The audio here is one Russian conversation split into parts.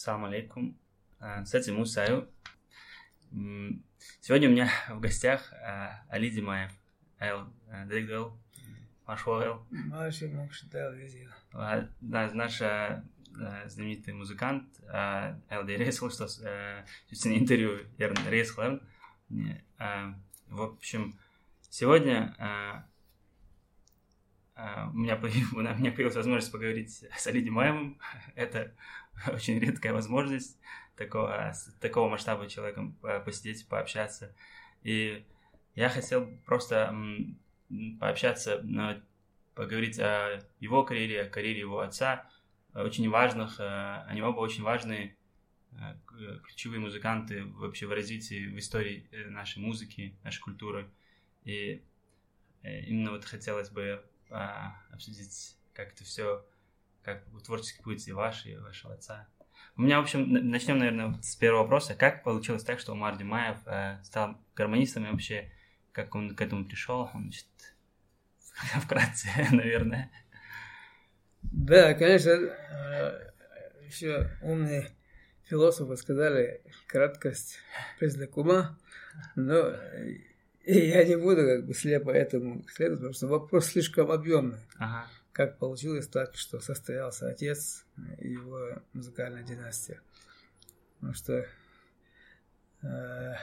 Салам алейкум. Кстати, Мусаю. Сегодня у меня в гостях Али Димаев. Эл, Дегдел, Машуэл. Маши Мукшител Визил. Наш знаменитый музыкант Эл Рейсл, что сегодня интервью Рейсл. В общем, сегодня у меня, появилась, у меня появилась возможность поговорить с Али Димаевым. Это очень редкая возможность такого, такого масштаба человеком посидеть, пообщаться. И я хотел просто пообщаться, поговорить о его карьере, о карьере его отца, очень важных, э, они оба очень важные э, ключевые музыканты вообще в развитии, в истории э, нашей музыки, нашей культуры. И именно вот хотелось бы обсудить, как это все как творческий путь и ваш, и вашего отца. У меня, в общем, начнем, наверное, с первого вопроса. Как получилось так, что Умар Димаев э, стал гармонистом и вообще, как он к этому пришел? Он, значит, вкратце, наверное. Да, конечно, э, еще умные философы сказали, краткость признак ума, но я не буду как бы слепо этому следовать, потому что вопрос слишком объемный. Ага как получилось так, что состоялся отец и его музыкальная династия. Потому что э,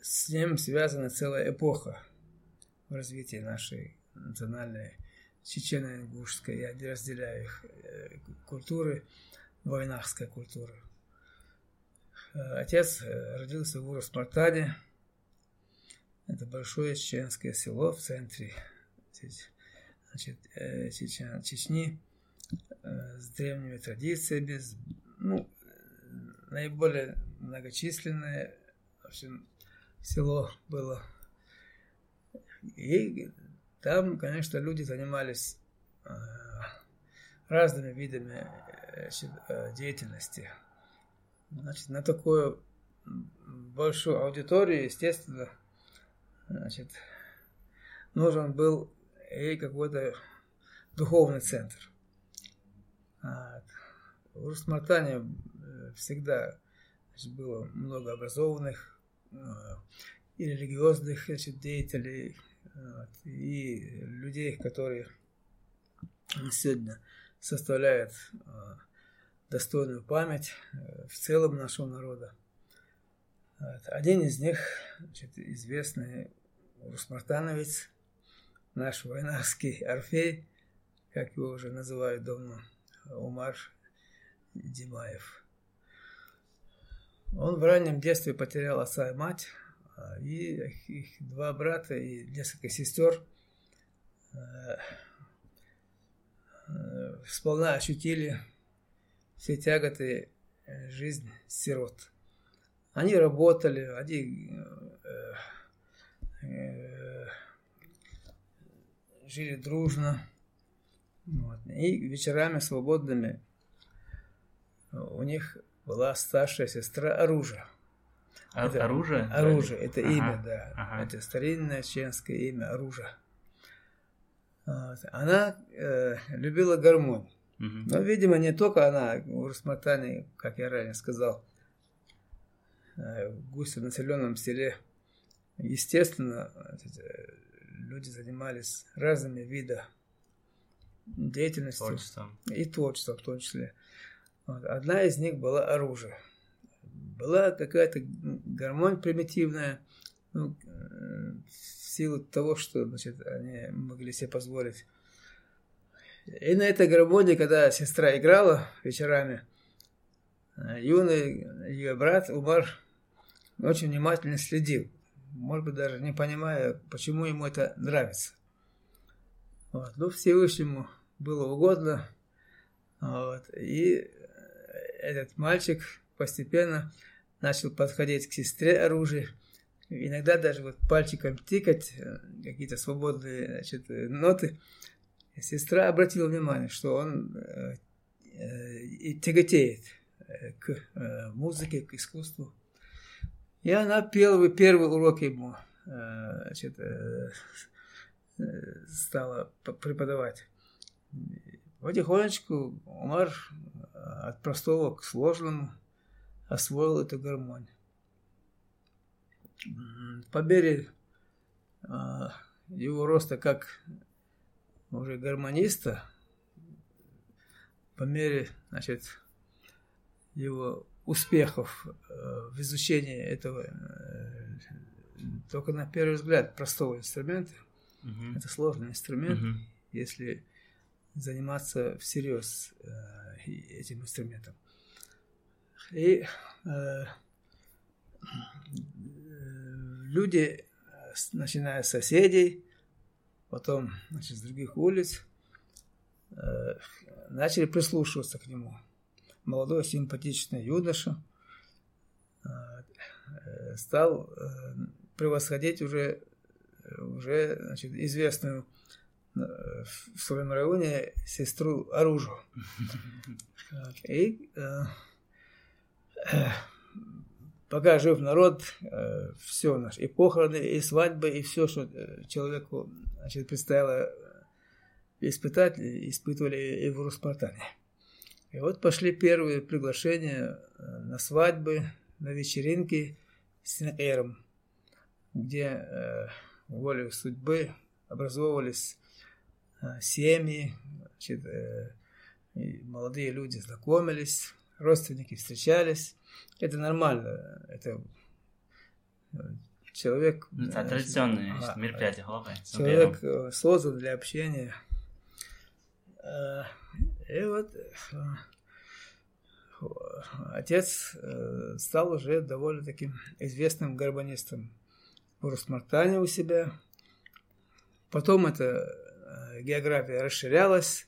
с ним связана целая эпоха в развитии нашей национальной чечено-ингушской, я не разделяю их, э, культуры, войнахской культуры. Э, отец э, родился в Урус-Мартане, это большое чеченское село в центре значит, э, Чечня, Чечни э, с древними традициями, без, ну, наиболее многочисленное в общем, село было. И там, конечно, люди занимались э, разными видами деятельности. Значит, на такую большую аудиторию, естественно, значит, нужен был и какой-то духовный центр. Вот. В Русмартане э, всегда значит, было много образованных э, и религиозных значит, деятелей, и людей, которые сегодня составляют э, достойную память в целом нашего народа. Один из них, значит, известный Русмартановец, наш войнарский Орфей, как его уже называют давно, Умар Димаев. Он в раннем детстве потерял отца и мать, а, и их два брата и несколько сестер э, э, сполна ощутили все тяготы э, жизни сирот. Они работали, они жили дружно. Вот. И вечерами свободными у них была старшая сестра Оружа. А, это, оружие? Оружие, это ага, имя, да. Ага. Это старинное чеченское имя Оружа. Вот. Она э, любила гармонь. Угу. Но, видимо, не только она, в Русматане, как я ранее сказал, э, в густо населенном селе, естественно, люди занимались разными видами деятельности. Творчеством. И творчеством в том числе. Вот. Одна из них была оружие. Была какая-то гармонь примитивная, ну, в силу того, что значит, они могли себе позволить. И на этой гармонии, когда сестра играла вечерами, юный ее брат Умар очень внимательно следил может быть, даже не понимая, почему ему это нравится. Вот. Ну, Всевышнему было угодно. Вот. И этот мальчик постепенно начал подходить к сестре оружия. Иногда даже вот пальчиком тикать э, какие-то свободные значит, ноты. Сестра обратила внимание, что он э, э, тяготеет э, к э, музыке, к искусству. И она первый, первый урок ему э, значит, э, стала преподавать. Потихонечку Умар от простого к сложному освоил эту гармонию. По мере его роста как уже гармониста, по мере значит, его успехов э, в изучении этого э, только на первый взгляд простого инструмента. Uh-huh. Это сложный инструмент, uh-huh. если заниматься всерьез э, этим инструментом. И э, люди, начиная с соседей, потом значит, с других улиц, э, начали прислушиваться к нему. Молодой симпатичный юноша э, стал э, превосходить уже, уже значит, известную в своем районе сестру оружию. И пока жив народ, э, все наше, и похороны, и свадьбы, и все, что э, человеку значит, предстояло испытать, испытывали и в Руспартане. И вот пошли первые приглашения э, на свадьбы, на вечеринки с Эром, где э, волей судьбы образовывались э, семьи, значит, э, молодые люди знакомились, родственники встречались, это нормально. Это э, человек... Это ну, традиционное а, мероприятие. Человек э, создан для общения. Э, и вот отец стал уже довольно таким известным гармонистом в Русмартане у себя. Потом эта география расширялась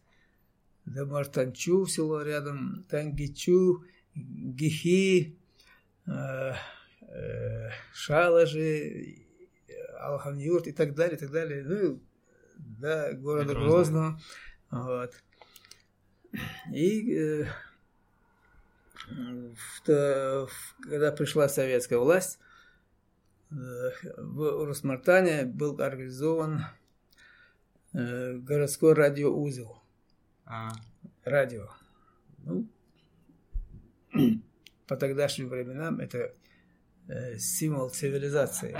до Мартанчу, село рядом, Тангичу, Гихи, э, э, Шалажи, Алхамюрт и так далее, и так далее. Ну, да, города Грозного. Вот. И э, когда пришла советская власть, э, в Русмартане был организован э, городской радиоузел. А. Радио. Ну, по тогдашним временам это символ цивилизации,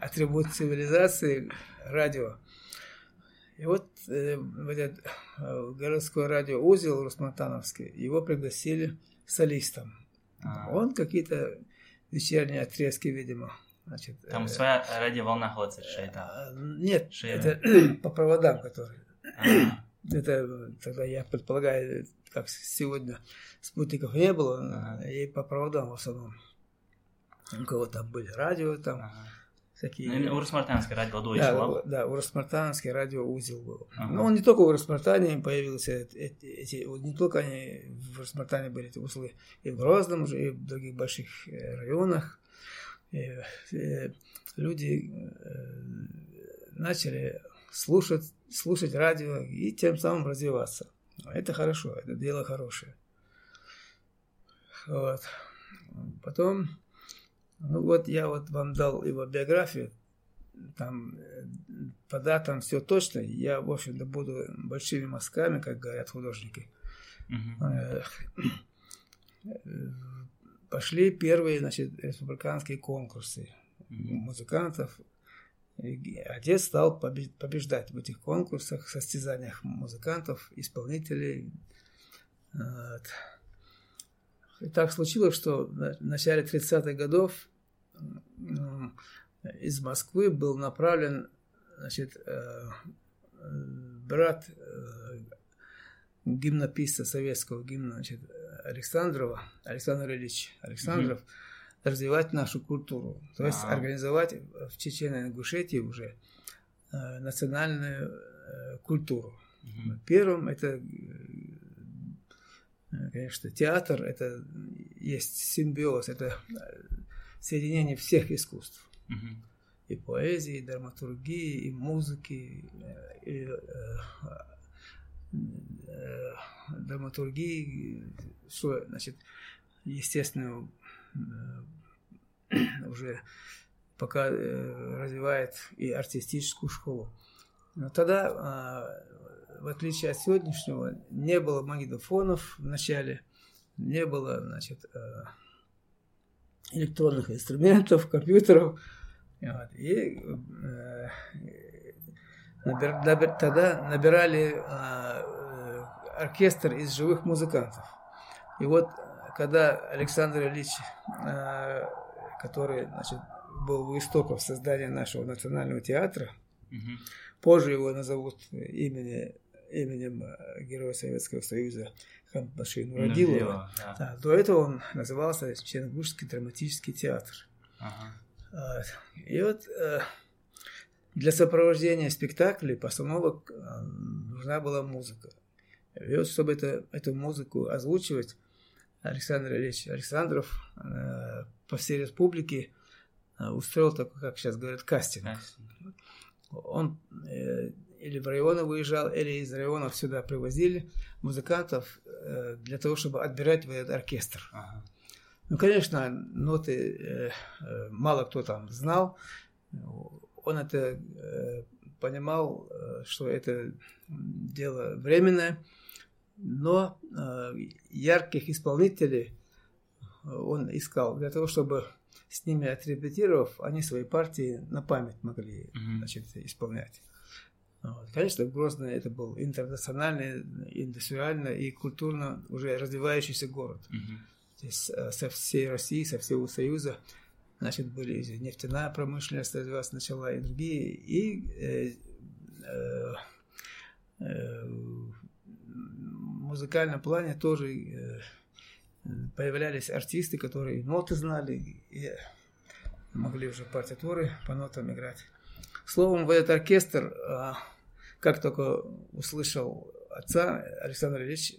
атрибут цивилизации радио. И вот э, в этот э, городской радиоузел Русматановский его пригласили солистом. А. Он какие-то вечерние отрезки, видимо. Значит, Там э, своя радиоволна ходит, это? Нет, Шейна. это по проводам, которые. А. Это тогда я предполагаю, как сегодня спутников не было, ага. и по проводам в основном. У кого там были радио, там ага. Всякие... Ну, Урус-Мартановский радио да, да, Урус-Мартановский радиоузел был. Ага. Но он не только в Урус-Мартане появился, эти, эти, не только они в Урус-Мартане были эти узлы, и в Грозном уже, и в других больших э, районах. И, и э, люди э, начали слушать, слушать радио и тем самым развиваться. Это хорошо, это дело хорошее. Вот. Потом, ну вот я вот вам дал его биографию, там э, по датам все точно. Я, в общем-то, буду большими мазками, как говорят художники. Uh-huh. Пошли первые, значит, республиканские конкурсы музыкантов. И отец стал побеждать в этих конкурсах, состязаниях музыкантов, исполнителей. Вот. И так случилось, что в начале 30-х годов из Москвы был направлен значит, э, брат э, гимнописца советского гимна значит, Александрова, Александр Ильич Александров, mm развивать нашу культуру. То есть А-а-а. организовать в Чеченной Ингушетии уже э, национальную э, культуру. mm Первым это Э, конечно, театр – это есть симбиоз, это соединение всех искусств. Угу. И поэзии, и драматургии, и музыки, э, и э, э, драматургии, что, значит, естественно, э, уже пока э, развивает и артистическую школу. Но тогда в отличие от сегодняшнего, не было магнитофонов в начале. не было, значит, э, электронных инструментов, компьютеров. Вот. И э, набир, набир, тогда набирали э, оркестр из живых музыкантов. И вот когда Александр Ильич, э, который значит, был у истоков создания нашего национального театра, угу. позже его назовут имени, именем э, Героя Советского Союза Хамбаши Нурадилова. Да. Да, до этого он назывался Ченгушский драматический театр. Ага. И вот э, для сопровождения спектаклей, постановок нужна была музыка. И вот, чтобы это, эту музыку озвучивать, Александр Ильич Александров э, по всей республике э, устроил такой, как сейчас говорят, кастинг. кастинг. Он э, или в районы выезжал, или из районов сюда привозили музыкантов э, для того, чтобы отбирать в этот оркестр. Ага. Ну, конечно, ноты э, э, мало кто там знал. Он это э, понимал, э, что это дело временное но э, ярких исполнителей он искал для того, чтобы с ними отрепетировав, они свои партии на память могли mm-hmm. значит, исполнять. Вот. Конечно, Грозный это был интернациональный, индустриально и культурно уже развивающийся город. Mm-hmm. Здесь э, со всей России, со всего Союза значит, были нефтяная промышленность развивалась начала и другие, и э, э, э, музыкальном плане тоже э, появлялись артисты, которые ноты знали и могли уже партитуры по нотам играть. Словом, в этот оркестр, а, как только услышал отца, Александр Ильич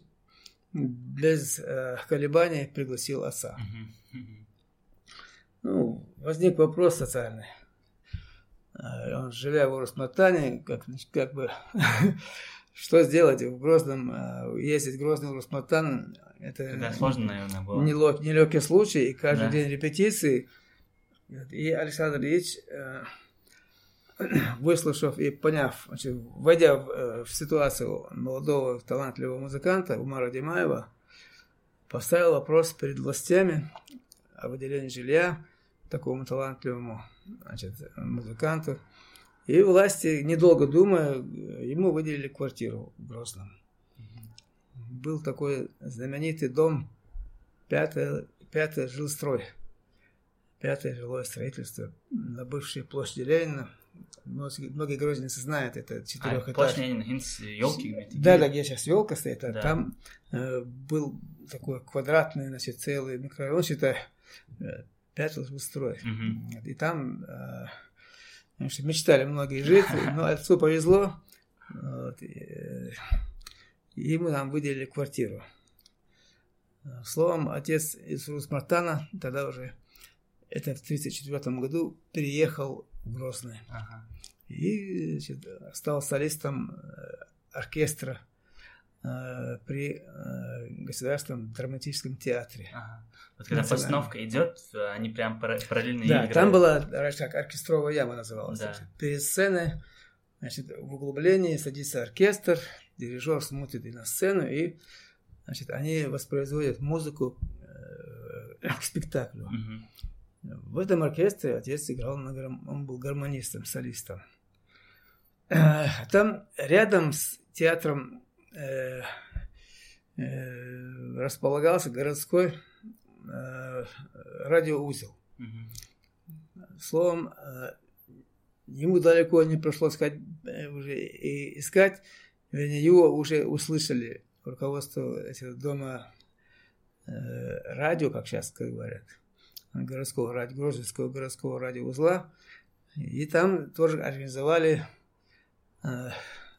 без э, колебаний пригласил отца. Ну, возник вопрос социальный. А, он, живя в Росмотане, как, как бы что сделать в Грозном, э, ездить в Грозный Росмотан, это да, сложно, наверное, было. Нелегкий случай, и каждый да. день репетиции. И Александр Ильич, э, выслушав и поняв, значит, войдя в, э, в ситуацию молодого талантливого музыканта Умара Димаева, поставил вопрос перед властями о выделении жилья такому талантливому значит, музыканту. И власти, недолго думая, ему выделили квартиру в Грозном. Был такой знаменитый дом, пятое, пятое жилстрой, пятое жилое строительство на бывшей площади Ленина. Многие, грозненцы знают, это четырехэтажный. А, площадь Ленина, елки? Да, да, где сейчас елка стоит, а да. там э, был такой квадратный, значит, целый микрорайон, считай, э, пятый жилстрой. Угу. И там... Э, что мечтали многие жить, но отцу повезло. Вот, и, и ему нам выделили квартиру. Словом, отец из Русмартана тогда уже, это в 1934 году, переехал в Грозный. Ага. И значит, стал солистом э, оркестра э, при э, Государственном драматическом театре. Ага. Вот когда постановка идет, они прям параллельно Да, там была раньше как оркестровая яма называлась. Да. Перед сценой, значит, в углублении садится оркестр, дирижер смотрит и на сцену, и значит, они воспроизводят музыку э, к спектаклю. Угу. В этом оркестре отец играл, на гар... он был гармонистом, солистом. Э, там рядом с театром э, э, располагался городской э, радиоузел. Угу. Словом, э, ему далеко не пришлось сказать, э, уже и искать, вернее, его уже услышали руководство этого дома радио, как сейчас говорят, городского радио, Грозинского городского радиоузла, и там тоже организовали э,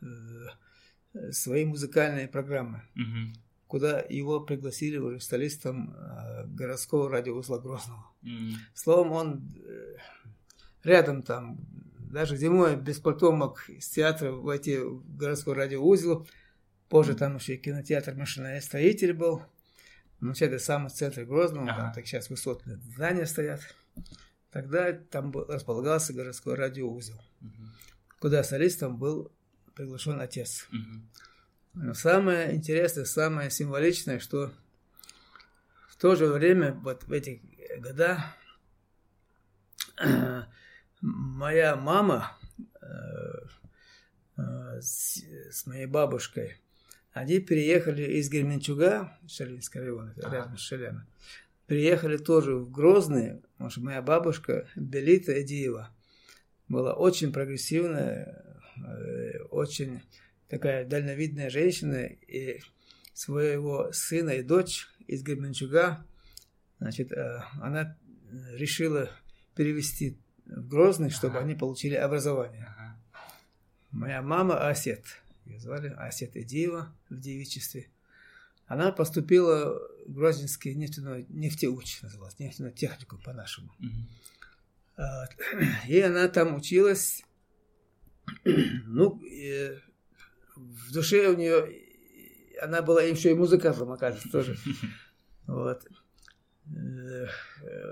э, свои музыкальные программы. Угу куда его пригласили уже столистом э, городского радиоузла Грозного. Mm. Словом, он э, рядом там, даже зимой без пальто мог из театра войти в городской радиоузел. Позже там еще и кинотеатр «Машиностроитель» был. Ну, это самый центр Грозного, ага. там так сейчас высотные здания стоят. Тогда там был, располагался городской радиоузел, угу. куда солистом был приглашен отец. Угу. Но самое интересное, самое символичное, что в то же время, вот в эти года, моя мама с, с моей бабушкой, они переехали из Герменчуга, Шалинского района, рядом с Шаляна, приехали тоже в Грозный, потому что моя бабушка Белита Эдиева была очень прогрессивная, э, очень такая дальновидная женщина, и своего сына и дочь из Герменчуга, значит, э, она решила перевести в Грозный, чтобы ага. они получили образование. Ага. Моя мама Асет, ее звали Асет Эдиева в девичестве. Она поступила в Грозненский нефтяной, нефтеуч, называлась, нефтяную технику по-нашему. Угу. И она там училась. Ну, в душе у нее, она была еще и музыкантом, оказывается, тоже. Вот. Э,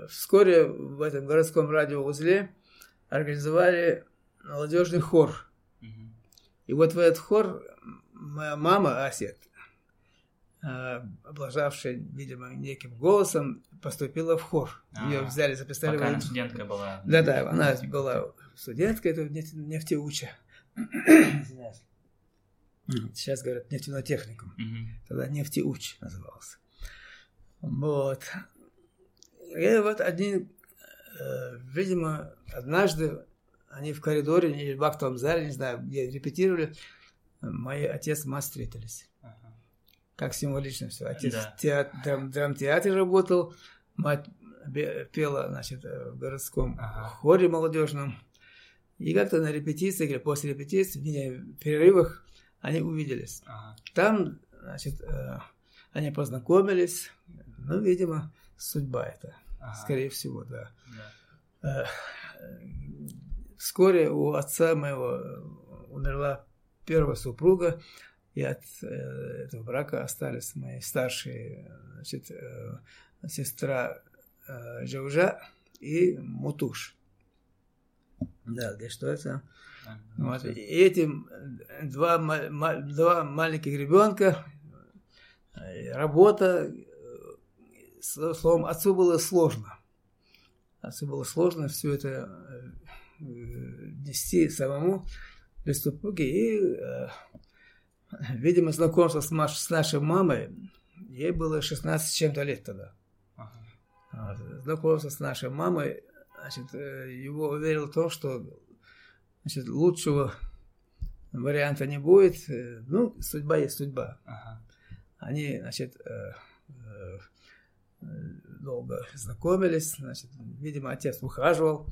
вскоре в этом городском радиоузле организовали молодежный хор. И вот в этот хор моя мама Асет, э, облажавшая, видимо, неким голосом, поступила в хор. А, Ее взяли, записали. Пока она студентка была. Да-да, она была студенткой, это нефтеуча. Сейчас говорят нефтяной техникум. Угу. Тогда нефтеуч назывался. Вот. И вот один, э, видимо, однажды они в коридоре или в актовом зале, не знаю, где репетировали, мои отец и мать встретились. Ага. Как символично все. Отец да. в театр, драм, драмтеатре работал, мать пела, значит, в городском ага. хоре молодежном. И как-то на репетиции, или после репетиции, в перерывах они увиделись. Ага. Там, значит, э, они познакомились. Ну, видимо, судьба это. Ага. Скорее всего, да. да. Э, вскоре у отца моего умерла первая супруга, и от э, этого брака остались мои старшие значит, э, сестра э, Жаужа и Мутуш. Да, где что это? Вот. И эти два, два маленьких ребенка, работа, словом, отцу было сложно. Отцу было сложно все это нести самому супруги. И, э, видимо, знакомство с, маш, с нашей мамой, ей было 16 с чем-то лет тогда. Ага. Знакомство с нашей мамой, значит, э, его уверил в том, что значит, лучшего варианта не будет. Э, ну, судьба есть судьба. Ага. Они, значит, э, э, долго знакомились, значит, видимо, отец ухаживал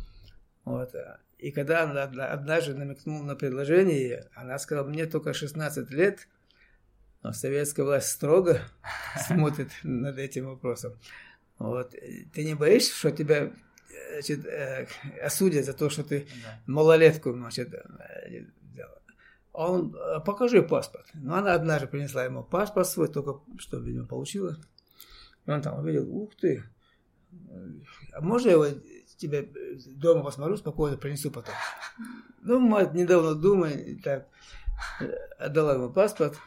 вот. И когда она однажды намекнула на предложение, она сказала, мне только 16 лет, но советская власть строго смотрит над этим вопросом. Вот. Ты не боишься, что тебя значит, э, осудят за то, что ты малолетку значит, э, Он, э, покажи паспорт. Но она однажды принесла ему паспорт свой, только что, видимо, получила. Он там увидел, ух ты, а можно его тебя э, дома посмотрю, спокойно принесу потом. Ну, мать недавно думая, так, э, отдала ему паспорт.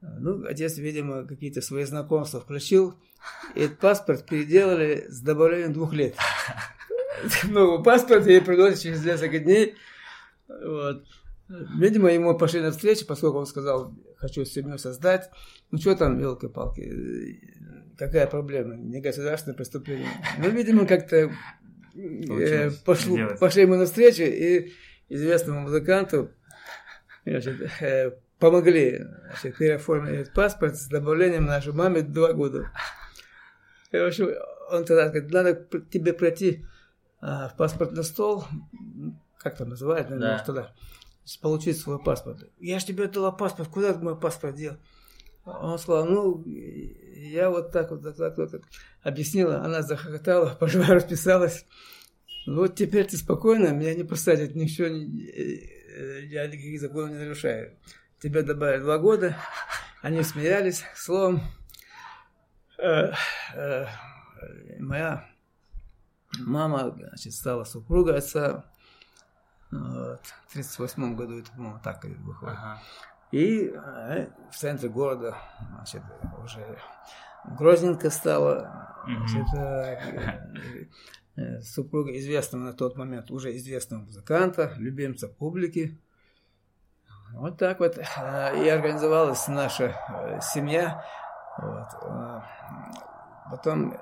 Ну, отец, видимо, какие-то свои знакомства включил. И этот паспорт переделали с добавлением двух лет. Новый паспорт ей приносят через несколько дней. Вот. Видимо, ему пошли навстречу, поскольку он сказал, хочу семью создать. Ну, что там, елки-палки, какая проблема? Не государственное преступление. Ну, видимо, как-то э, пошло, пошли ему навстречу, и известному музыканту значит, э, помогли значит, переоформить этот паспорт с добавлением нашей маме два года. И, в общем, он тогда говорит, надо тебе пройти а, в паспортный стол, как там называют, наверное, да. туда получить свой паспорт. Я же тебе дала паспорт, куда ты мой паспорт дел? Он сказал, ну, я вот так вот, так, так, так. Объяснила, она захохотала, пошла, расписалась. Вот теперь ты спокойно, меня не посадят, ничего, не, я никаких законов не нарушаю. Тебя добавили два года, они смеялись, словом, э, э, моя мама, значит, стала супругой отца, вот. В 1938 году это, по-моему, так выходит. Ага. И э, в центре города, значит, уже Грозненко стала. Значит, э, э, супруга известного на тот момент, уже известного музыканта, любимца публики. Вот так вот и организовалась наша семья. Вот. Потом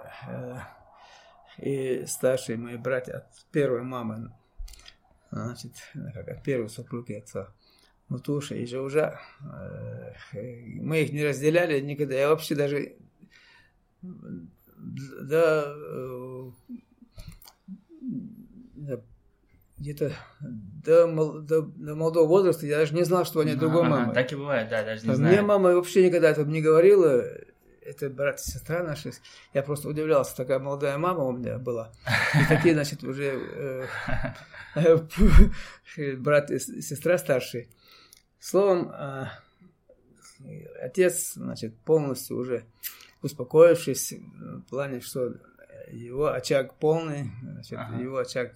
и старшие мои братья от первой мамы, значит, как от первой супруги отца, Мутуша и Жаужа, мы их не разделяли никогда. Я вообще даже да, да где-то до, до, до молодого возраста я даже не знал, что они а, другой ага, Так и бывает, да, даже не а знаю. Мне мама вообще никогда этого не говорила. Это брат и сестра наши. Я просто удивлялся, такая молодая мама у меня была. И такие, значит, уже э, брат и сестра старшие. Словом, э, отец, значит, полностью уже успокоившись в плане, что его очаг полный, значит, ага. его очаг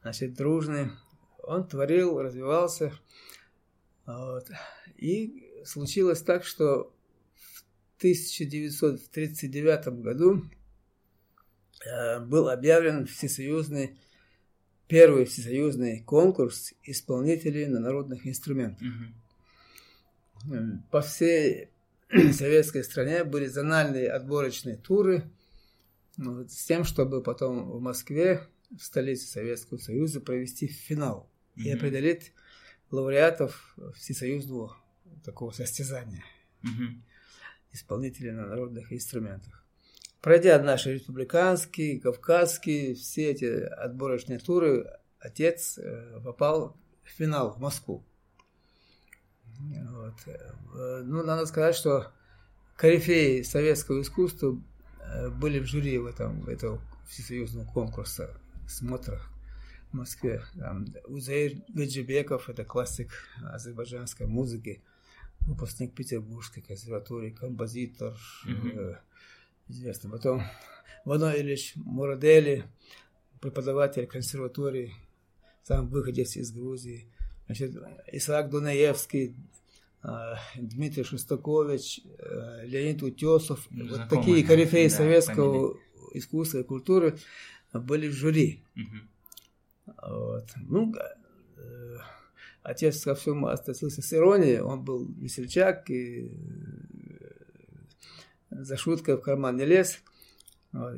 значит, дружный. Он творил, развивался. Вот. И случилось так, что в 1939 году э, был объявлен всесоюзный, первый всесоюзный конкурс исполнителей на народных инструментах. Угу. По всей советской стране были зональные отборочные туры ну, с тем, чтобы потом в Москве, в столице Советского Союза, провести финал mm-hmm. и определить лауреатов всесоюзного такого состязания, mm-hmm. исполнителей на народных инструментах. Пройдя наши республиканские, кавказские, все эти отборочные туры, отец э, попал в финал в Москву. Вот. Э, ну, надо сказать, что корифеи советского искусства э, были в жюри в этом, в этого всесоюзного конкурса смотра в Москве. Там Узаир Гаджибеков, это классик азербайджанской музыки, выпускник Петербургской консерватории, композитор, mm-hmm. Э, известный. Потом Вано Ильич Мурадели, преподаватель консерватории, сам выходец из Грузии. Значит, Исаак Дунаевский, а, Дмитрий Шостакович, э, Леонид Утесов, ну, вот такие корифеи да, советского фамилии. искусства и культуры были в жюри. Угу. Вот. Ну, э, отец ко всему относился с иронией, он был весельчак и э, за шуткой в карман не лез. Вот.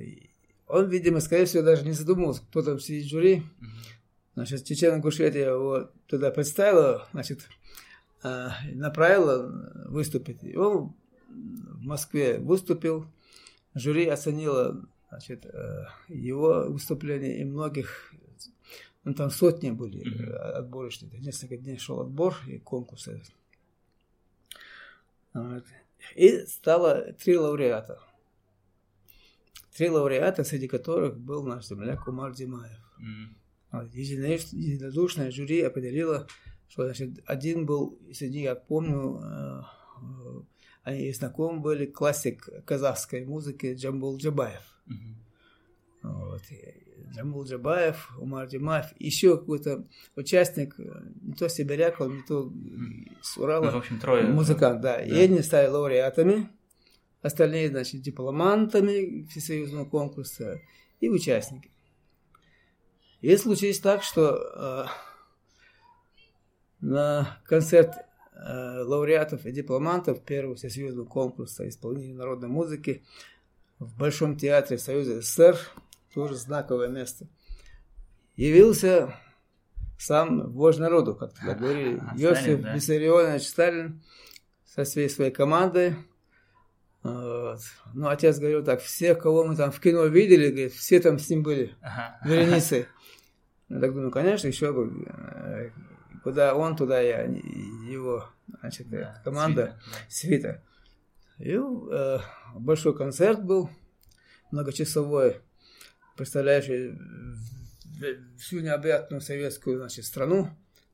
Он, видимо, скорее всего, даже не задумывался, кто там сидит в жюри. Значит, Чечена Гушетия его туда представила, значит, а, направила выступить. И он в Москве выступил, жюри оценило значит, э, его выступление и многих, ну там сотни были отборочные, несколько дней шел отбор и конкурс. Вот. И стало три лауреата. Три лауреата, среди которых был наш земляк Умар Димаев. Mm-hmm. Единодушное жюри определило, что значит, один был, среди, я помню, э, э, они знакомы были, классик казахской музыки Джамбул Джабаев. Mm-hmm. Вот. Джамбул Джабаев, Умар Джамаев, еще какой-то участник, э, не то сибиряк, он не то с Урала, ну, в общем, трое. музыкант, да. да. И они стали лауреатами, остальные, значит, дипломантами всесоюзного конкурса и участники. И случилось так, что э, на концерт э, лауреатов и дипломантов первого всесоюзного конкурса исполнения народной музыки в Большом театре Союза СССР, тоже знаковое место, явился сам вождь народу, как тогда говорили, а, Иосиф Сталин, да? Виссарионович Сталин со всей своей командой. Вот. Ну, отец говорил так, все, кого мы там в кино видели, говорит, все там с ним были, ага. вереницы. Я так думаю, конечно, еще бы. Э, куда он, туда я, его, значит, да, команда, свита. Да. И э, большой концерт был, многочасовой, представляющий всю необъятную советскую значит, страну.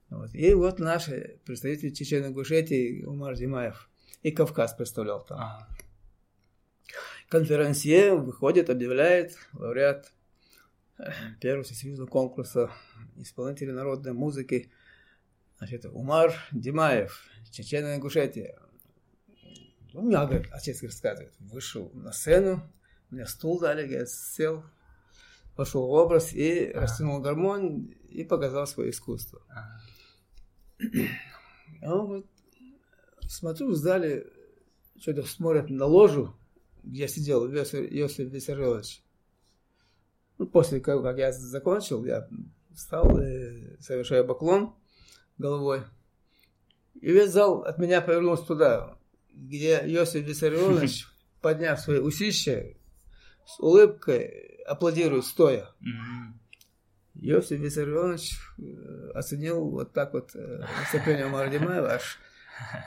Вот. И вот наш представитель Чечено-Ингушетии Умар Димаев. И Кавказ представлял там. Ага. Конферансье выходит, объявляет лауреат первого всесоюзного конкурса исполнителей народной музыки значит, Умар Димаев, Чечена Ингушетия. У меня, говорит, отец рассказывает, вышел на сцену, мне стул дали, говорит, сел, вошел в образ и ага. растянул гармонь и показал свое искусство. Ага. Он говорит, смотрю в зале, что-то смотрят на ложу, где сидел Иосиф Виссарионович. Ну, после того, как я закончил, я встал и совершаю поклон головой. И весь зал от меня повернулся туда, где Иосиф Виссарионович, подняв свои усища, с улыбкой аплодирует стоя. Иосиф Виссарионович э, оценил вот так вот э, выступление Мардимаева, аж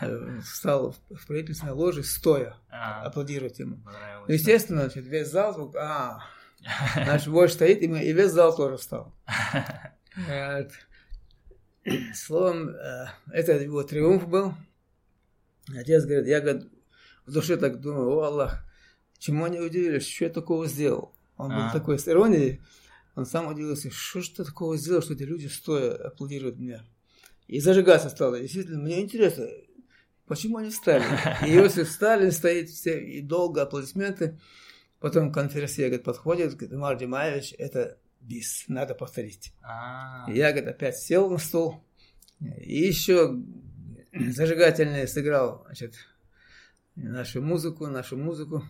э, встал в правительственной ложе стоя, а, ему. Ну, естественно, значит, весь зал, а, наш вождь стоит, и, мы, и весь зал тоже встал. Словом, это его триумф был. Отец говорит, я говорит, в душе так думаю, о Аллах, чему они удивились, что я такого сделал? Он был такой с иронией, он сам удивился, что же ты такого сделал, что эти люди стоя аплодируют мне. И зажигаться стало. Действительно, мне интересно, почему они встали. И Иосиф Сталин стоит, все, и долго аплодисменты. Потом конференция говорит, подходит, говорит, Амар Димаевич, это бис, надо повторить. А-а-а. Я, говорит, опять сел на стол. И еще зажигательный сыграл, значит, нашу музыку, нашу музыку.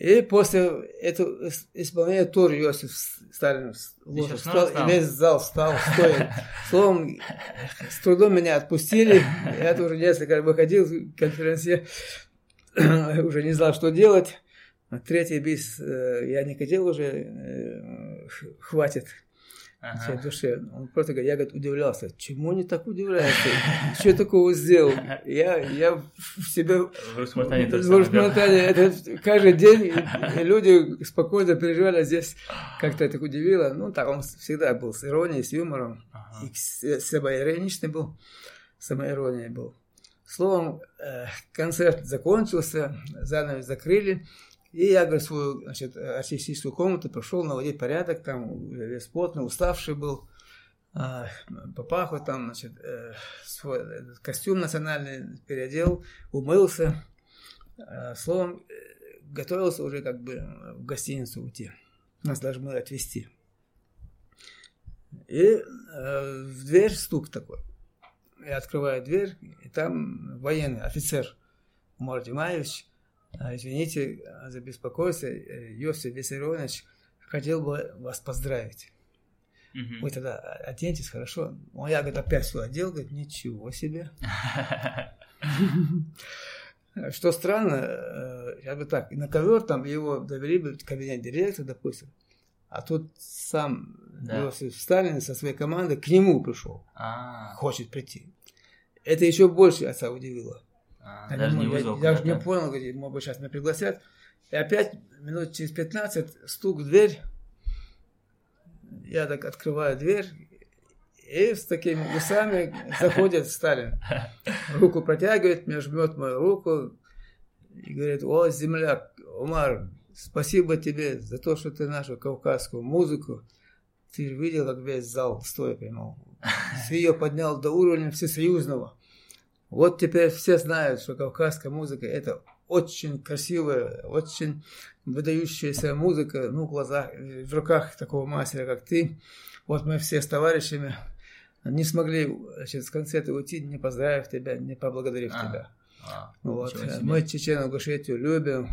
И после этого исполнения тоже Иосиф Сталин встал, и весь зал встал, стоя. Словом, с трудом меня отпустили. Я тоже несколько выходил в конференции, уже не знал, что делать. Третий бис э, я не хотел уже, э, хватит ага. всей душе. Он просто говорит, я говорит, удивлялся, чему они так удивляются, что такого сделал. Я, я в себе... В Русмартане тоже В Русмартане, это каждый день люди спокойно переживали, а здесь как-то это удивило. Ну, так он всегда был с иронией, с юмором, ага. и самоироничный был, самоиронией был. Словом, э, концерт закончился, занавес закрыли, и я, говорю, свою, значит, артистическую комнату пришел наводить порядок, там весь плотный, уставший был, а, папаху там, значит, э, свой костюм национальный переодел, умылся, а, словом, э, готовился уже как бы в гостиницу уйти. Нас должны отвезти. И э, в дверь стук такой. Я открываю дверь, и там военный офицер Умар Димаевич – извините за беспокойство, э, Йосиф Виссарионович хотел бы вас поздравить. Угу. Вы тогда оденьтесь, хорошо? Он, я, говорит, опять все одел, говорит, ничего себе. Что странно, э, я бы так, на ковер там его довели бы в кабинет директора, допустим, а тут сам да. Иосиф Сталин со своей командой к нему пришел, А-а-а. хочет прийти. Это еще больше отца удивило. А, даже не вызвал. Я, я уже не понял, говорит, может быть, сейчас меня пригласят. И опять минут через 15 стук в дверь. Я так открываю дверь, и с такими усами заходит Сталин. Руку протягивает, мне жмет мою руку и говорит, о, земляк, Умар, спасибо тебе за то, что ты нашу кавказскую музыку, ты же видел, как весь зал стоя поймал. Ты ее поднял до уровня всесоюзного. Вот теперь все знают, что кавказская музыка – это очень красивая, очень выдающаяся музыка, ну, в глазах, в руках такого мастера, как ты. Вот мы все с товарищами не смогли значит, с концерта уйти, не поздравив тебя, не поблагодарив а, тебя. А, вот. Мы Чечено-Ингушетию любим,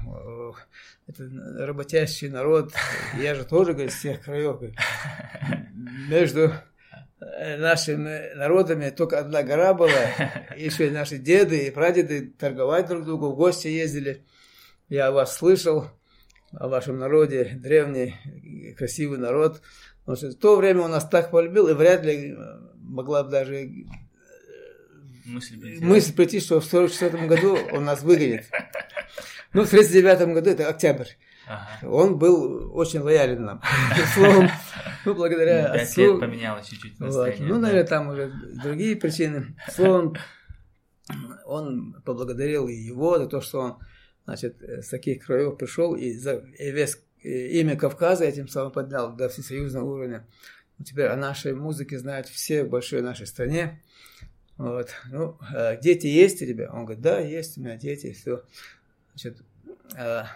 это работящий народ. Я же тоже, говорит, с тех краев. Между нашими народами только одна гора была, еще и наши деды и прадеды торговать друг другу, в гости ездили. Я о вас слышал, о вашем народе, древний, красивый народ. Потому что в то время он нас так полюбил, и вряд ли могла бы даже э, мысль прийти, мысль прийти что в 1944 году он нас выгонит. Ну, в 1939 году, это октябрь, ага. он был очень лоялен нам. Словом, ну, благодаря ну, отцу... лет поменялось чуть-чуть вот. Ну, наверное, там уже другие причины. Словом, он поблагодарил и его за то, что он, значит, с таких краев пришел и, за, и весь имя Кавказа этим самым поднял до всесоюзного уровня. Теперь о нашей музыке знают все в большой нашей стране. Вот. Ну, а дети есть у тебя? Он говорит, да, есть у меня дети, все. Значит, а,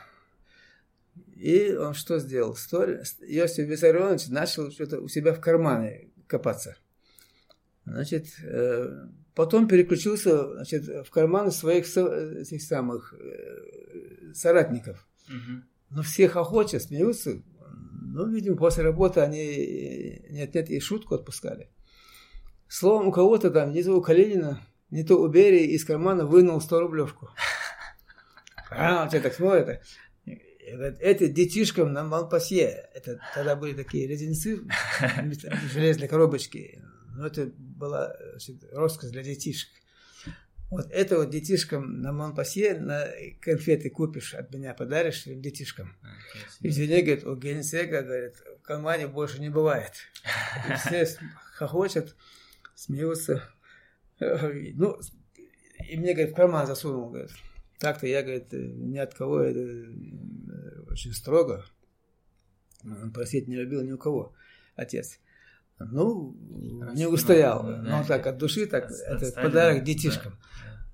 и он что сделал? Иосиф Виссарионович начал что-то у себя в кармане копаться. Значит, э, потом переключился значит, в карманы своих этих самых э, соратников. Угу. Но всех охотят, смеются. Ну, видимо, после работы они нет-нет и шутку отпускали. Словом, у кого-то там, не то у Калинина, не то у Берии из кармана вынул 100 рублевку. А, он тебя так смотрит. Это детишкам на Малпасье. Это тогда были такие леденцы, железные коробочки. Но это была значит, роскошь для детишек. Вот это вот детишкам на Монпасье на конфеты купишь от меня, подаришь своим детишкам. Извини, говорит, у генсека, говорит, в кармане больше не бывает. И все хохочут, смеются. Ну, и мне, говорит, в карман засунул, говорит. Так-то я, говорит, ни от кого это очень строго. Он просить не любил ни у кого, отец. Ну, не устоял. Ну, да, ну, так от души, так, это подарок детишкам.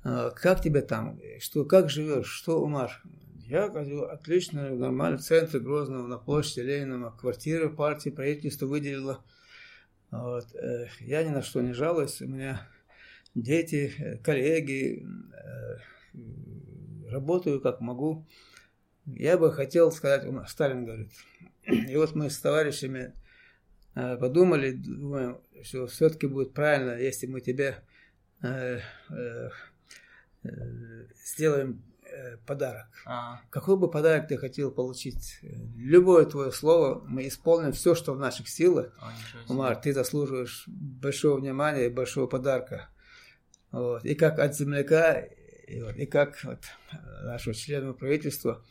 Да, да. Как тебе там? Что, как живешь? Что, Умар? Я говорю, отлично, нормально, в центре Грозного, на площади Ленина, квартира партии, правительство выделило. Вот. Э, я ни на что не жалуюсь, у меня дети, э, коллеги, э, работаю как могу. Я бы хотел сказать, Сталин говорит, и вот мы с товарищами Э, подумали, думаем, что все-таки будет правильно, если мы тебе э, э, сделаем подарок. А. Какой бы подарок ты хотел получить? Любое твое слово, мы исполним все, что в наших силах. А, Умар, ты заслуживаешь большого внимания и большого подарка. Вот. И как от земляка, и, вот, и как от нашего члена правительства,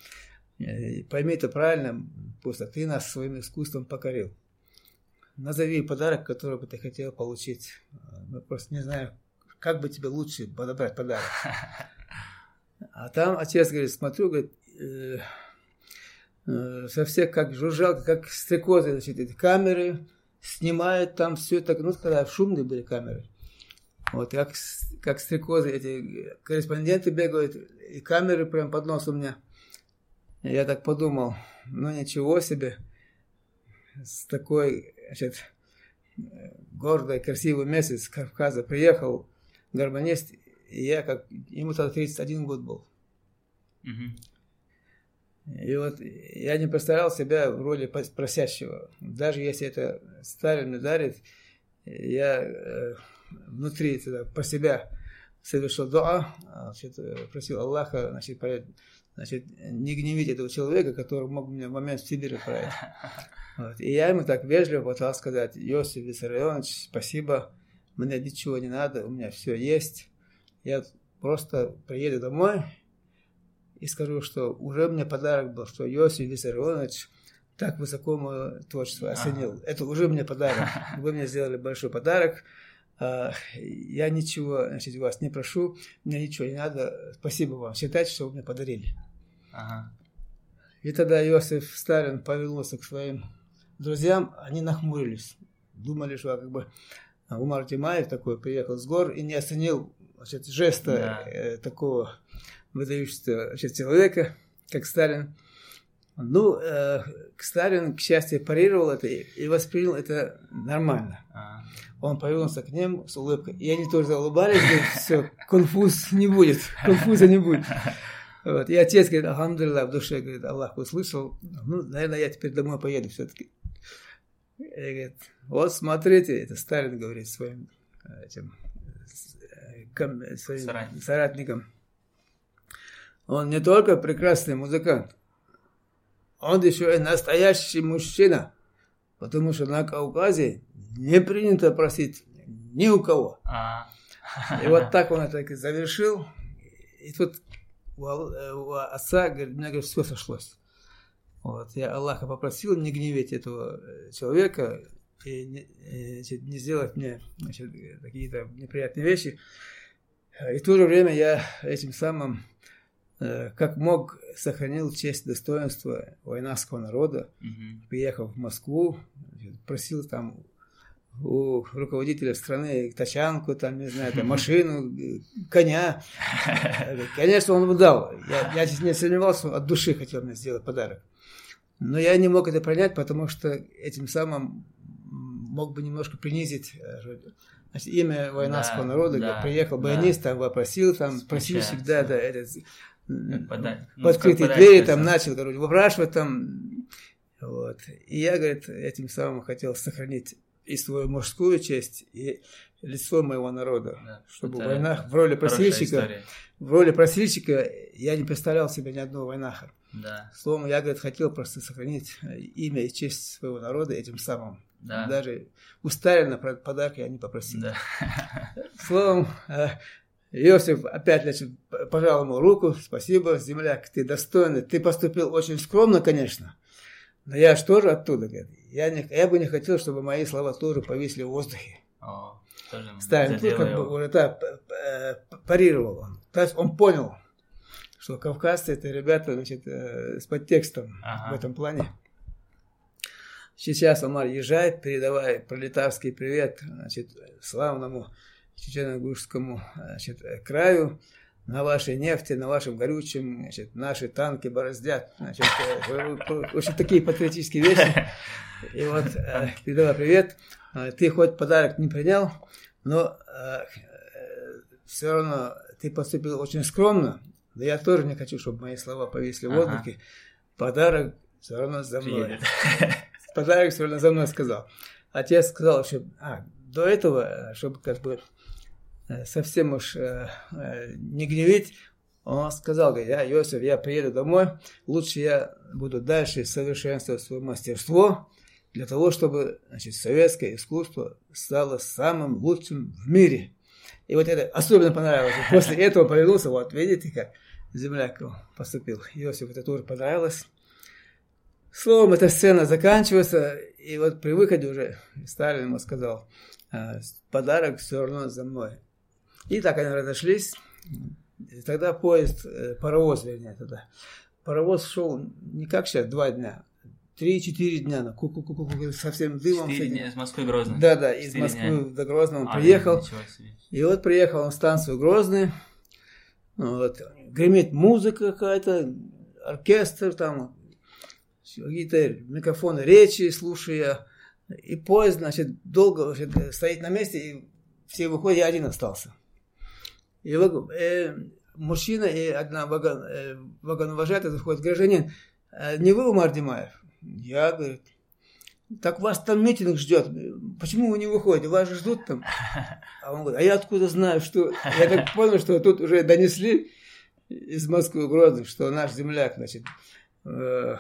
пойми это правильно, просто ты нас своим искусством покорил назови подарок, который бы ты хотел получить. Мы просто не знаем, как бы тебе лучше подобрать подарок. А там отец говорит, смотрю, говорит, э, э, со всех как жужжал, как стрекозы, значит, эти камеры снимают там все это, ну, когда шумные были камеры. Вот, как, как стрекозы, эти корреспонденты бегают, и камеры прям под носом у меня. Я так подумал, ну ничего себе, с такой значит, гордый, красивый месяц с Кавказа приехал гармонист, и я как, ему тогда 31 год был. И вот я не представлял себя в роли просящего. Даже если это Сталин ударит, я э, внутри тогда, по себя совершил дуа, значит, просил Аллаха значит, значит, не гневить этого человека, который мог меня в момент в Сибирь отправить. Вот. И я ему так вежливо пытался сказать, Йосиф Виссарионович, спасибо, мне ничего не надо, у меня все есть. Я просто приеду домой и скажу, что уже мне подарок был, что Йосиф Виссарионович так высоко мое творчество оценил. Ага. Это уже мне подарок. Вы мне сделали большой подарок. А, я ничего значит, вас не прошу, мне ничего не надо. Спасибо вам. Считайте, что вы мне подарили. Ага. И тогда Иосиф Сталин повернулся к своим друзьям, они нахмурились. Думали, что как бы Умар Тимаев такой приехал с гор и не оценил значит, жеста да. э, такого выдающегося значит, человека, как Сталин. Ну, э, Сталин, к счастью, парировал это и воспринял это нормально. А. Он повернулся к ним с улыбкой. И они тоже улыбались, говорят, все, конфуз не будет, конфуза не будет. Вот. И отец говорит, Алхамдулилlah, в душе, говорит, Аллах услышал, ну, наверное, я теперь домой поеду все-таки. И говорит, вот смотрите, это Сталин говорит своим этим э, своим Соратник. соратникам. Он не только прекрасный музыкант, он еще и настоящий мужчина. Потому что на Кавказе не принято просить ни у кого. А. И вот так он это завершил. И тут у, э, у отца, говорит, у меня говорит, все сошлось. Вот. Я Аллаха попросил не гневить этого э, человека и не, и, значит, не сделать мне какие-то неприятные вещи. И в то же время я этим самым, э, как мог, сохранил честь достоинства войнарского народа, угу. приехав в Москву, просил там у руководителя страны тачанку, там, не знаю, там, машину, коня. Конечно, он бы дал. Я, я не сомневался, от души хотел мне сделать подарок. Но я не мог это понять, потому что этим самым мог бы немножко принизить значит, имя воинского да, народа. Да, приехал баянист, да. там вопросил, там просил всегда, да, этот, Подай, в открытые ну, двери, там начал, короче, выпрашивать там. Вот. И я, говорит, этим самым хотел сохранить и свою мужскую честь, и лицо моего народа. Да, чтобы в войнах, в роли просильщика, в роли просильщика я не представлял себе ни одного войнаха. Да. Словом, я, говорит, хотел просто сохранить имя и честь своего народа этим самым. Да. Даже у Сталина подарки я не попросил. Да. Словом, э, Иосиф опять значит, пожал ему руку. Спасибо, земляк, ты достойный. Ты поступил очень скромно, конечно. Но я же тоже оттуда, говорит. Я, не, я бы не хотел, чтобы мои слова тоже повисли в воздухе. О, Сталин тут как бы уже так парировал он. То есть он понял, что кавказцы это ребята значит, э, с подтекстом ага. в этом плане. Сейчас Амар езжает, передавай пролетарский привет значит, славному Чечено-Ингушскому значит, краю на вашей нефти, на вашем горючем, значит, наши танки бороздят. Значит, очень такие патриотические вещи. И вот, э, передавай привет. Э, ты хоть подарок не принял, но э, все равно ты поступил очень скромно. Да я тоже не хочу, чтобы мои слова повисли в воздухе. Подарок все равно за мной. Подарок все равно за мной сказал. Отец сказал, что а, до этого, чтобы как бы Э, совсем уж э, э, не гневить, он сказал, говорит, я, Иосиф, я приеду домой, лучше я буду дальше совершенствовать свое мастерство, для того, чтобы значит, советское искусство стало самым лучшим в мире. И вот это особенно понравилось. После этого повернулся, вот видите, как земляк поступил. Иосиф это тоже понравилось. Словом, эта сцена заканчивается, и вот при выходе уже Сталин ему сказал, подарок все равно за мной. И так они разошлись. И тогда поезд, э, паровоз, вернее, тогда. Паровоз шел не как сейчас, два дня, три-четыре дня, на ку ку ку ку совсем дымом. Четыре дня из Москвы Грозный. Да, да, из Москвы дня. до Грозного он а, приехал. И вот приехал он в станцию Грозный. Вот, гремит музыка какая-то, оркестр там, какие-то микрофоны речи слушая. И поезд, значит, долго значит, стоит на месте, и все выходят, я один остался. И э, мужчина и одна вагон, э, вагоновожатая заходит, гражданин, э, не вы Умар Димаев? Я, говорит, так вас там митинг ждет. Почему вы не выходите? Вас же ждут там. А он говорит, а я откуда знаю, что... Я так понял, что тут уже донесли из Москвы Грозный, что наш земляк, значит, э,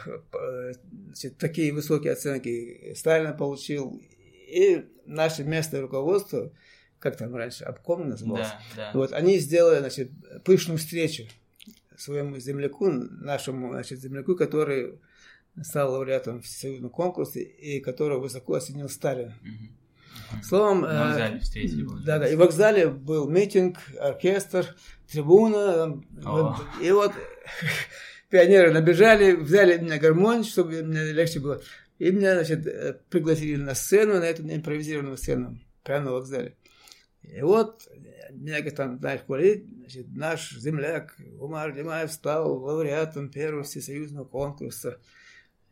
значит, такие высокие оценки Сталина получил. И наше местное руководство как там раньше, обком назывался. Да, да. Вот они сделали, значит, пышную встречу своему земляку, нашему, значит, земляку, который стал лауреатом всесоюзного конкурса и которого высоко оценил Сталин. Угу. Словом, на вокзале э, встретили. Да, да, и в вокзале был митинг, оркестр, трибуна, О. и вот пионеры набежали, взяли меня гармонь, чтобы мне легче было, и меня, значит, э, пригласили на сцену, на эту импровизированную сцену, прямо на вокзале. И вот, меня там, знаешь, говорит, значит, наш земляк Умар Димаев стал лауреатом первого всесоюзного конкурса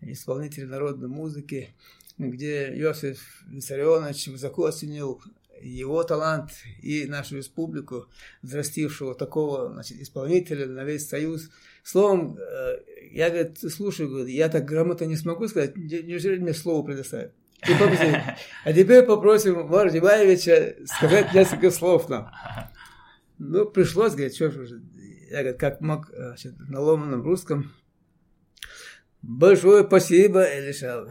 исполнителей народной музыки, где Иосиф Виссарионович оценил его талант и нашу республику, взрастившего такого значит, исполнителя на весь союз. Словом, э, я, говорит, слушаю, говорит, я так грамотно не смогу сказать, неужели мне слово предоставят? И попросим, а теперь попросим Мара Димаевича сказать несколько слов нам. Ну, пришлось, говорит, что же, я говорю, как мог значит, на ломаном русском. Большое спасибо, Илиша.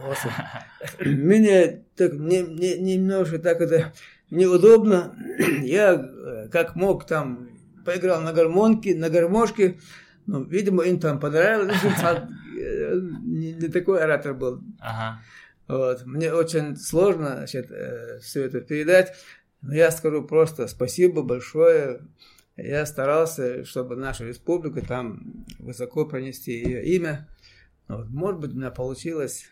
Мне так, мне, мне немножко так это неудобно. Я как мог там поиграл на гармонке, на гармошке. Ну, видимо, им там понравилось. Не, не такой оратор был. Ага. Вот. Мне очень сложно значит, э, все это передать, но я скажу просто спасибо большое. Я старался, чтобы наша республика там высоко пронести ее имя. Вот. Может быть, у меня получилось.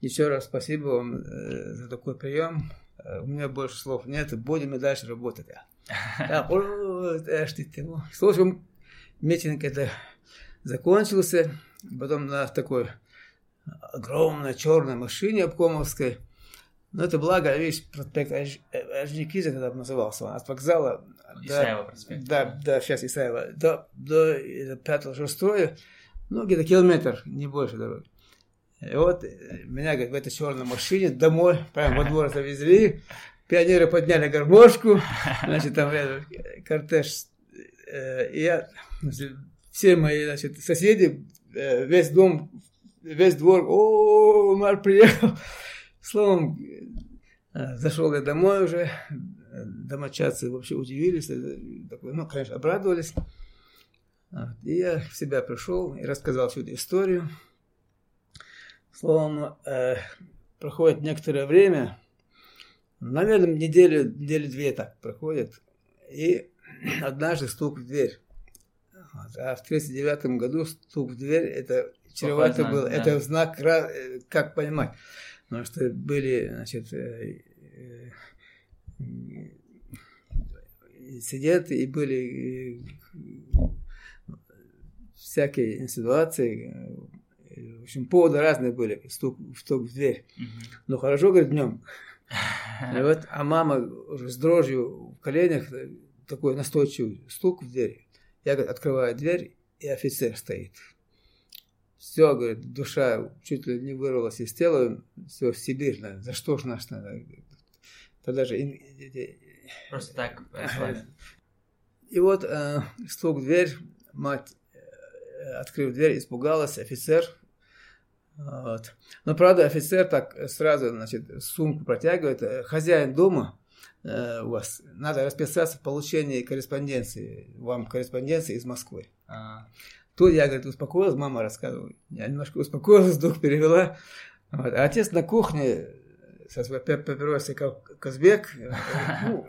Еще раз спасибо вам э, за такой прием. э, у меня больше слов нет, будем и дальше работать. В общем, митинг это закончился, потом на такой огромной черной машине обкомовской, но это благо, видишь, проспект Ажникиза тогда назывался, от вокзала Исаева проспект. Да, да, сейчас Исаева. До, до 5-6 строя, ну, где-то километр, не больше дороги. И вот меня, говорит, в этой черной машине домой, прямо во двор завезли, пионеры подняли гармошку, значит, там рядом кортеж. Э, и я, значит, все мои, значит, соседи, э, весь дом, весь двор, о, Мар приехал. Словом, э, зашел я домой уже, домочадцы вообще удивились, ну, конечно, обрадовались. И я в себя пришел и рассказал всю эту историю. Словом, э, проходит некоторое время, наверное, неделю, недели две так проходит, и однажды стук в дверь. А в 1939 году стук в дверь, это чревато было, да. это знак, э, как понимать. Потому что были, значит, э, э, сидят и были всякие ситуации, в общем, поводы разные были, стук, стук в дверь. Но хорошо, говорит, днем. И вот, а мама уже с дрожью в коленях, такой настойчивый стук в дверь. Я, говорит, открываю дверь, и офицер стоит. Все, говорит, душа чуть ли не вырвалась из тела, все в Сибирь, наверное. за что ж наш, наверное, тогда же... Просто так. И вот э, стук в дверь, мать, э, открыв дверь, испугалась, офицер. Вот. Но, правда, офицер так сразу, значит, сумку протягивает. Э, хозяин дома, э, у вас, надо расписаться в получении корреспонденции, вам корреспонденции из Москвы. А. Тут я, говорит, успокоилась, мама рассказывала. Я немножко успокоилась, дух перевела. Вот. А отец на кухне со своей папиросой Казбек ну,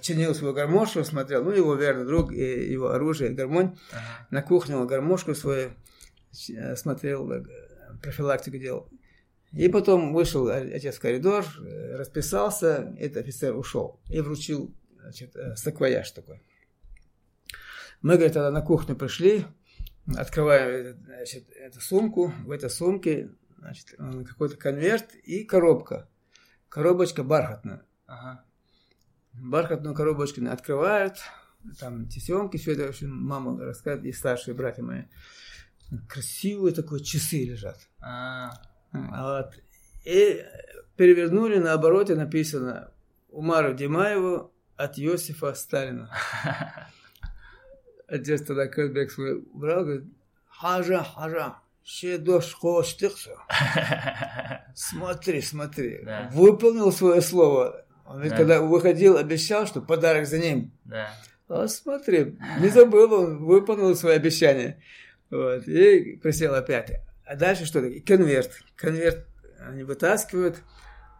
чинил свою гармошку, смотрел, ну, его верный друг, и его оружие, гармонь. Ага. На кухне он гармошку свою э, смотрел, э, профилактику делал. И потом вышел отец в коридор, э, расписался, этот офицер ушел и вручил значит, саквояж такой. Мы, говорит, тогда на кухню пришли, открываем значит, эту сумку, в этой сумке значит, какой-то конверт и коробка. Коробочка бархатная. Ага. Бархатную коробочку открывают, там тесемки, все это, в общем, мама рассказывает, и старшие братья мои. Красивые такие часы лежат. А. Вот. И перевернули, на обороте написано Умару Димаеву от Иосифа Сталина. Отец тогда Кэлбек свой убрал, говорит, хажа, хажа, ще дош хоштыксо. Смотри, смотри, да. выполнил свое слово. Он ведь да. когда выходил, обещал, что подарок за ним. Да. А смотри, не забыл, он выполнил свое обещание. Вот, и присел опять. А дальше что? Конверт. Конверт они вытаскивают,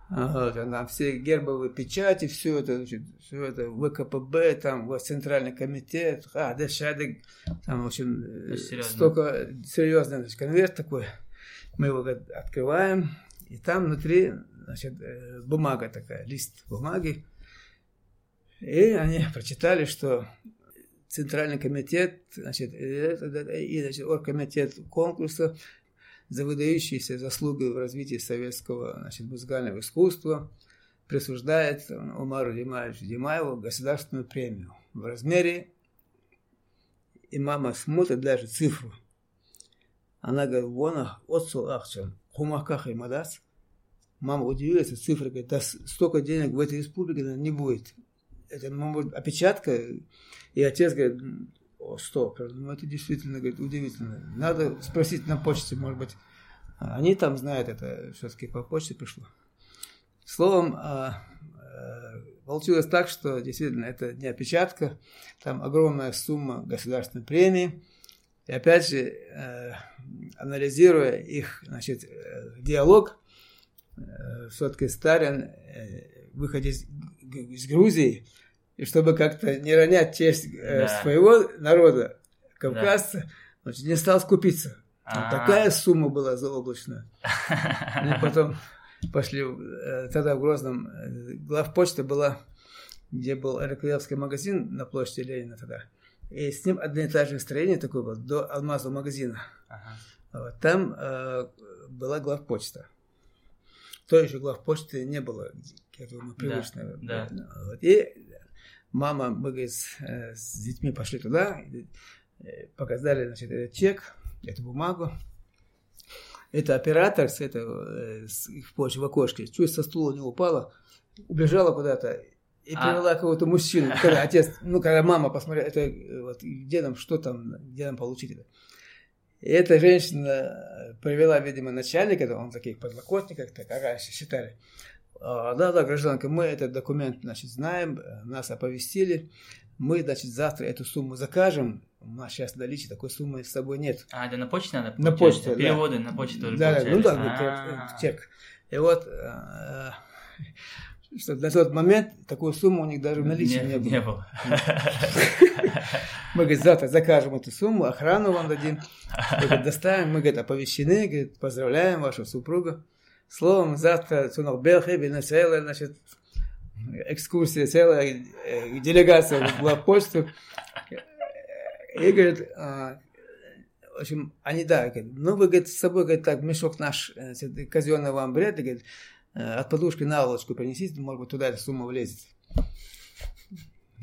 там все гербовые печати, все это, значит, все это ВКПБ, там Центральный комитет, а, шадык, там, в общем, э, Серьезно. столько серьезный значит, конверт такой. Мы его открываем, и там внутри, значит, э, бумага такая, лист бумаги. И они прочитали, что Центральный комитет, значит, и, значит, оргкомитет конкурса за выдающиеся заслуги в развитии советского значит, музыкального искусства присуждает Умару Димаевичу Димаеву государственную премию в размере, и мама смотрит даже цифру. Она говорит, вон отцу ахчан, хумаках и мадас. Мама удивилась, цифра говорит, да столько денег в этой республике не будет. Это, может, опечатка. И отец говорит, о, стоп, ну это действительно, говорит, удивительно. Надо спросить на почте, может быть, они там знают это, все-таки по почте пришло. Словом, а, а, получилось так, что действительно это не опечатка, там огромная сумма государственной премии. И опять же, э, анализируя их значит, э, диалог, э, все-таки Сталин, выходя из Грузии, и чтобы как-то не ронять честь да. своего народа, кавказца, да. не стал скупиться. А-а-а. Такая сумма была заоблачная. И потом пошли, э, тогда в Грозном э, главпочта была, где был Аэроклеевский магазин на площади Ленина тогда. И с ним одноэтажное строение такое было, до алмазового магазина. Ага. Вот, там э, была главпочта. То еще главпочты не было, я думаю, привычно. Да, да. Вот. И мама, мы говорит, с, э, с детьми пошли туда, показали, значит, этот чек, эту бумагу. Это оператор с этого, с их почты в окошке, чуть со стула не упала, убежала куда-то и а. привела кого-то мужчину. Когда отец, ну, когда мама посмотрела, это вот, где нам, что там, где нам получить это. И эта женщина привела, видимо, начальника, он в таких подлокотниках, так, раньше считали. А, да, да, гражданка, мы этот документ, значит, знаем, нас оповестили, мы, значит, завтра эту сумму закажем, у нас сейчас наличия такой суммы с собой нет. А, это на почте надо? На почте, да. Переводы на почту тоже Да, да, ну да, а. чек. И вот, э, что на тот момент такую сумму у них даже в наличии не, не было. Не было. Мы, говорит, завтра закажем эту сумму, охрану вам дадим, мы, доставим, мы, говорит, оповещены, говорит, поздравляем вашу супругу. Словом, завтра Цунах Белхеби, значит, экскурсия, целая э, делегация в почту. И говорит, а, в общем, они, да, говорит, ну, вы, говорит, с собой, говорит, так, мешок наш э, казенный вам бред, говорит, э, от подушки наволочку принесите, может быть, туда эта сумма влезет.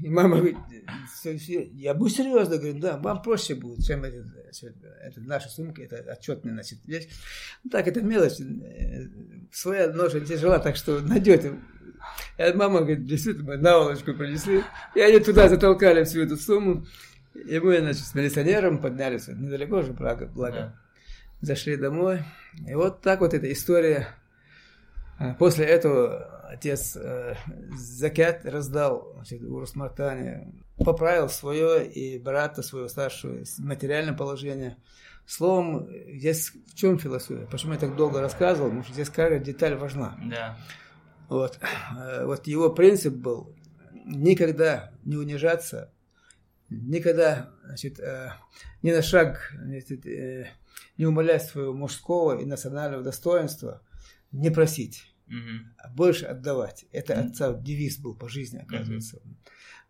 И мама говорит, я буду серьезно, говорю, да, вам проще будет, чем это, это наша сумка, это отчетная, значит, вещь. Ну, так, это мелочь, своя ножа тяжела, так что найдете и мама говорит, действительно, мы наволочку принесли. И они туда затолкали всю эту сумму. И мы, значит, с милиционером поднялись, недалеко же, благо. Да. Зашли домой. И вот так вот эта история. А, после этого отец э, закят раздал значит, у Росмартане, поправил свое и брата своего старшего материальное положение. Словом, здесь в чем философия? Почему я так долго рассказывал? Потому что здесь каждая деталь важна. Да. Вот. Э, вот его принцип был никогда не унижаться, никогда значит, э, ни на шаг значит, э, не умолять своего мужского и национального достоинства, не просить, угу. а больше отдавать. Это отца девиз был по жизни, оказывается. Угу.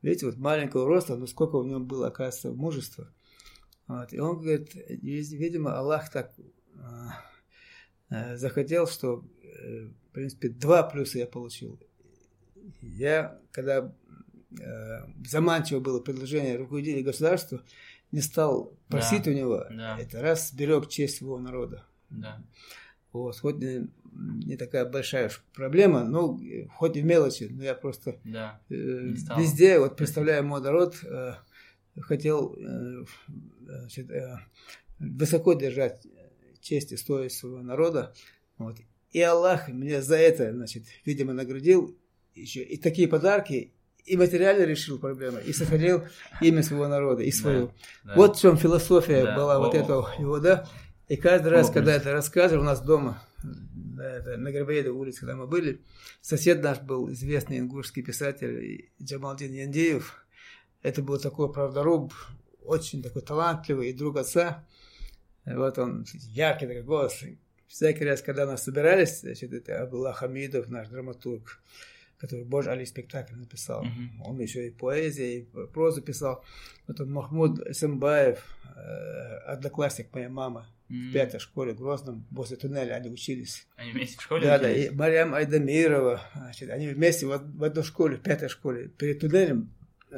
Видите, вот маленького роста, но сколько у него было, оказывается, мужества. Вот. И он говорит, видимо, Аллах так захотел, что в принципе, два плюса я получил. Я, когда э, заманчиво было предложение руководителя государства, не стал просить да, у него, да. это раз сберег честь своего народа. Да. Вот, хоть не, такая большая проблема, но хоть и в мелочи, но я просто да, э, везде, вот представляя мой народ, э, хотел э, значит, э, высоко держать честь и стоимость своего народа. Вот. И Аллах меня за это, значит, видимо, наградил еще и такие подарки, и материально решил проблему, и сохранил имя своего народа, и свою. Да, да. Вот в чем философия да. была вот этого его, да. И каждый раз, О, когда это рассказывал у нас дома, это на Грибоедовой улице, когда мы были, сосед наш был известный ингушский писатель Джамалдин Яндеев. Это был такой правдоруб, очень такой талантливый и друг отца. Вот он, яркий такой голос, всякий раз, когда нас собирались, значит, это Абдулла Хамидов, наш драматург, который Боже Али спектакль написал. Uh-huh. Он еще и поэзию, и прозу писал. Потом Махмуд Сэмбаев, э, одноклассник моей мамы, mm-hmm. в пятой школе в Грозном, возле туннеля они учились. Они вместе в школе Да, учились? да, и Мариам Айдамирова, значит, они вместе в, в одной школе, в пятой школе, перед туннелем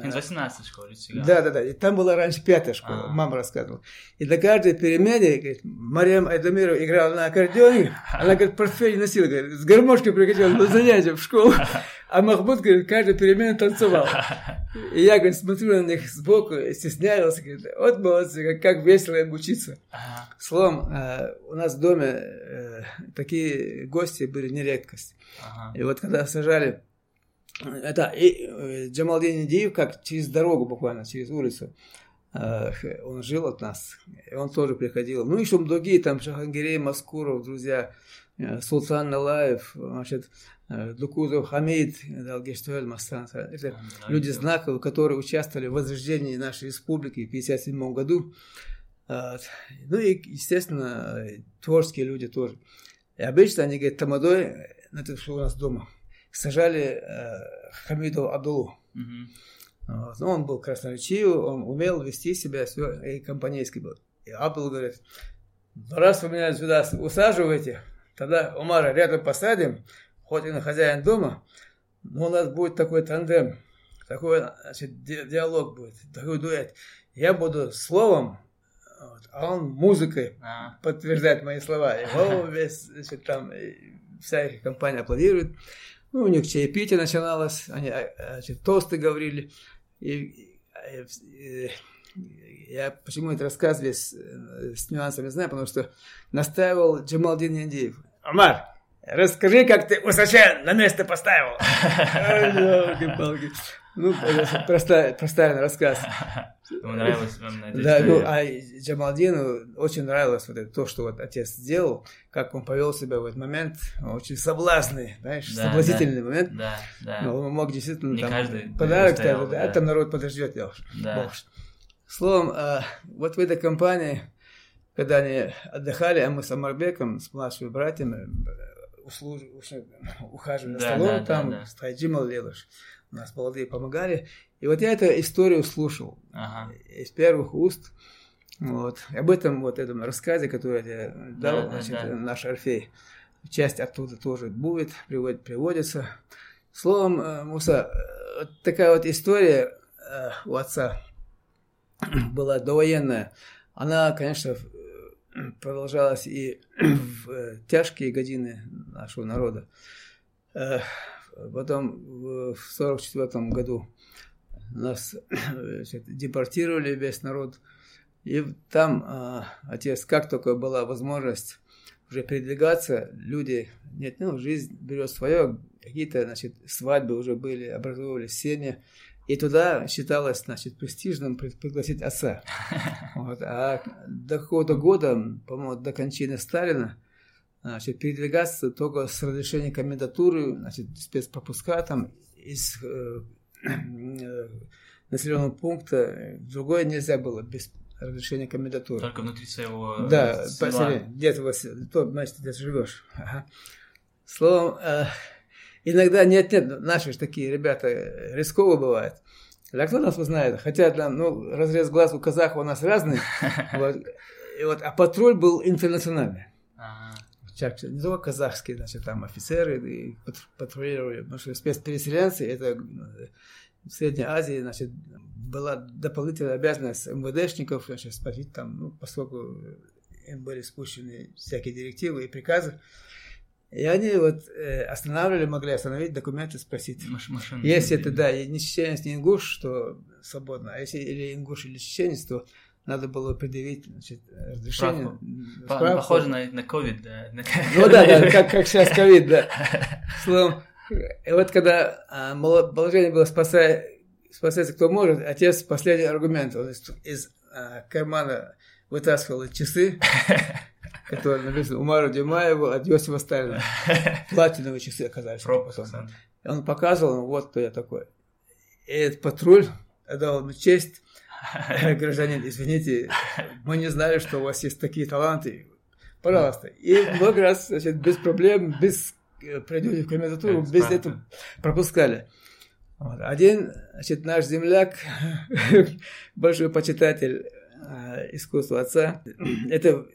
из 18 школы всегда. Да, да, да. И там была раньше пятая школа, А-а-а. мама рассказывала. И на каждой перемене, говорит, Мариам Айдамирова играла на аккордеоне, она, говорит, портфель носила, говорит, с гармошкой приходила на занятия в школу, а Махмуд, говорит, каждую перемену танцевал. И я, говорит, смотрю на них сбоку, стеснялся, говорит, вот молодцы, как, как весело им учиться. Ага. Словом, э, у нас в доме э, такие гости были не редкость. Ага. И вот когда сажали это и, э, Джамалдин Идиев, как через дорогу буквально, через улицу, э, он жил от нас, и он тоже приходил. Ну, еще другие, там, Шахангирей, Маскуров, друзья, э, Султан Налаев, значит, Дукузов Хамид, Далгештуэль Мастан. Это люди знаковые, которые участвовали в возрождении нашей республики в 1957 году. Ну и, естественно, творческие люди тоже. И обычно они говорят, Тамадой это что у нас дома, сажали э, Хамиду Абдулу. Мгм. Вот. Ну, он был красноречивый, он умел вести себя, все, и компанейский был. И Абдул говорит, «Ну, раз вы меня сюда усаживаете, тогда Умара рядом посадим, хоть и на хозяин дома, но у нас будет такой тандем, такой значит, ди- диалог будет, такой дуэт. Я буду словом, вот, а он музыкой А, подтверждать мои слова. И о, весь, значит, там вся их компания аплодирует. Ну, у них чаепитие начиналось, они а, значит, тосты говорили. И, и, и, я почему этот рассказ весь э, с нюансами знаю, потому что настаивал Джамалдин Яндиев. Амар, расскажи, как ты Усача на место поставил. Ой, ёлки-палки. Ну, это простая, простой рассказ. Нравилось вам на Да, ну, а Джамалдину очень нравилось вот это, то, что вот отец сделал, как он повел себя в этот момент, очень соблазный, знаешь, Да, соблазнительный момент. Да, да, Ну, он мог действительно Не там каждый подарок устоял, ставить, да, да. там народ подождет, я уж. да. Словом, а, вот в этой компании, когда они отдыхали, а мы с Амарбеком, с младшими братьями, услуж- уж- ухаживали за Да, столом, да, да, там да. с Тайджимал Лелыш. У нас молодые помогали. И вот я эту историю слушал Ага. из первых уст. Вот. Об этом вот этом рассказе, который я тебе дал, Да, да, значит, да. наш Орфей. Часть оттуда тоже будет, приводит, приводится. Словом, э, Муса, э, вот такая вот история э, у отца была довоенная. Она, конечно, продолжалась и в э, тяжкие годины нашего народа. Э, Потом в 1944 году нас значит, депортировали весь народ. И там а, отец, как только была возможность уже передвигаться, люди, нет, ну, жизнь берет свое, какие-то, значит, свадьбы уже были, образовывались семьи, и туда считалось, значит, престижным при- пригласить отца. Вот. А до какого-то года, по-моему, до кончины Сталина, значит, передвигаться только с разрешения комендатуры, значит, спецпропуска там из э, э, населенного пункта в другое нельзя было без разрешения комендатуры. Только внутри своего Да, э, села. посмотри, где ты, вот, то, значит, где живешь. Ага. Словом, э, иногда нет-нет, наши ж такие ребята э, рисково бывают. А кто нас знает? Хотя там, ну, разрез глаз у казахов у нас разный. Вот, и вот, а патруль был интернациональный. Ага. Не только казахские, значит, там офицеры и пат- патрулировали, потому что спецпереселенцы, это э, в Средней Азии, значит, была дополнительная обязанность МВДшников, значит, спасить там, ну, поскольку им были спущены всякие директивы и приказы, и они вот э, останавливали, могли остановить документы, спросить. Маш-. Если это, да, не чеченец, не ингуш, то свободно. А если или ингуш, или чеченец, то надо было предъявить значит, разрешение. Справку. справку. Похоже на, на COVID, да. Ну да, да, как, как сейчас ковид, да. Словом, и вот когда а, положение было спасай, спасается кто может, отец последний аргумент, он из, из, а, кармана вытаскивал часы, которые написаны Умару Димаеву от Йосифа Сталина. Платиновые часы оказались. Он показывал, ну, вот кто я такой. И этот патруль отдал ему честь. Гражданин, извините, мы не знали, что у вас есть такие таланты. Пожалуйста. И много раз, значит, без проблем, без э, пройдете в комендатуру, Без этого пропускали. Вот. Один, значит, наш земляк, большой почитатель э, искусства отца, это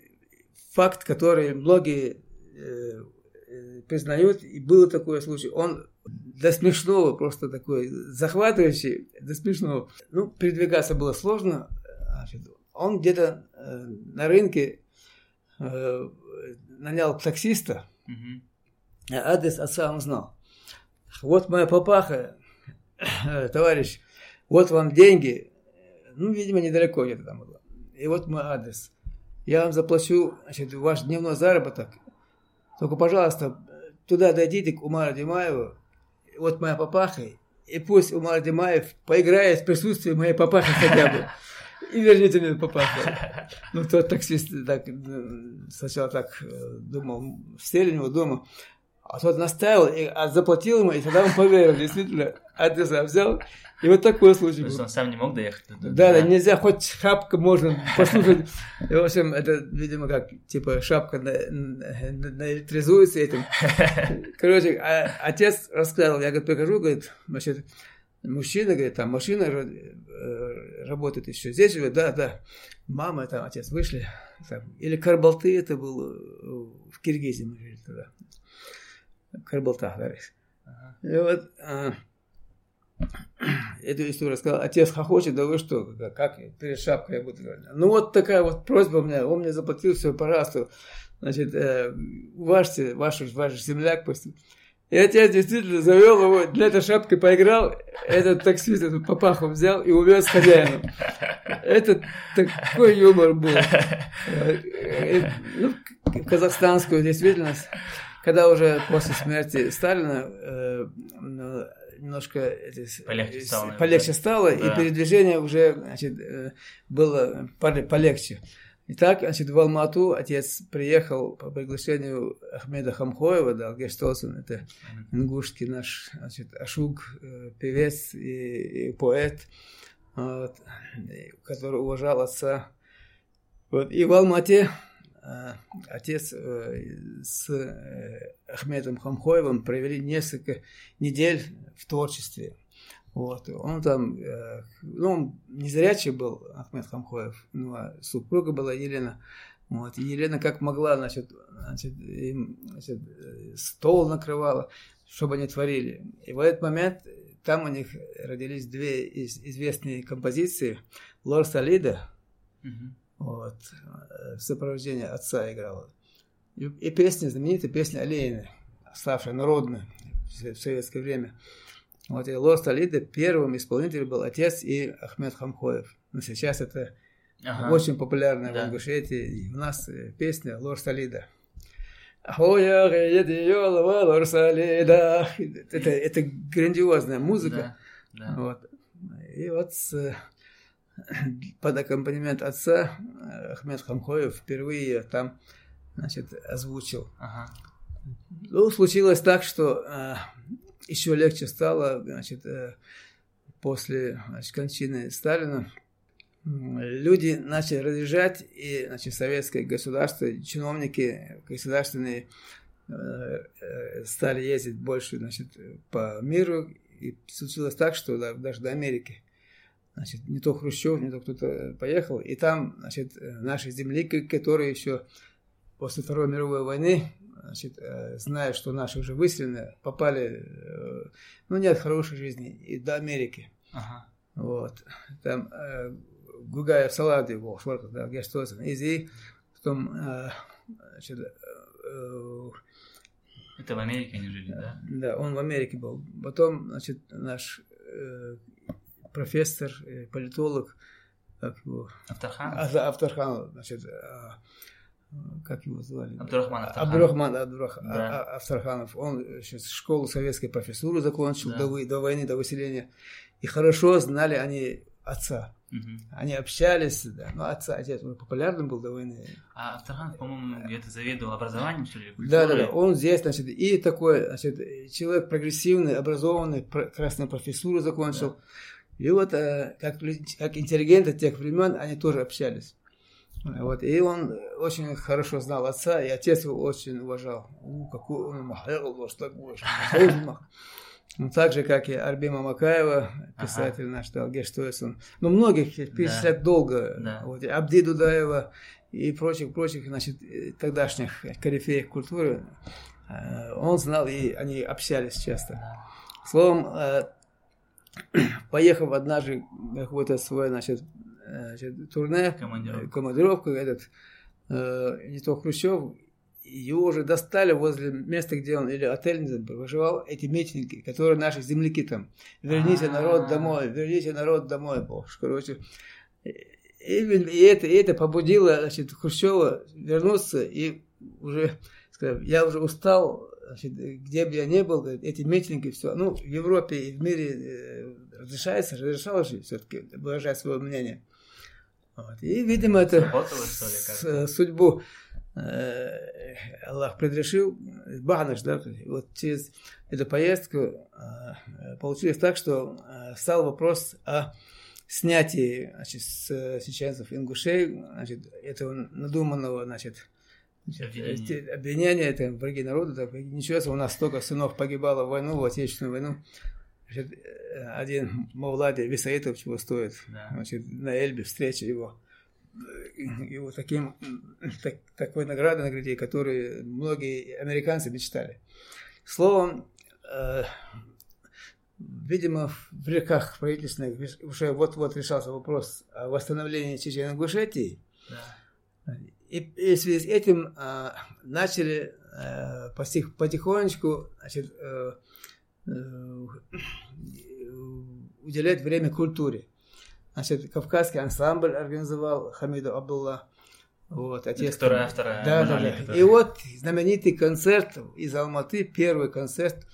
факт, который многие э, э, признают, и было такой случай. Он до смешного, просто такой захватывающий, до смешного. Ну, передвигаться было сложно. Значит, он где-то э, на рынке э, нанял таксиста, а адрес отца он знал. Вот моя папаха, э, товарищ, вот вам деньги. Ну, видимо, недалеко где-то там было. И вот мой адрес. Я вам заплачу значит, ваш дневной заработок. Только, пожалуйста, туда дойдите к Умару Димаеву. Вот моя папаха. И пусть Умар Димаев поиграет в присутствии моей папахи хотя бы. И верните мне папаху. Ну, тот таксист так, сначала так э, думал, сели у него дома. А тот настаивал, и, а заплатил ему, и тогда он поверил, действительно, адреса взял. И вот такой случай То есть был. он сам не мог доехать туда? Да, да, нельзя, хоть шапка можно послушать. И, в общем, это, видимо, как, типа, шапка на- на- наэлектризуется этим. Короче, а- отец рассказал, я, говорит, прихожу, говорит, значит, мужчина, говорит, там машина э, работает еще. Здесь живет, да, да. Мама, там, отец вышли. Там, или Карбалты это был э, в Киргизии мы жили тогда. Карбалта, говоришь. Ага. И вот а, эту историю рассказал. Отец хохочет, да вы что, как, перед шапкой я буду говорить. Ну вот такая вот просьба у меня, он мне заплатил все, пожалуйста. Значит, э, уважьте, ваш, ваш земляк пусть. И отец действительно завел его, для этой шапки поиграл, этот таксист этот папаху взял и увез хозяину. Это такой юмор был. Э, Ну, казахстанскую действительность когда уже после смерти Сталина э, немножко эти с- Полегче стало, полегче стало, Да. и передвижение уже значит, э, было поле- полегче. Итак, значит, в Алмату отец приехал по приглашению Ахмеда Хамхоева, да, Гештолсен, это ингушский наш значит, Ашук, э, певец и, и поэт, вот, который уважал отца. Вот, и в Алмате отец э, с э, Ахмедом Хамхоевым провели несколько недель в творчестве. Вот. Он там, э, ну, он незрячий был, Ахмед Хамхоев, ну, а супруга была Елена. Вот. И Елена как могла, значит, значит, им, значит, э, стол накрывала, чтобы они творили. И в этот момент там у них родились две из- известные композиции. Лор Салида. Вот, э, в сопровождении отца играла. И, и песня, знаменитая песня Олейны, ставшая народной в со- в советское время. Вот и Лор Сталида первым исполнителем был отец и Ахмед Хамхоев. Но сейчас это Ага. очень популярная Да. в Ингушетии. И у нас э, песня Лор Сталида. Ахоя геди йолова Лор Салида. Это, это грандиозная музыка. Да, да. Вот. И вот с, под аккомпанемент отца э, Ахмед Хамхоев впервые там значит, озвучил. Ага. Ну, случилось так, что э, еще легче стало, значит, э, после значит, кончины Сталина. Люди начали разъезжать, и значит, советское государство, чиновники государственные э, э, стали ездить больше значит, по миру, и случилось так, что да- даже до Америки. Значит, не то Хрущев, не то кто-то поехал, и там, значит, э, наши земляки, которые еще после Второй мировой войны, значит, э, зная, что наши уже выселены, попали, э, ну, нет хорошей жизни, и до Америки. Ага. Вот. Там э, Гугаев Салады, во, сколько, да, Гештосен, и потом, э, значит, э, Это в Америке они жили, да? да, он в Америке был. Потом, значит, наш э, профессор, э, политолог, как его, Авторхан? А- Авторханов, значит, а, как его звали? Абдурахман Авторханов. Абдурахман Абдурах- Да. А- А- Авторханов. Он сейчас школу советской профессуры закончил Да. до, вы- до войны, до выселения. И хорошо знали они отца. Мгм. Они общались, да. Ну, отца, отец, он популярным был до войны. А Авторханов, по-моему, где-то заведовал образованием, что ли? Да, да, да. Он здесь, значит, и такой, значит, человек прогрессивный, образованный, красную профессуру закончил. И вот э, как, как интеллигенты тех времен, они тоже общались. Вот, и он очень хорошо знал отца, и отец его очень уважал. У, какой он махал, такой мах. Ну, так же, как и Арбима Макаева, писатель наш, Далгеш Тойсон. Ну, многих перечислять долго. Да. Вот, Абди Дудаева и прочих, прочих, значит, э, тогдашних корифеев культуры. Э, Он знал, и они общались часто. Да. Словом, поехав однажды на какой-то свой, значит, э, значит, турне, Командировку. э, командировку, этот, э, не то Хрущев, его уже достали возле места, где он, или отель, не проживал, эти митинги, которые наши земляки там. Верните А. народ домой, верните народ домой, бог, короче. И, и это, и это побудило, значит, Хрущева вернуться и уже, сказать, я уже устал, значит, где бы я ни был, говорит, эти митинги, все. Ну, в Европе и в мире э, разрешается, разрешалось же все-таки выражать свое мнение. Вот. И, видимо, это Сработало, ли, как-то? судьбу э, Аллах предрешил Бахнаш, да, вот через эту поездку получилось так, что стал вопрос о снятии значит, с чеченцев ингушей, значит, этого надуманного, значит, обвинение, обвинение это враги народа, так, ничего себе, у нас столько сынов погибало в войну, в Отечественную войну, значит, один Мавлади Висаитов чего стоит, да. значит, на Эльбе встреча его, его таким, так, такой наградой наградили, которые многие американцы мечтали. Словом, э, видимо, в реках правительственных уже вот-вот решался вопрос о восстановлении Чечен-Ингушетии. Да. И, и в связи с этим э, начали э, потих, потихонечку значит, э, э, уделять время культуре. Значит, Кавказский ансамбль организовал Хамиду Абдулла. Вот, отец. Которая вторая. Да, да, да. Который... И вот знаменитый концерт из Алматы, первый концерт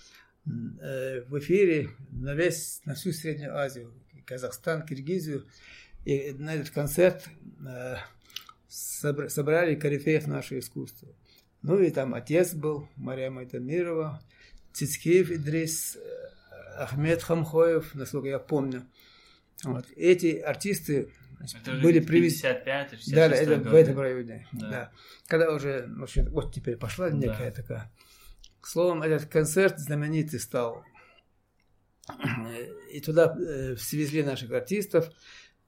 э, в эфире на весь, на всю Среднюю Азию, Казахстан, Киргизию. И на этот концерт э, собрали корифеев нашего искусства. Ну и там отец был, Мария Майтамирова, Цицкиев Идрис, э, Ахмед Хамхоев, насколько я помню. Вот. Эти артисты значит, это были привезены... 55 Да, да, это в этом районе. Да. да. Когда уже, в общем, вот теперь пошла некая да. такая... К слову, этот концерт знаменитый стал. И туда э, свезли наших артистов,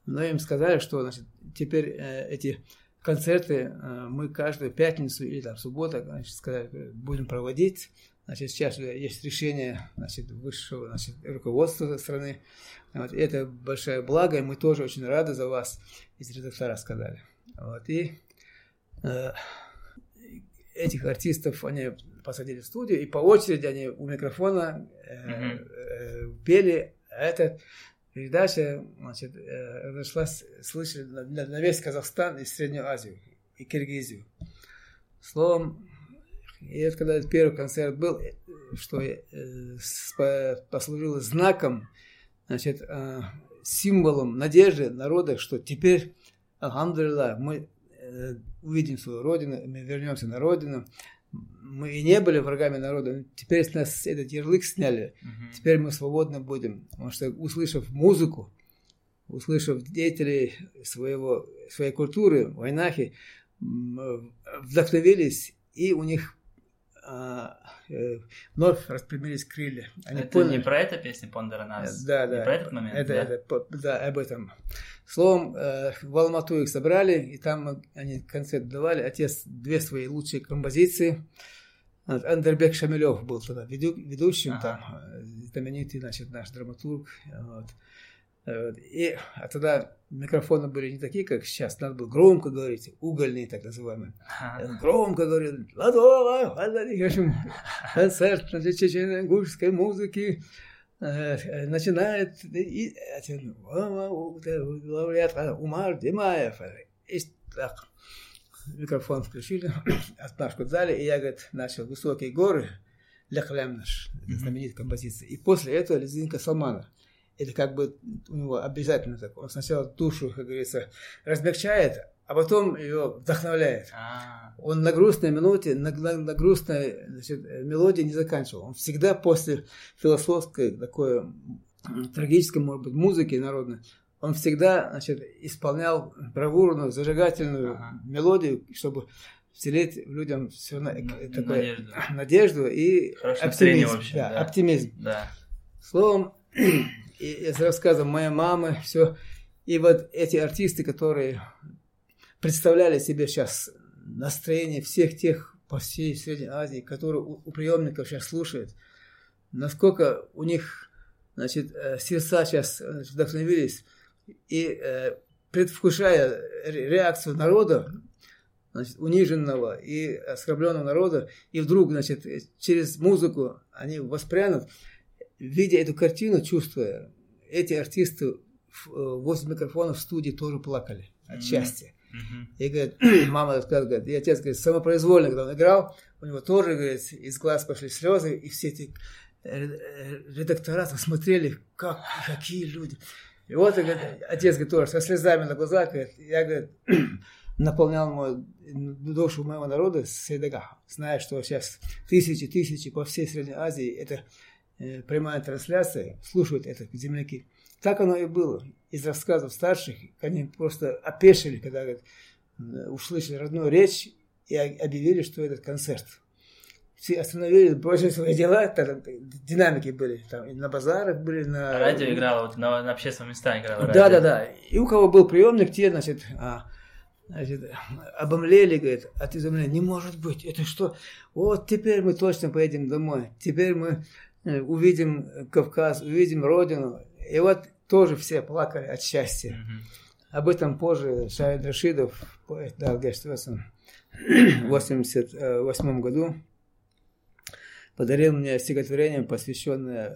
но им сказали, что значит, теперь э, эти концерты э, мы каждую пятницу или там субботу, значит, сказали, будем проводить. Значит, сейчас есть решение значит, высшего значит, руководства страны вот, это большое благо, и мы тоже очень рады за вас, из редактора сказали. Вот, и э, этих артистов они посадили в студию, и по очереди они у микрофона э, э, пели. Эта передача значит, э, разошлась, слышали на, на весь Казахстан и Среднюю Азию, и Киргизию. Словом, и это когда первый концерт был, что э, послужило знаком значит, э, символом надежды народа, что теперь, алхамдулилlah, мы э, увидим свою родину, мы вернемся на родину. Мы и не были врагами народа, теперь с нас этот ярлык сняли, угу. теперь мы свободны будем. Потому что услышав музыку, услышав деятелей своего, своей культуры, войнахи, вдохновились, и у них а, э, вновь распрямились крылья. Они это поняли... не про эту песню Пондера нас? Да, да. Не про этот момент, это, да? Это, да, об этом. Словом, э, в Алмату их собрали, и там они концерт давали. Отец две свои лучшие композиции. Андербек Шамилев был тогда ведущим, ага. там, э, знаменитый, значит, наш драматург. Вот. И а тогда микрофоны были не такие, как сейчас. Надо было громко говорить, угольные так называемые. Ага. Громко говорил, Ладова, в общем, концерт чечено-ингушской музыки э, начинает и, лауреат Умар Димаев. И так, микрофон включили, отмашку дали, и я, говорит, начал «Высокие горы», Ляхлям наш, знаменитая композиция. И после этого Лезинка Салмана это как бы у него обязательно так. Он сначала душу, как говорится, размягчает, а потом ее вдохновляет. А-а-а. Он на грустной минуте, на, на, на грустной значит, мелодии не заканчивал. Он всегда после философской, такой трагической, может быть, музыки народной, он всегда значит, исполнял бравурную, зажигательную ага. мелодию, чтобы вселить людям все на, такое, надежду. надежду и оптимизм. Вообще, да, да. оптимизм. Да. Словом, и с рассказом моей мамы, все. И вот эти артисты, которые представляли себе сейчас настроение всех тех по всей Средней Азии, которые у, у приемников сейчас слушают, насколько у них значит, э, сердца сейчас значит, вдохновились, и э, предвкушая реакцию народа, значит, униженного и оскорбленного народа, и вдруг, значит, через музыку они воспрянут, видя эту картину, чувствуя, эти артисты э, возле микрофона в студии тоже плакали от счастья. Mm-hmm. И говорит, мама рассказывает, и отец говорит, самопроизвольно, когда он играл, у него тоже, говорит, из глаз пошли слезы, и все эти редактора смотрели, как, какие люди. И вот, говорит, отец говорит, тоже со слезами на глазах, говорит, я, говорит, наполнял мою душу моего народа Сейдага, зная, что сейчас тысячи-тысячи по всей Средней Азии, это прямая трансляция, слушают это земляки. Так оно и было. Из рассказов старших они просто опешили, когда говорят, услышали родную речь и объявили, что этот концерт. Все остановили, бросили свои дела, там, динамики были, там, и на базарах были, на... А радио играло, вот на, на общественном места играло радио. Да, да, да. И у кого был приемник, те, значит, а, значит, обомлели, говорит, от изумления, не может быть, это что? Вот теперь мы точно поедем домой, теперь мы э, увидим Кавказ, увидим Родину. И вот тоже все плакали от счастья. Mm-hmm. Об этом позже Шаид Рашидов, поэт Далгеш в 1988 году, подарил мне стихотворение, посвященное э,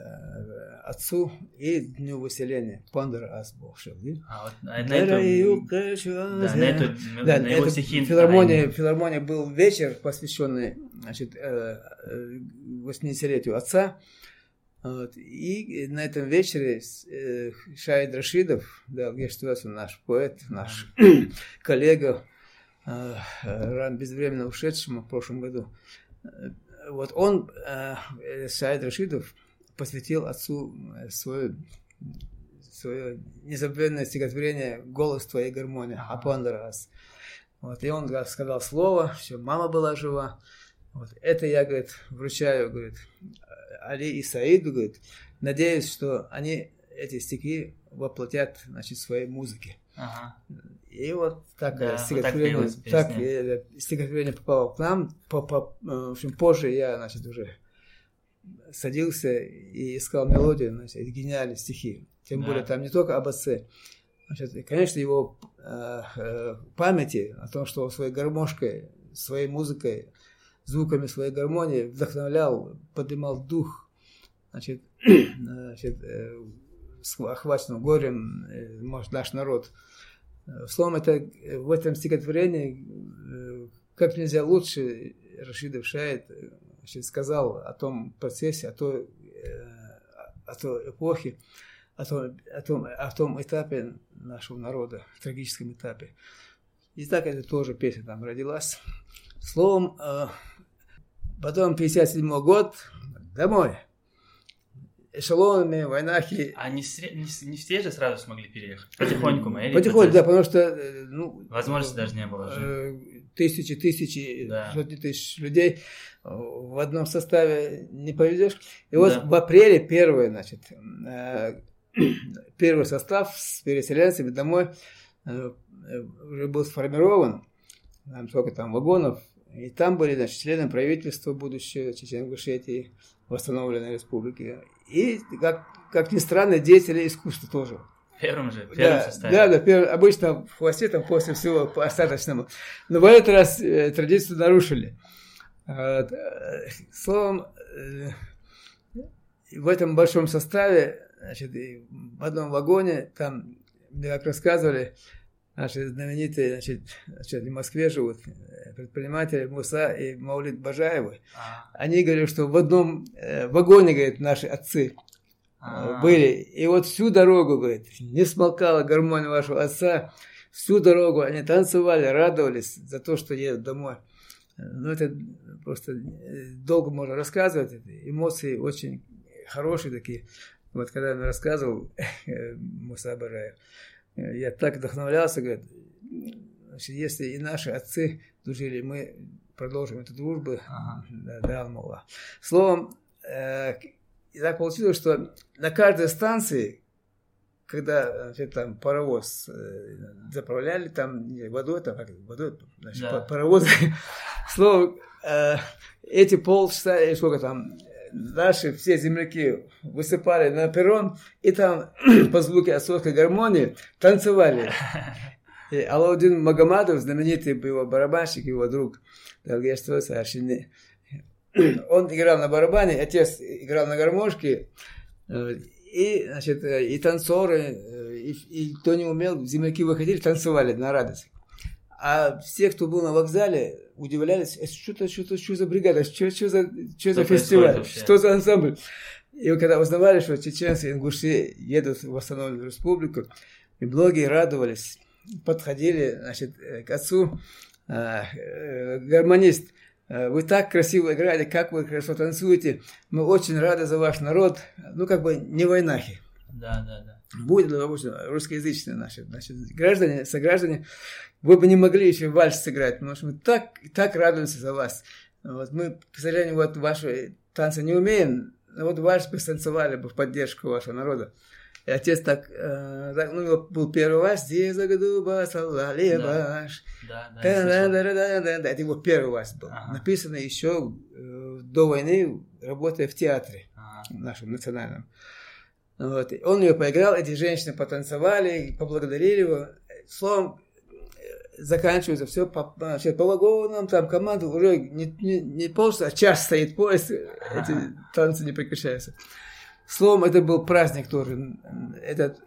отцу и дню выселения. Пандер Асбохшел. А вот на, на эту, да, на эту, да, на его стихи. Филармония, филармония был вечер, посвященный значит, 80-летию э, отца. Вот. И на этом вечере э, Шаид Рашидов, да, Гештуэсон, наш поэт, наш коллега, ран безвременно ушедшему в прошлом году, вот он, э, Саид Рашидов, посвятил отцу э, свое, свое незабвенное стихотворение «Голос твоей гармонии» Апандарас. Вот, и он сказал слово, все, мама была жива. Вот, это я, говорит, вручаю, говорит, Али и Саиду, говорит, надеюсь, что они эти стихи воплотят, значит, в своей музыке. Ага. И вот так да, стихотворение, вот так, так э, стихотворение попало к нам. По, по, э, в общем, позже я, значит, уже садился и искал мелодию, значит, гениальные стихи. Тем да. более там не только об отце. Значит, и, конечно, его э, э, памяти о том, что он своей гармошкой, своей музыкой, звуками своей гармонии вдохновлял, поднимал дух, значит, значит э, охваченным горем, э, может, наш народ. Э, словом, это в этом стихотворении э, как нельзя лучше Рашидов Шаид значит, сказал о том процессе, о той, о той эпохе, о том, о, том, о том этапе нашего народа, трагическом этапе. И так это тоже песня там родилась. Словом, потом 57 год, домой – эшелонами, войнахи. А не, не, не все же сразу смогли переехать? Потихоньку мы? Потихоньку, да, потому что... Э, ну, Возможности даже не было же. Э, тысячи, тысячи, да. сотни тысяч людей в одном составе не повезешь. И вот да. в апреле первый, значит, э, первый состав с переселенцами домой уже был сформирован. Там сколько там вагонов. И там были, значит, члены правительства будущего Чечен-Ингушетии, восстановленной республики. И, как, как ни странно, деятели искусства тоже. Первым же, первым да, составе. Да, да, первым, обычно в хвосте там после всего по остаточному. Но в этот раз э, традицию нарушили. Вот. Э, словом, э, в этом большом составе, значит, в одном вагоне, там, как рассказывали, наши знаменитые, значит, значит, в Москве живут э, предприниматели Муса и Маулит Бажаевы. А. Они говорят, что в одном э, вагоне, говорят, наши отцы а. были. И вот всю дорогу, говорит, не смолкала гармония вашего отца. Всю дорогу они танцевали, радовались за то, что едут домой. Ну, это просто э, долго можно рассказывать. Эмоции очень хорошие такие. Вот когда он рассказывал Муса Бажаев, я так вдохновлялся, говорит, значит, если и наши отцы дружили, мы продолжим эту дружбу, ага. да, да, Аллах. Словом, э, и так получилось, что на каждой станции, когда значит, там паровоз э, заправляли там водой, там как водой, значит, да. паровоз, словом, э, эти полчаса, или сколько там, наши все земляки высыпали на перрон, и там по звуке отцовской гармонии танцевали. И Алаудин Магомадов, знаменитый его барабанщик, его друг, он играл на барабане, отец играл на гармошке, и, значит, и танцоры, и, и кто не умел, земляки выходили, танцевали на радость. А все, кто был на вокзале, удивлялись, «Э, что-то, что-то, что за бригада, что, что за, что, за фестиваль, что за ансамбль. И когда узнавали, что чеченцы и ингуши едут в восстановленную республику, и многие радовались. подходили, значит, к отцу, гармонист, вы так красиво играете, как вы хорошо танцуете. Мы очень рады за ваш народ. Ну, как бы не войнахи. Да, да, да. Будет, допустим, русскоязычные наши значит, граждане, сограждане, вы бы не могли еще вальс сыграть, потому что мы так, так радуемся за вас. Вот мы, к сожалению, вот ваши танцы не умеем, но вот вальс бы станцевали бы в поддержку вашего народа. И отец так, э, так ну, был первый вальс, «Дезагадуба салали ваш». Да, да, да, да, да, да, да, да, это его первый вальс был. Ага. Написано еще э, до войны, работая в театре ага. нашем национальном. Вот. Он ее поиграл, эти женщины потанцевали, поблагодарили его. Словом, заканчивается все по, значит, по вагонам, там команда уже не, не, не полчаса, а час стоит поезд, эти танцы не прекращаются. Словом, это был праздник тоже. Этот,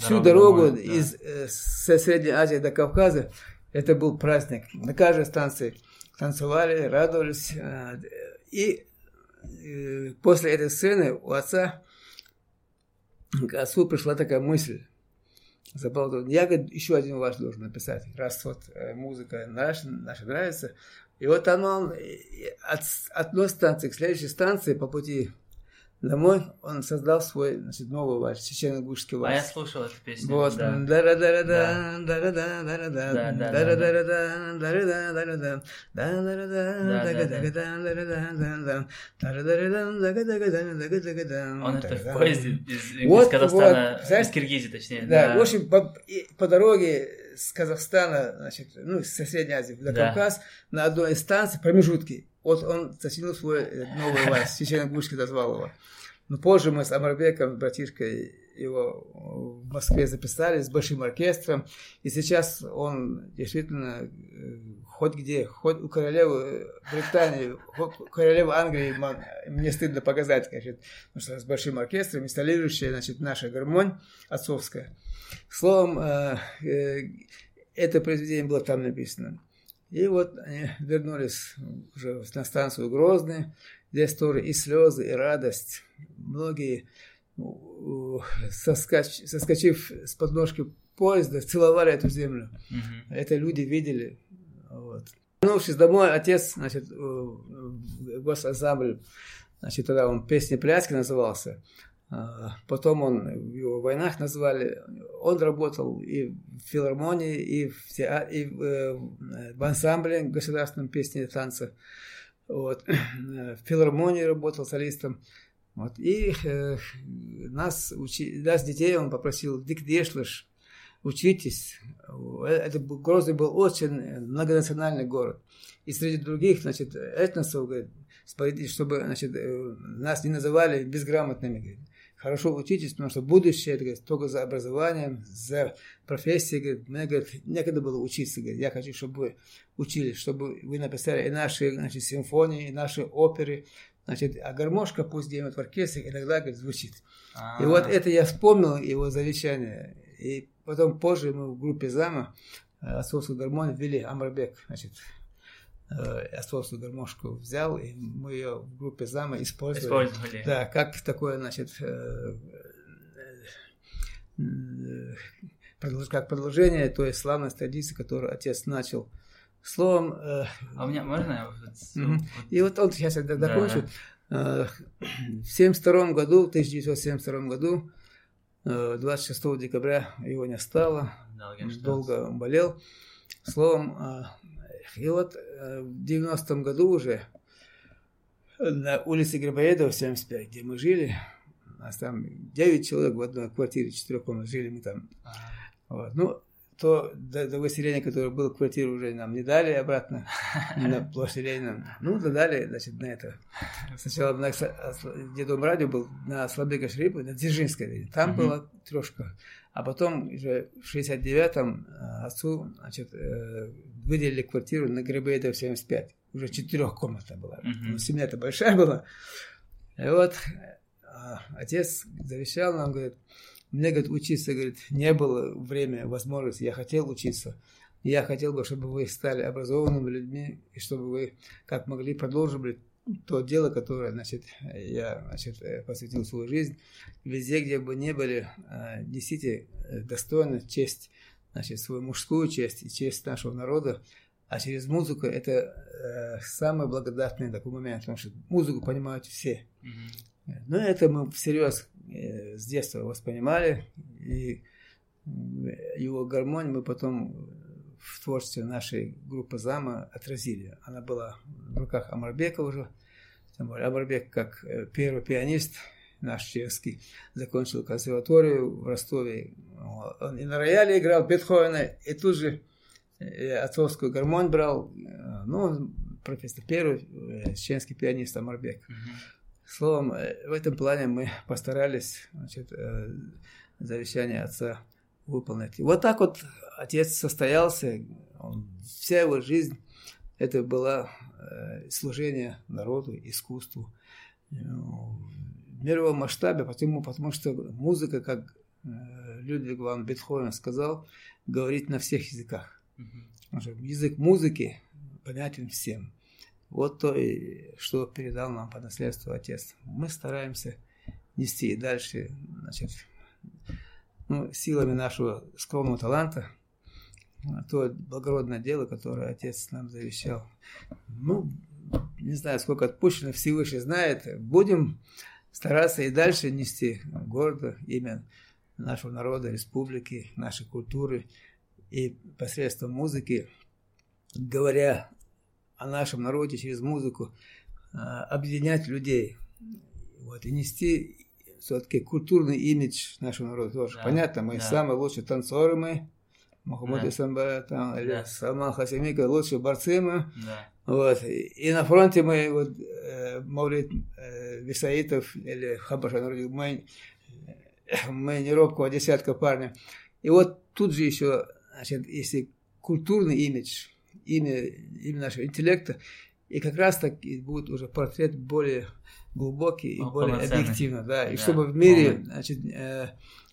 всю дорогу домой, из да. э, со Средней Азии до Кавказа, это был праздник. На каждой станции танцевали, радовались. Э, и э, после этой сцены у отца к отцу пришла такая мысль. Забыл, я еще один ваш должен написать, раз вот э, музыка наша, наша нравится. И вот там он от, от одной станции к следующей станции по пути домой, он создал свой значит, новый вальс, чечено-гушский вальс. А я слушал эту песню. Вот. да да да да да да-да-да. Казахстана, вот, знаешь, из Киргизии, точнее. Да, да. в общем, по, по дороге с Казахстана, значит, ну, со Средней Азии до да. Кавказ, на одной из станций промежутки вот он сочинил свой новый вальс, чечено-ингушский дозвал его. Но позже мы с Амарбеком, братишкой, его в Москве записали с большим оркестром. И сейчас он действительно э, хоть где, хоть у королевы Британии, хоть у королевы Англии, мне стыдно показать, конечно, потому что с большим оркестром, инсталирующая, значит, наша гармонь отцовская. Словом, э, э, это произведение было там написано. И вот они вернулись уже на станцию Грозный, Здесь тоже и слезы, и радость. Многие, соскач, соскочив с подножки поезда, целовали эту землю. Угу. Это люди видели. Вот. Вернувшись домой, отец, значит, госансамбль, значит, тогда он «Песни пляски» назывался. А, потом он, в его войнах назвали, он работал и в филармонии, и в, театр, и в, э, в ансамбле государственном песни и танца. Вот. В филармонии работал солистом. Вот. И э, нас, учи, нас, детей, он попросил, дик дешлыш, учитесь. Это был, Грозный был очень многонациональный город. И среди других, значит, этносов, говорит, чтобы, значит, э, нас не называли безграмотными, говорит хорошо учитесь, потому что будущее это, говорит, только за образованием, за профессией. Говорит, мне говорит, некогда было учиться. Говорит, я хочу, чтобы вы учились, чтобы вы написали и наши значит, симфонии, и наши оперы. Значит, а гармошка пусть где-нибудь в оркестре иногда говорит, звучит. А-а-а. И вот это я вспомнил, его завещание. И потом позже мы в группе ЗАМа э, отцовскую гармонию ввели Амрабек, значит, Э, гармошку взял, и мы ее в группе зама использовали. Использовали. Да, как такое, значит, э, э, как продолжение той славной традиции, которую отец начал. Словом... А у меня можно? И вот он сейчас я закончу. Да. В 72 году, в 1972 году, 26 декабря его не стало, долго болел. Словом, и вот э, в 90-м году уже на улице Грибоедова, 75, где мы жили, у нас там 9 человек в одной квартире, 4 комнат жили мы там. Вот. Ну, то до, до выселения, которое было в квартиру, уже нам не дали обратно на площадь Ленина. Ну, дали, значит, на это. Сначала на, где Дом радио был на Слабека Шрипа, на Дзержинской. Там была трешка. А потом уже в 69-м э, отцу значит, э, выделили квартиру на Грибоедова 75. Уже четырехкомнатная была. Uh-huh. Семья-то большая была. И вот э, отец завещал нам, говорит, мне, говорит, учиться, говорит, не было время, возможности, я хотел учиться. Я хотел бы, чтобы вы стали образованными людьми, и чтобы вы, как могли, продолжили то дело, которое, значит, я, значит, э, посвятил свою жизнь, везде, где бы не были, э, несите э, достойно честь значит, свою мужскую честь и честь нашего народа, а через музыку это э, самый благодатный такой момент, потому что музыку понимают все. Mm-hmm. Но это мы всерьез э, с детства воспринимали, и его гармонию мы потом в творчестве нашей группы ЗАМа отразили. Она была в руках Амарбека уже, тем более Амарбек как э, первый пианист наш чешский, закончил консерваторию в Ростове. Он и на рояле играл Бетховена, и тут же э, отцовскую гармонь брал. Э, ну, профессор первый, чеченский пианист Амарбек. Словом, в этом плане мы постарались значит, завещание отца выполнить. И вот так вот отец состоялся, он, вся его жизнь это было э, служение народу, искусству э, мировом масштабе, потому, потому что музыка, как э, Людвиг ван Бетховен сказал, говорит на всех языках. Mm-hmm. Язык музыки понятен всем. Вот то, что передал нам по наследству отец. Мы стараемся нести и дальше, значит, ну, силами нашего скромного таланта, то благородное дело, которое отец нам завещал. Ну, не знаю, сколько отпущено, Всевышний знает. Будем стараться и дальше нести гордо имя нашего народа, республики, нашей культуры. И посредством музыки, говоря о нашем народе через музыку, а, объединять людей. Вот, и нести все-таки культурный имидж нашего народа тоже. Да, Понятно, мы да. самые лучшие танцоры мы, Мухаммад да. Исамбай, там, или да. Салман Хасимика, лучшие борцы мы. Да. Вот. И, на фронте мы, вот, э, Мавлид э, Висаитов или Хабаша, мы, мы не робкого десятка парня. И вот тут же еще, значит, если культурный имидж, имя, имя нашего интеллекта, и как раз так и будет уже портрет более глубокий и ну, более объективно, да, и да. чтобы в мире, значит, э,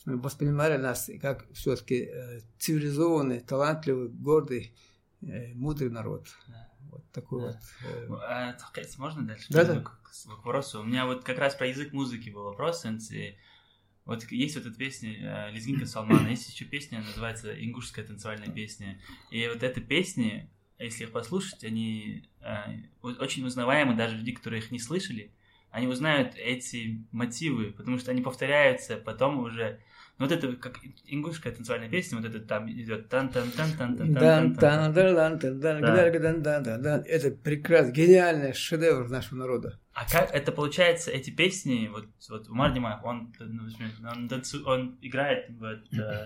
воспринимали нас как все-таки э, цивилизованный, талантливый, гордый, э, мудрый народ. Да. Вот такой да. вот. Э... А, можно дальше? Да, да. К, к вопросу. У меня вот как раз про язык музыки был вопрос. И вот есть вот эта песня э, Лезгинка Салмана, есть еще песня, называется «Ингушская танцевальная песня». И вот эта песня, если их послушать, они э, очень узнаваемы даже люди, которые их не слышали они узнают эти мотивы, потому что они повторяются потом уже. Ну, вот это как ингушская танцевальная песня, вот это там идет тан тан тан тан тан тан тан тан тан тан Это прекрасно, гениальный шедевр нашего народа. А как это получается, эти песни, вот, вот Умар Димаев, он, он, танцу, он играет, вот,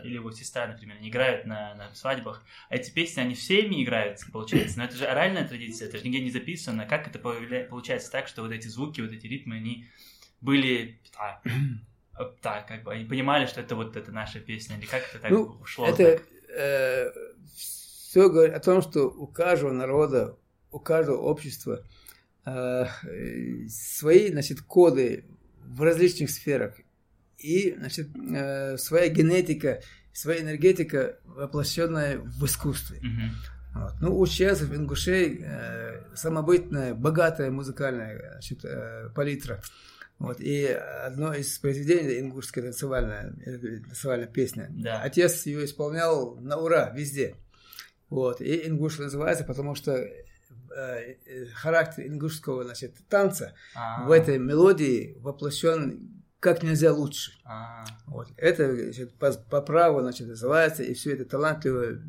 или его сестра, например, они играют на, на свадьбах, эти песни, они всеми играются, получается, но это же оральная традиция, это же нигде не записано, как это получается так, что вот эти звуки, вот эти ритмы, они были, так, как бы, они понимали, что это вот это наша песня, или как это так ну, ушло? Это э, все говорит о том, что у каждого народа, у каждого общества э, свои, значит, коды в различных сферах. И, значит, э, своя генетика, своя энергетика, воплощенная в искусстве. Mm-hmm. Вот. Ну, у чехов, ингушей э, самобытная, богатая музыкальная значит, э, палитра. Вот, и одно из произведений ингушская танцевальная, танцевальная песня. Да. Отец ее исполнял на ура везде. Вот, и ингуш называется, потому что э, э характер ингушского значит, танца А-а-а. в этой мелодии воплощен как нельзя лучше. А-а-а. Вот. Это значит, по, по праву значит, называется, и все это талантливая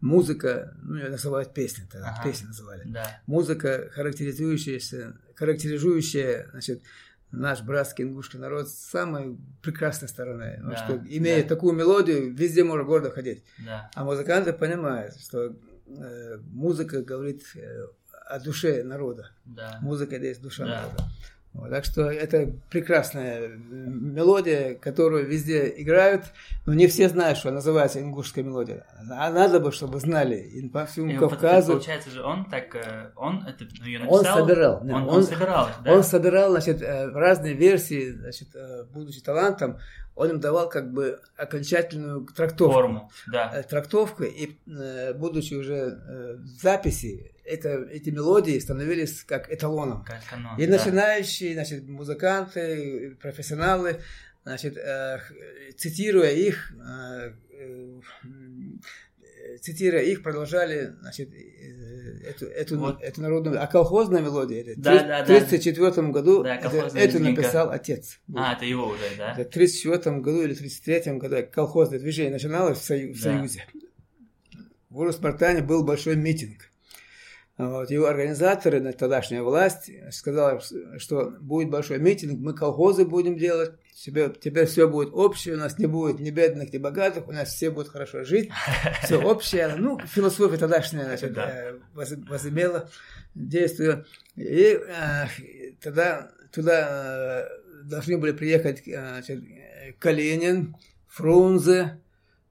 музыка, ну, ее называют песня, тогда ага. песня называли. Да. Музыка, характеризующаяся, характеризующая, значит, наш братский ингушский народ с самой прекрасной стороны. Да, что, имея да. такую мелодию, везде можно гордо ходить. Да. А музыканты понимают, что э, музыка говорит э, о душе народа. Да. Музыка есть душа да. народа. Вот, так что это прекрасная мелодия, которую везде играют, но не все знают, что называется ингушская мелодия. А надо бы, чтобы знали. И по всему и Кавказу. Получается же, он так, э, он это ее написал. Он собирал. Он, он, он собирал, да? Он собирал, значит, э, разные версии, значит, э, будучи талантом, он им давал как бы окончательную трактовку. Форму, да. Трактовку, и будучи уже в записи, это, эти мелодии становились как эталоном. Как канон, и да. начинающие значит, музыканты, профессионалы, значит, э, цитируя их, э, э, цитируя их, продолжали, значит, эту, эту, вот. эту народную... А колхозная мелодия, это да, в 1934 да, году да, это, это написал отец. А, это его уже, да? В 1934 году или 1933 году колхозное движение начиналось в, Сою, в да. Союзе. В Урус-Спартане был большой митинг. Вот, его организаторы, тогдашняя власть, сказала, что будет большой митинг, мы колхозы будем делать, теперь, теперь все будет общее, у нас не будет ни бедных, ни богатых, у нас все будут хорошо жить, все общее. Ну, философия тогдашняя значит, да. Э, возымела действие. И э, тогда туда э, должны были приехать значит, Калинин, Фрунзе,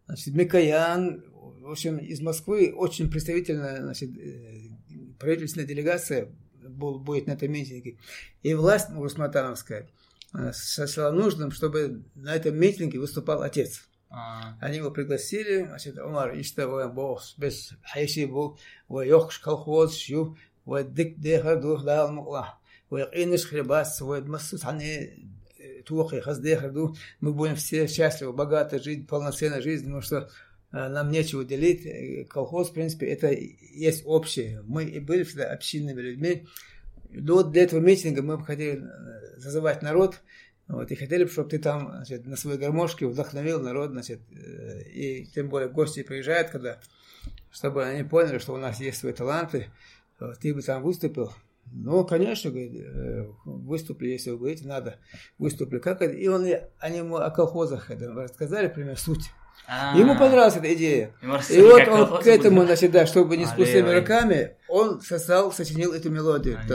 значит, Микоян, в общем, из Москвы очень представительная значит, правительственная делегация будет на этом митинге. И власть Урусматановская э, сочла нужным, чтобы на этом митинге выступал отец. А. Они его пригласили, значит, Умар Иштава Бос, без Хайши Бу, Вайох колхоз Шу, Вайдик Деха Дух Дал Мукла, Вайиниш Хребас, Вайдмасус Хани Тухи Хаздеха Ду, мы будем все счастливы, богато жить, полноценной жизнью, потому что Э, нам нечего делить. Э, колхоз, в принципе, это есть общее. Мы и были всегда общинными людьми. До, для этого митинга мы хотели э, зазывать народ, вот, и хотели бы, чтобы ты там значит, на своей гармошке вдохновил народ, значит, и тем более гости приезжают, когда, чтобы они поняли, что у нас есть свои таланты, ты бы там выступил. Ну, конечно, говорит, выступили, если вы говорите, надо, выступили. Как это? И он, они ему о колхозах это рассказали, пример, суть. А-а-а. Ему понравилась эта идея. И вот он к этому, значит, да, чтобы не с пустыми руками, он сосал, сочинил эту мелодию. Вот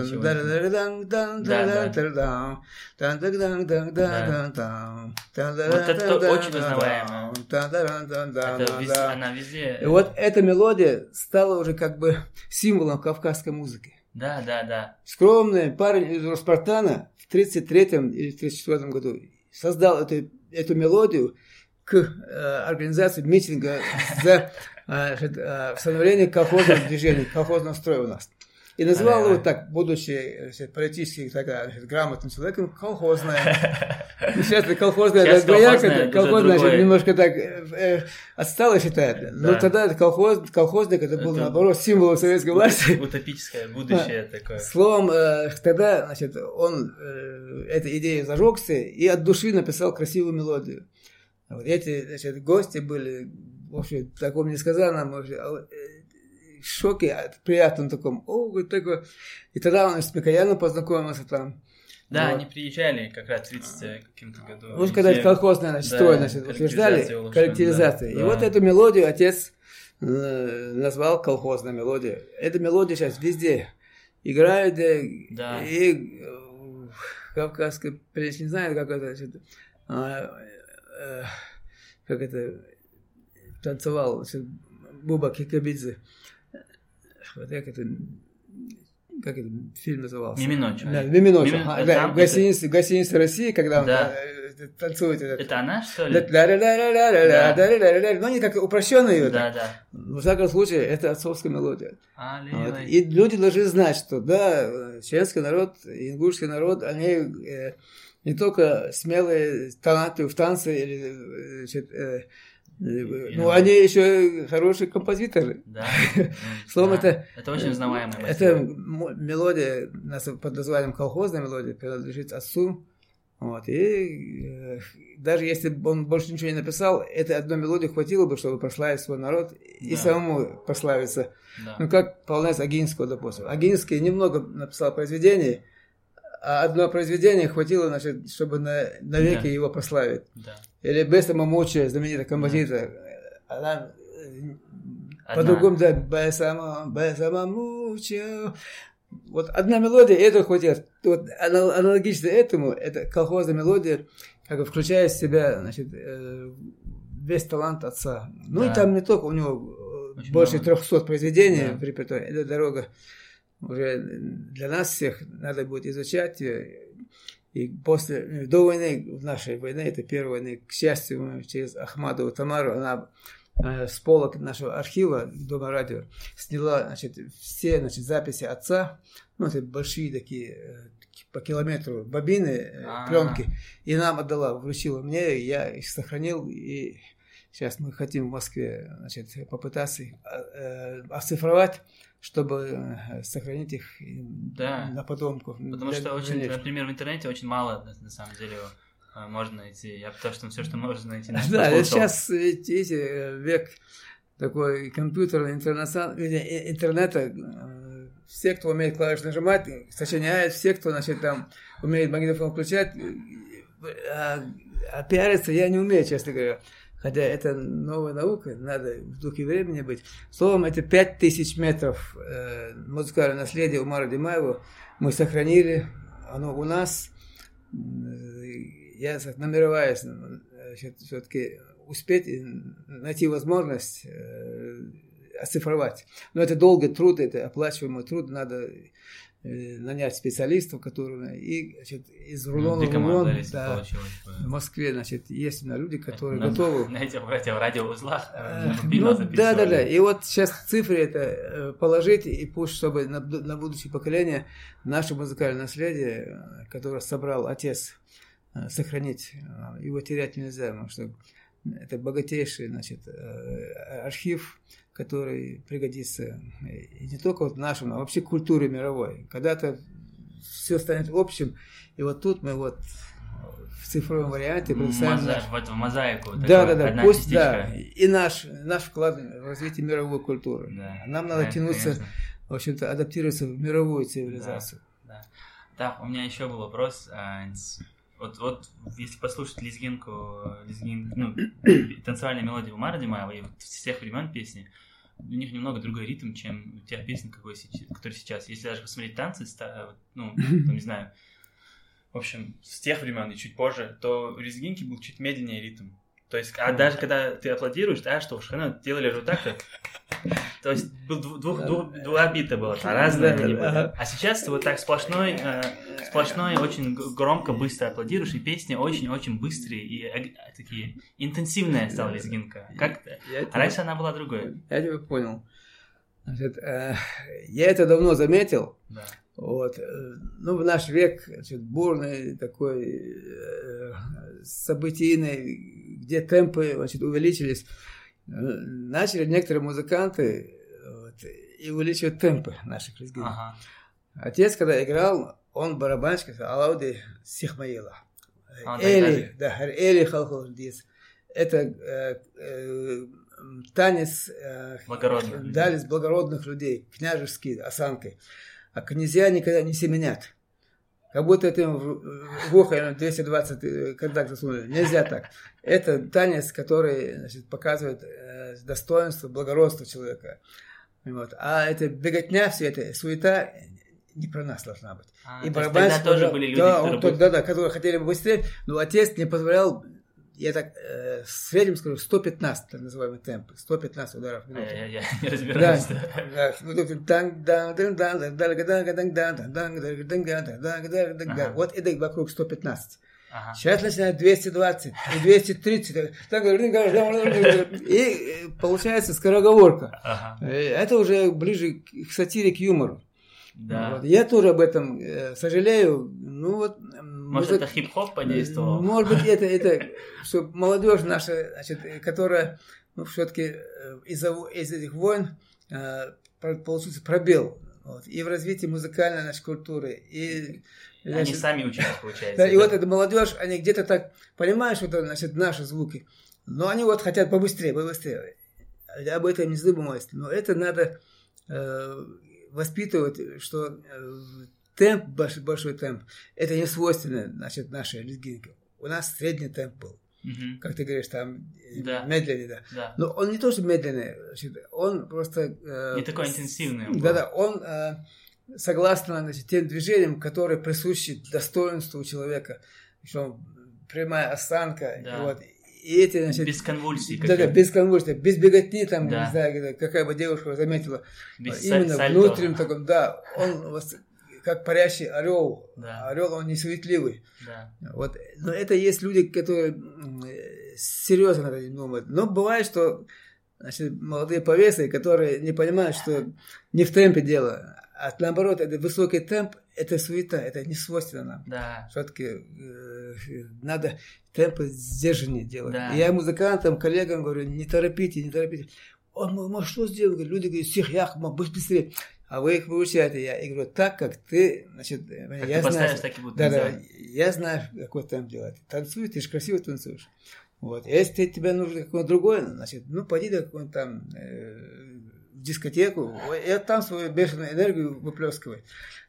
это очень узнаваемо. Она везде. И вот эта мелодия стала уже как бы символом кавказской музыки. Да, да, да. Скромный парень из Роспартана в 33-м или 34-м году создал эту, эту мелодию, к э, организации митинга за э, э, становление колхозного движения, колхозного строя у нас. И назвал его так, будучи значит, политически тогда значит, грамотным человеком, колхозная. Ну, сейчас колхозная, сейчас это двояко, колхозная, значит, немножко так э, отстало считает. Но тогда это колхоз, колхозник, это был, это наоборот, символ советской власти. Утопическое будущее такое. Словом, э, тогда, значит, он э, этой идеей зажегся и от души написал красивую мелодию. Вот эти значит, гости были, в общем, в таком несказанном а э, шоке, приятном таком. О, вот такой. И тогда он с Микояном познакомился там. Да, вот. они приезжали как раз в 30 каким-то году. Вот когда это колхозное значит, да, строй, значит, утверждали, коллективизация. Да. И да. вот эту мелодию отец э, назвал колхозная мелодия. Эта мелодия сейчас везде играет, да. и э, кавказская, не знаю, как это, значит, а, э, как это, танцевал Буба Кикабидзе. Вот как это, как это фильм назывался? Миминочь. Да, Миминочь. Мимин... Ага, да, в гостинице, это... гостинице России, когда да. он танцует. Этот... Это она, что ли? Да. Ну, они как упрощенные. Да, да. В всяком случае, это отцовская мелодия. А, вот. И люди должны знать, что, да, чеченский народ, ингушский народ, они не только смелые таланты в танце, или, значит, э, э, ну, они еще хорошие композиторы. Да. Словом, да. это... Это очень узнаваемая Это мелодия, под названием колхозная мелодия, принадлежит отцу. Вот, и э, даже если бы он больше ничего не написал, этой одной мелодии хватило бы, чтобы прославить свой народ и да. самому прославиться. Да. Ну, как Полнес Агинского, допустим. Агинский немного написал произведений, а одно произведение хватило, значит, чтобы на, навеки да. его прославить. Да. Или Беса Мамуча, знаменитый композитор, да. она по-другому, да, Беса Мамуча. Вот одна мелодия, это хватит. Вот аналогично этому, это колхозная мелодия, как бы включая в себя, значит, э, весь талант отца. Ну да. и там не только у него Очень больше много. 300 произведений да. в репертуаре. Это дорога уже для нас всех надо будет изучать. Э, и после, до войны, в нашей войне, это первая войны, к счастью, мы через Ахмадову Тамару, она э, с полок нашего архива Дома радио сняла значит, все значит, записи отца, ну, это большие такие, по километру бобины, А-а-а. пленки, и нам отдала, вручила мне, я их сохранил, и сейчас мы хотим в Москве значит, попытаться их оцифровать, чтобы сохранить их да. на потомков. Потому что, очень, например, в интернете очень мало, на самом деле, можно найти. Я потому что все, что можно найти, на Да, сейчас, видите, век такой компьютерный интернета, все, кто умеет клавиш нажимать, сочиняет, все, кто, значит, там умеет магнитофон включать, а, а пиариться я не умею, честно говоря. Хотя это новая наука, надо в духе времени быть. Словом, это пять тысяч метров э, музыкального наследия Умара Димаева мы сохранили, оно у нас. Я намереваюсь все-таки успеть найти возможность э, оцифровать. Но это долгий труд, это оплачиваемый труд, надо э, нанять специалистов, которые и значит, из рулона в рулон да, в Москве, значит, есть на люди, которые на, готовы. На этих, в этих радиоузлах э, ну, да, да, да. И вот сейчас цифры это э, положить, и пусть, чтобы на, на будущее поколение наше музыкальное наследие, которое собрал отец, сохранить. Его терять нельзя, потому что это богатейший значит, архив который пригодится и не только вот нашему, а вообще культуре мировой. Когда-то все станет общим, и вот тут мы вот в цифровом варианте представим... Моза... Наш... В мозаику. Да, да, да, пусть, частичка. да, и наш, наш вклад в развитие мировой культуры. Да, Нам надо да, тянуться, конечно. в общем-то, адаптироваться в мировую цивилизацию. Да, да. Так, у меня еще был вопрос. А, вот, вот если послушать лезгинку, лезгин, ну, танцевальные мелодии Умара Димаева и вот с тех времен песни, у них немного другой ритм, чем у тех песен, какой, который сейчас. Если даже посмотреть танцы, ну, там, не знаю, в общем, с тех времен и чуть позже, то у Резгинки был чуть медленнее ритм. То есть, а даже когда ты аплодируешь, да, что уж, ну, делали вот так, то есть двух, двух, двух, два бита было, а разные они были. А сейчас ты вот так сплошной, э, сплошной, очень громко, быстро аплодируешь, и песни очень-очень быстрые и э, такие интенсивные стала лезгинка. Как а раньше она была другой. Я тебя понял. Значит, э, я это давно заметил. Да. Вот. Э, ну, в наш век, значит, бурный такой э, событийный, где темпы значит, увеличились, э, начали некоторые музыканты вот, и увеличивать темпы наших лезгинов. Ага. Отец, когда играл, он барабанщик, Алауди Сихмаила. А, Эли, да, Эли Халхулдис. Это э, э, танец э, благородных, дали благородных людей, княжеский осанкой а князья никогда не семенят. Как будто это в ухо 220 э, контакт засунули. Нельзя так. Это танец, который значит, показывает э, достоинство, благородство человека. Вот. А это беготня, все это суета не про нас должна быть. А, и барабанщик, тоже были люди, да, которые... Он, да, да, которые хотели бы быстрее, но отец не позволял я так э, среднем скажу, 115, так называемый темп, 115 ударов в минуту. Я, я, я не разбираюсь. Вот это вокруг 115. Ага. Сейчас начинает 220 и 230. И получается скороговорка. Ага. Это уже ближе к сатире, к юмору. Да. Вот. Я тоже об этом э, сожалею. Ну вот. Может, это хип-хоп подействовал? Может быть, это, это что молодежь наша, значит, которая, ну, все-таки э, из-за из этих войн э, получился пробел вот, и в развитии музыкальной нашей культуры, и значит, они сами учатся, получается. Да, и вот эта молодежь, они где-то так понимают, что это значит наши звуки, но они вот хотят побыстрее, побыстрее. Об этом не задумываюсь, но это надо э, воспитывать, что э, темп, большой, большой темп, это не свойственно значит, нашей лезгинке. У нас средний темп был. Угу. Как ты говоришь, там э, да. медленный, да. да. Но он не то, что медленный, значит, он просто... Э, не такой интенсивный. Да-да, он э, согласно значит, тем движениям, которые присущи достоинству человека, что прямая осанка, да. вот, и эти, значит, без конвульсий. Да, да, без конвульсий, без беготни, там, да. не знаю, какая бы девушка заметила. Без именно сальто. внутренним таком, да, он как парящий орел. Да. Орел, он не суетливый. Да. Вот. Но это есть люди, которые серьезно над этим думают. Но бывает, что значит, молодые повесы, которые не понимают, что не в темпе дело, А наоборот, это высокий темп, это суета, это не свойственно нам. Да. Все-таки э, надо темпы сдержаннее делать. Да. И я музыкантам, коллегам говорю, не торопите, не торопите. Он, мы что сделал? Люди говорят, всех я будь быстрее. А вы их выучаете. Я и говорю, так как ты, значит, Как я ты знаю, так и будут да, да, я знаю, какой темп делать. Танцуй, ты же красиво танцуешь. Вот. Если тебе нужно какое-то другое, значит, ну, пойди до какой-нибудь там э, в дискотеку, и там свою бешеную энергию выплескивай.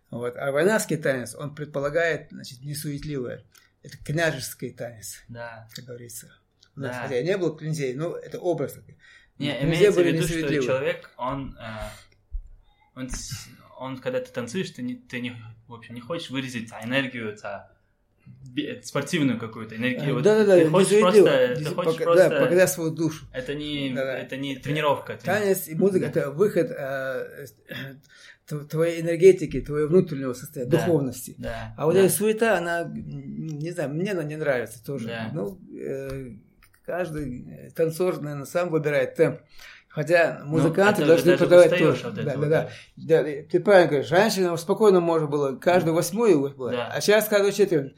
Вот. А войнарский танец, он предполагает, значит, несуетливое. Это княжеский танец, Да. как говорится. У нас, Да. хотя не было князей, но это образ такой. Не, имеется в виду, что человек, он, э, он, он, когда ты танцуешь, ты не, ты не, в общем, не хочешь выразить энергию, спортивную какую-то энергию. Вот Да-да-да, ты хочешь просто, ты хочешь пока- просто, Да, показать свою душу. это не, Да-да. это не тренировка. Танец и музыка – это выход э, тв- твоей энергетики, твоего внутреннего состояния, Да. духовности. Да. А вот да. эта суета, она, не знаю, мне она не нравится тоже. Да. Ну, э, каждый танцор, наверное, сам выбирает темп. Хотя музыканты это должны продавать тоже. от Да, этого, да, да, да. Ты правильно говоришь, раньше нам спокойно можно было, каждую восьмую было, Да. а сейчас каждую четверть.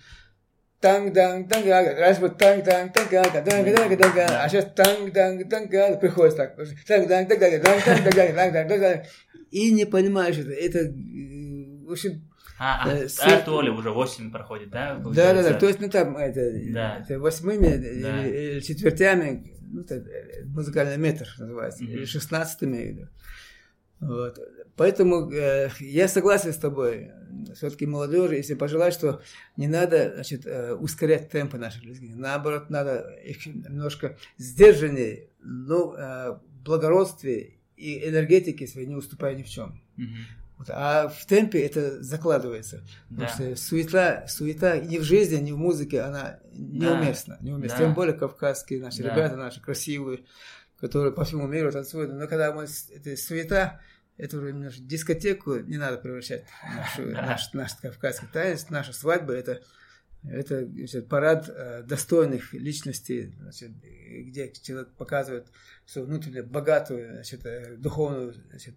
танг данг танг раньше вот танг данг танг танг танг танг а сейчас танг данг танг приходится так танг данг танг танг танг танг танг танг танг и не понимаешь это это э, в общем А, а, э, а свет- то ли уже 8 проходит, да? да, да, да, то есть, ну там это, Да. это восьмыми Да. или четвертями, ну, это э, музыкальный метр называется, Мгм. или шестнадцатыми. или- Вот. Поэтому э, я согласен с тобой. Все-таки молодежи, если пожелать, что не надо значит, э, ускорять темпы наших людей. Наоборот, надо их немножко сдержаннее, но э, благородстве и энергетике своей не уступая ни в чем. Мгм. Вот. А в темпе это закладывается. Да. Потому что суета, суета ни в жизни, ни в музыке, она неуместна. неуместна. Да. Тем более кавказские наши Да. ребята, наши красивые, которые по всему миру танцуют. Но когда мы это суета, это уже немножко дискотеку не надо превращать в нашу, Да. наш, наш кавказский танец, наша свадьба это это значит, парад э, достойных личностей, значит, где человек показывает свою внутреннюю богатую значит, э, духовную значит,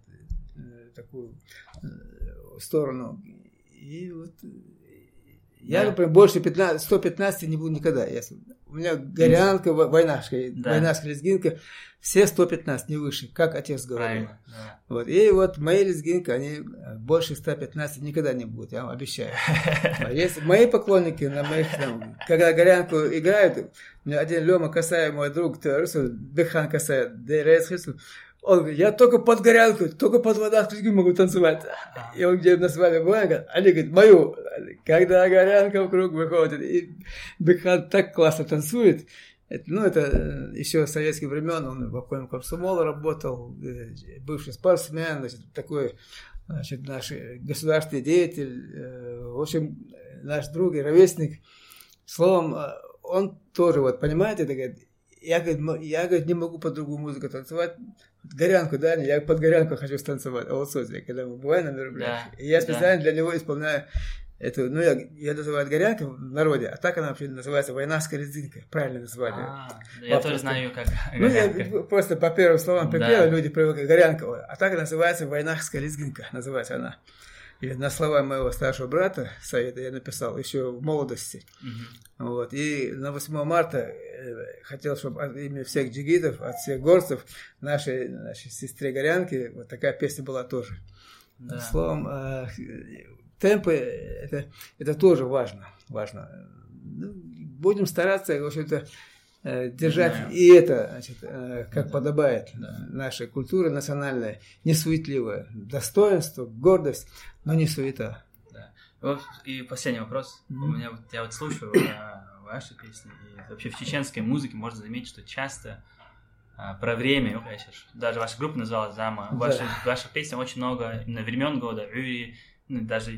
такую э, сторону. И вот э, я, Да. например, больше 15, 115 не буду никогда. Я у меня горянка, во- войнашка, Да. войнашка, лезгинка, все 115, не выше, как отец говорил. Правильно. да. Вот. И вот мои лезгинки, они э, больше 115 никогда не будут, я вам обещаю. А Если мои поклонники, на моих, там, когда горянку играют, у меня один Лема Касаев, мой друг, Бекхан Касаев, Дерес Хису, он говорит, я только под горянку, только под водах могу танцевать. И он где на с вами бывает, говорит, они говорят, мою, когда горянка вокруг выходит, и Бекхан так классно танцует, это, ну, это э, еще с советских времен, он в обкоме комсомола работал, э, бывший спортсмен, значит, такой, значит, наш государственный деятель, э, в общем, наш друг и ровесник. Словом, он тоже, вот, понимаете, это, говорит, я, говорит, я, говорит, не могу под другую музыку танцевать, горянку, да, я под горянку хочу станцевать, а вот Сози, когда мы бываем на мероприятиях. Да, И я да. специально для него исполняю эту, ну, я, я называю горянка в народе, а так она вообще называется войнарская резинка, правильное название. А, да, я тоже знаю, как Ну, я просто по первым словам Да. припела, люди привыкли горянка. А так называется войнахская лезгинка, называется она. И на слова моего старшего брата Саида я написал еще в молодости. Мгм. Вот. И на 8 марта э, хотел, чтобы от имени всех джигитов, от всех горцев, нашей, нашей сестре Горянки, вот такая песня была тоже. Да. Словом, э, темпы это, это тоже важно. важно. Ну, будем стараться, в общем-то, э, держать Знаю. и это, значит, э, как Да. подобает Да. нашей культуре национальной, не суетливое. Достоинство, гордость, но не суета. Да. И последний вопрос. Мгм. У меня вот, я вот слушаю э, ваши песни, и вообще в чеченской музыке можно заметить, что часто а, про время, щас- даже ваша группа называлась Зама, Да. ваша, ваша песня очень много именно времен года, ну, даже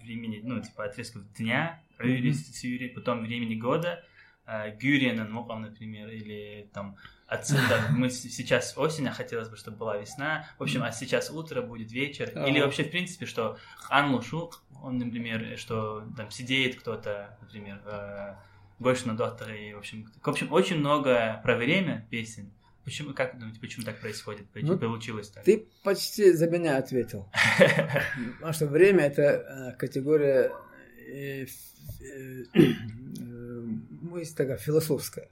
времени, ну, типа отрезков дня. Сюри, потом времени года, Гюриен, например, или там отсюда мы сейчас осень, а хотелось бы, чтобы была весна. В общем, а сейчас утро будет вечер. Или Ага. вообще, в принципе, что Анлушу, он, например, что там сидит кто-то, например, э, больше на докторе, и, в общем, в общем, очень много про время песен. Почему, как думаете, почему так происходит? Почему ну, получилось так? Ты почти за меня ответил. Потому что время – это э, категория э, э, есть такая философская.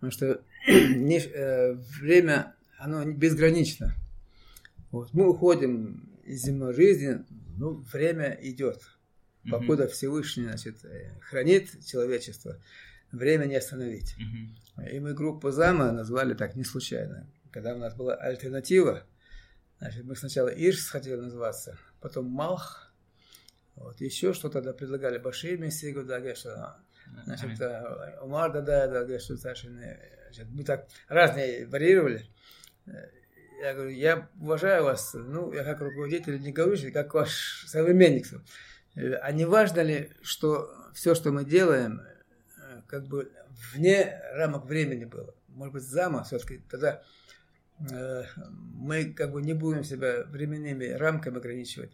Потому что время, оно безгранично. Вот. Мы уходим из земной жизни, ну, время идет. Покуда Всевышний значит, хранит человечество, время не остановить. И мы группу ЗАМа назвали так не случайно. Когда у нас была альтернатива, значит, мы сначала Ирш хотели называться, потом Малх, вот, еще что-то да, предлагали Башир Мессигу, да, говорят, что значит, э, Умар, да, да, да, что значит, мы так разные варьировали. Я говорю, я уважаю вас, ну, я как руководитель не говорю, как ваш современник. А не важно ли, что все, что мы делаем, э, как бы вне рамок времени было. Может быть, зама все-таки тогда э, мы как бы не будем себя временными рамками ограничивать.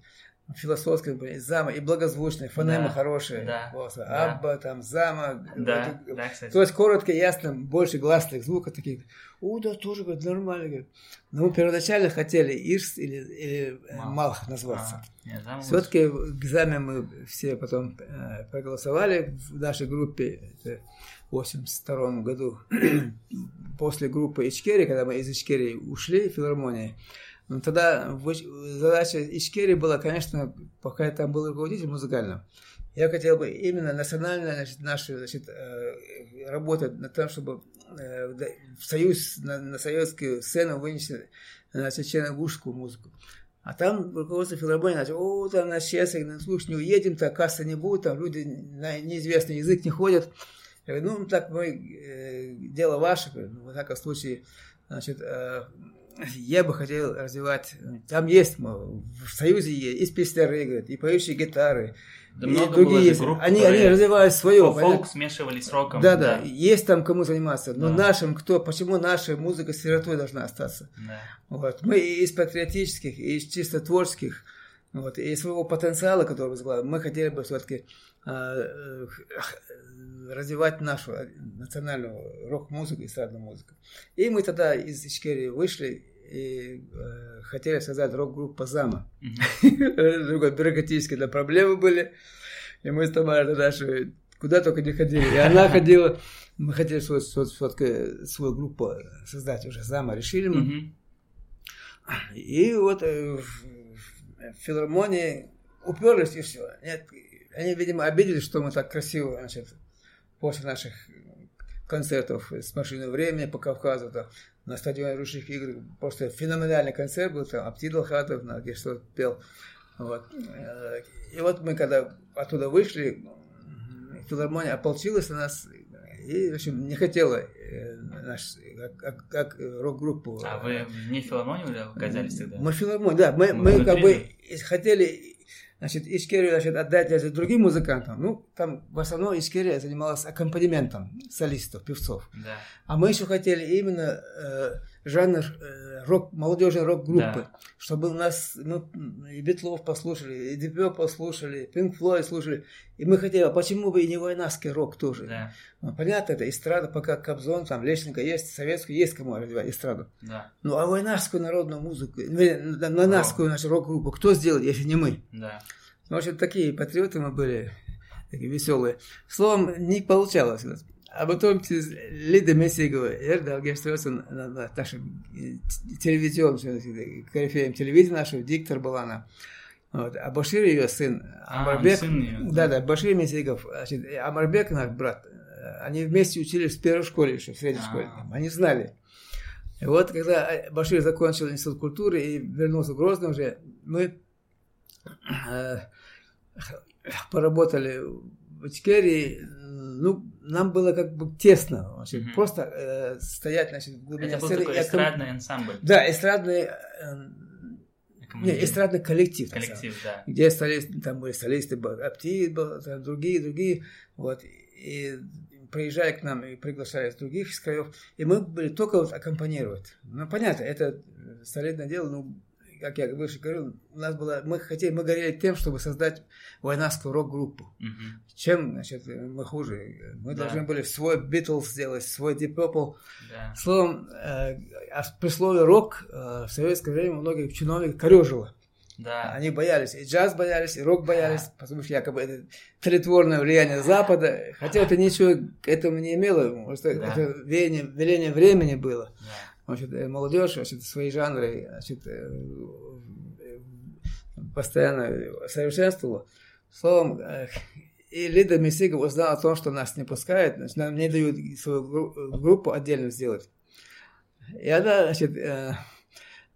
Философская зама и благозвучная, фонема да, хорошая. Да, голоса. Да. Абба, там, зама. Да, вот, да, кстати. То есть коротко, ясно, больше гласных звуков таких. О, да, тоже, говорит, нормально. Говорит. Но мы первоначально хотели Ирс или, или э, Малх, Малх назваться. А, Все-таки в экзамен мы все потом э, проголосовали в нашей группе. Это 1982 году после группы Ичкери, когда мы из Ичкери ушли в филармонии, ну, тогда задача Ичкери была, конечно, пока я там был руководитель музыкальным, я хотел бы именно национально значит, нашу значит, э, работать над тем, чтобы э, в союз, на, на советскую сцену вынести значит, черногушскую музыку. А там руководство филармонии начало, о, там на сейчас, слушай, не уедем, то касса не будет, там люди на неизвестный язык не ходят. Я говорю, ну, так мы, э, дело ваше, ну, в таком случае, значит, э, я бы хотел развивать, там есть, в Союзе есть, и пестеры, говорит, и поющие гитары, да и много другие есть. Групп, они, они развивают свое. Фолк понятно? смешивали с роком. Да, да, да, есть там кому заниматься. Но да. нашим, кто, почему наша музыка сиротой должна остаться? Да. Вот. Мы из патриотических, и из чисто творческих, вот, и своего потенциала, который мы мы хотели бы все-таки э, развивать нашу национальную рок-музыку, эстрадную музыку. И мы тогда из Ичкерии вышли и э, хотели создать рок-группу «Зама». Другой бюрократические да, проблемы были. И мы с Тамарой тогда куда только не ходили. И она ходила. Мы хотели свою, свою, группу создать уже «Зама». Решили мы. И вот э, в филармонии уперлись и все. Нет, они, видимо, обиделись, что мы так красиво, значит, после наших концертов с машиной времени по Кавказу, там, на стадионе русских игр, просто феноменальный концерт был, там, Аптид Алхатов, где что пел. Вот. И вот мы когда оттуда вышли, филармония ополчилась на нас и, в общем, не хотела э, наш, как, как рок-группу. А вы не филармонию оказались тогда? Мы филармонию, да. Мы, мы, мы как бы хотели значит, Ишкерию значит, отдать значит, другим музыкантам. Ну, там в основном Ишкерия занималась аккомпанементом солистов, певцов. Да. А мы еще хотели именно э, жанр э, рок, молодежной рок-группы, да. чтобы у нас ну, и Битлов послушали, и Дипё послушали, Пинк Флойд слушали. И мы хотели, а почему бы и не войнарский рок тоже? Да. Ну, понятно, это эстрада, пока Кобзон, там, Лещенко есть, советскую, есть кому развивать эстраду. Да. Ну, а войнарскую народную музыку, войнарскую нашу рок-группу, кто сделал, если не мы? Да. Ну, общем, такие патриоты мы были, такие веселые. Словом, не получалось. А потом через Лида Мессигова, Эрдал Герстросон, нашим телевизионным, корифеем телевидения нашего, диктор была она. Вот. А Башир ее сын, а, Амарбек, сын ее, да, да, Башир Месигов, значит, Амарбек наш брат, они вместе учились в первой школе еще, в средней школе, а. они знали. И вот когда Башир закончил институт культуры и вернулся в Грозный уже, мы э, поработали в Ичкерии, ну, нам было как бы тесно. Значит, mm-hmm. Просто э, стоять значит, в глубине Это был сцены. такой эстрадный ком... ансамбль. Да, эстрадный... Э, не, эстрадный коллектив. Коллектив, да. Где стали, там были солисты, Аптид был, там другие, другие. Вот. И приезжали к нам и приглашали из других из краев. И мы были только вот аккомпанировать. Ну, понятно, это солидное дело, ну, как я выше говорил, у нас было, мы хотели, мы горели тем, чтобы создать войнарскую рок-группу. Мгм. Чем, значит, мы хуже? Мы Да. должны были свой Битлз сделать, свой Deep Purple. Да. Словом, э, а при слове рок э, в советское время многих чиновников корежило. Да. Они боялись, и джаз боялись, и рок боялись, потому что якобы это тлетворное влияние Запада. Хотя это ничего к этому не имело, просто Да. это веяние, веление времени было. Да. Значит, э, молодежь, значит, свои жанры значит, э, э, постоянно совершенствовала. Словом, и Лида Месигов узнала о том, что нас не пускают, значит, нам не дают свою гру- группу отдельно сделать. И она, значит,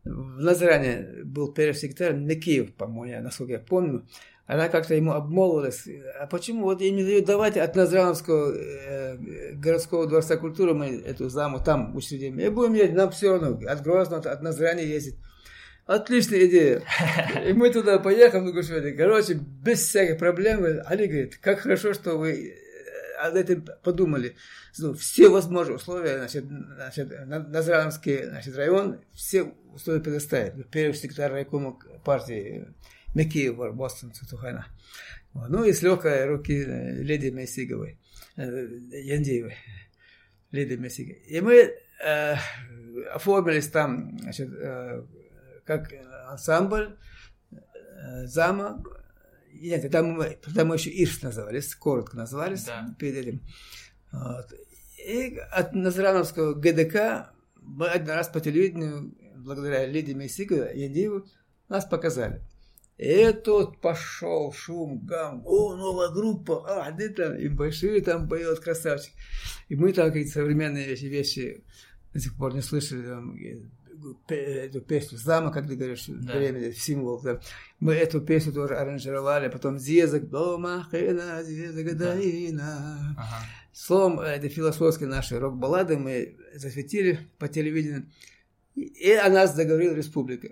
в Назаране был первый секретарь Микиев, по-моему, насколько я помню. Она как-то ему обмолвилась, а почему вот им не дают, давайте от Назрановского э, городского дворца культуры мы эту заму там учредим. И будем ездить, нам все равно, от Грозного, от Назрани ездить. Отличная идея. И мы туда поехали, ну, говорю, короче, без всяких проблем. Они говорят, как хорошо, что вы э, об этом подумали. Ну, все возможные условия, значит, значит, На- Назрановский значит, район, все условия предоставит. Первый секретарь райкома партии Микиев, Бостон, Цутухана. Ну и с легкой руки э, леди Месиговой, э, Яндеевой, леди Месиговой. И мы э, оформились там, значит, э, как ансамбль э, зама. Нет, там мы, тогда мы еще Ирш назывались, коротко назывались Да. перед этим. Вот. И от Назрановского ГДК мы один раз по телевидению, благодаря Лиде Месиговой, Яндееву, нас показали. И тут пошел шум, гам, о, новая группа, а, где там, и большие там поет красавчик. И мы там какие-то современные вещи, вещи до сих пор не слышали, там, пе- эту песню «Зама», как ты говоришь, Да. время, символ. да. Мы эту песню тоже аранжировали, потом «Зезак», «Дома хена, зезак даина». Ага. Словом, это философские наши рок-баллады мы засветили по телевидению. И- о нас заговорила республика.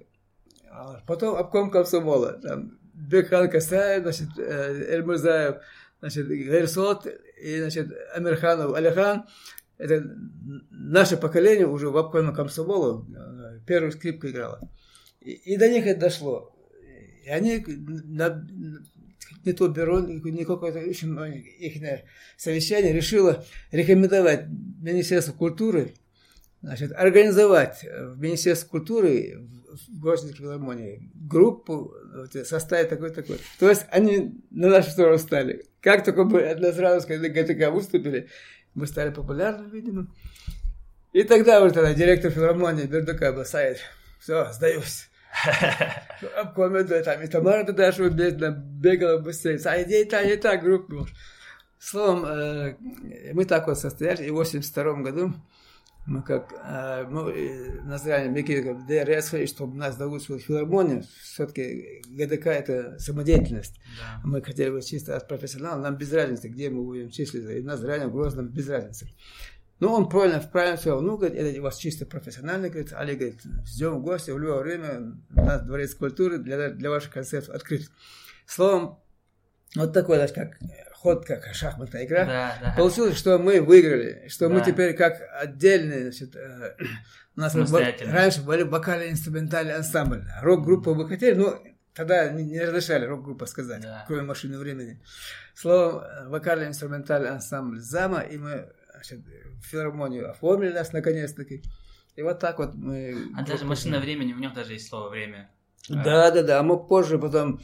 А Потом обком комсомола. Там Бекхан Касаев, значит, э, Эльмурзаев, значит, Гайрсот и, значит, Амирханов Алихан. Это наше поколение уже в обкоме комсомола первую скрипку играло. И, и до них это дошло. И они на, не то бюро, не какое-то их совещание решило рекомендовать Министерству культуры значит, организовать в Министерстве культуры в Государственной филармонии группу, вот, составить такой-такой. То есть они на нашу сторону стали. Как только мы от Назрановской до ГТК выступили, мы стали популярны, видимо. И тогда уже тогда директор филармонии Бердука бросает, все, сдаюсь. Обкоме, да, там и Тамара Дадашева бегала быстрее. А иди и так, и так группу. Словом, э, мы так вот состояли, и в 82 году мы как, э, ну, э, название Микки ДРС, чтобы нас зовут в филармонию, все-таки ГДК это самодеятельность. Да. Мы хотели бы чисто от профессионала, нам без разницы, где мы будем числиться, и нас реально в Грозном без разницы. Ну, он правильно, правильно сказал, ну, говорит, это у вас чисто профессионально, говорит, Али, говорит, ждем гостя в любое время, у нас дворец культуры для, для ваших концертов открыт. Словом, вот такой, даже как ход, как шахматная игра. Да, да. Получилось, что мы выиграли, что мы Да. теперь как отдельный, значит, э, у нас раньше были вокально-инструментальный ансамбль. Рок-группу мы хотели, но тогда не, не разрешали рок-группа сказать, Да. кроме машины времени. Словом, э, вокально-инструментальный ансамбль «Зама», и мы значит, филармонию оформили нас наконец-таки. И вот так вот мы... А даже машина времени, в нем даже есть слово время. Да, да, да. А мы позже потом...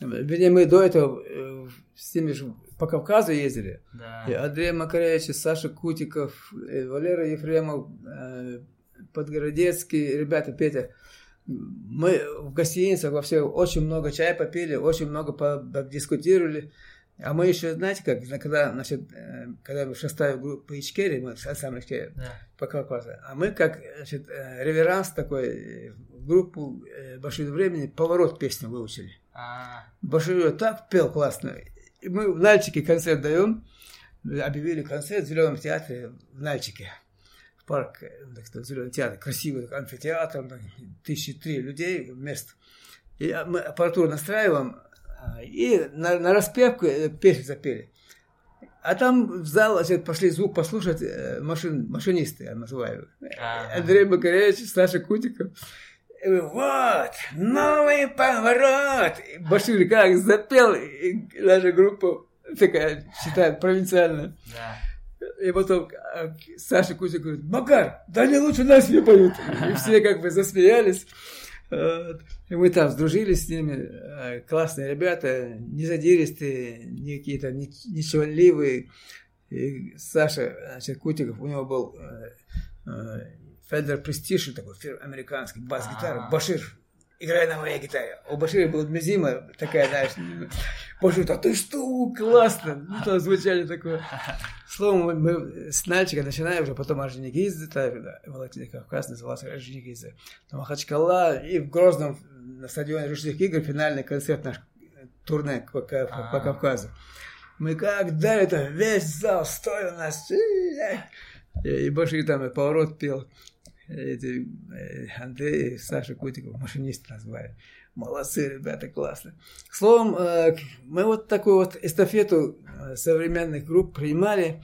Вернее, мы до этого э, с ними же по Кавказу ездили. Да. И Андрей Макаревич, Саша Кутиков, Валера Ефремов, э, Подгородецкий, ребята, Петя. Мы в гостиницах во всех очень много чая попили, очень много подискутировали. А мы еще, знаете как, когда, значит, э, когда мы в составе группы Ичкери, мы ансамбль Ичкери, Да. по Кавказу, а мы как, значит, э, реверанс такой, в группу «Большое времени» «Поворот» песню выучили. А, Баширов так пел классно. Мы в Нальчике концерт даем. Объявили концерт в Зеленом театре в Нальчике. В парк, так Зеленый театр. Красивый амфитеатр. Тысячи три людей мест. И а, мы аппаратуру настраиваем. а, И на, на распевку э, песню запели. А там в зал значит, пошли звук послушать э, машин, машинисты, я называю. Ага. Андрей Макаревич, Саша Кутиков. Вот, новый поворот. Башир как запел, и наша группа такая, считают, провинциальная. Да. И потом а, Саша Кузя говорит, Макар, да они лучше нас не поют. И все как бы засмеялись. И мы там сдружились с ними. Э, Классные ребята, не задиристые, не какие-то не, не швальливые. И Саша, значит, Кутиков, у него был э, э, Федер Престиж, такой американский, бас-гитара, А. Башир, играй на моей гитаре. У Башира была мизима такая, знаешь, Башир, да ты что, классно. Ну, там звучали такое. Словом, мы, с Нальчика начинаем уже, потом Орджоникидзе, Валентин Кавказ назывался Орджоникидзе. Там Махачкала и в Грозном на стадионе Русских игр финальный концерт наш турне по, по- по А. Кавказу. Мы как дали это, весь зал стоя у нас. И, и Башир там и поворот пел. Эти, э, Андрей и Саша Кутиков, машинист назвали. Молодцы, ребята, классно. Словом, э, мы вот такую вот эстафету э, современных групп принимали.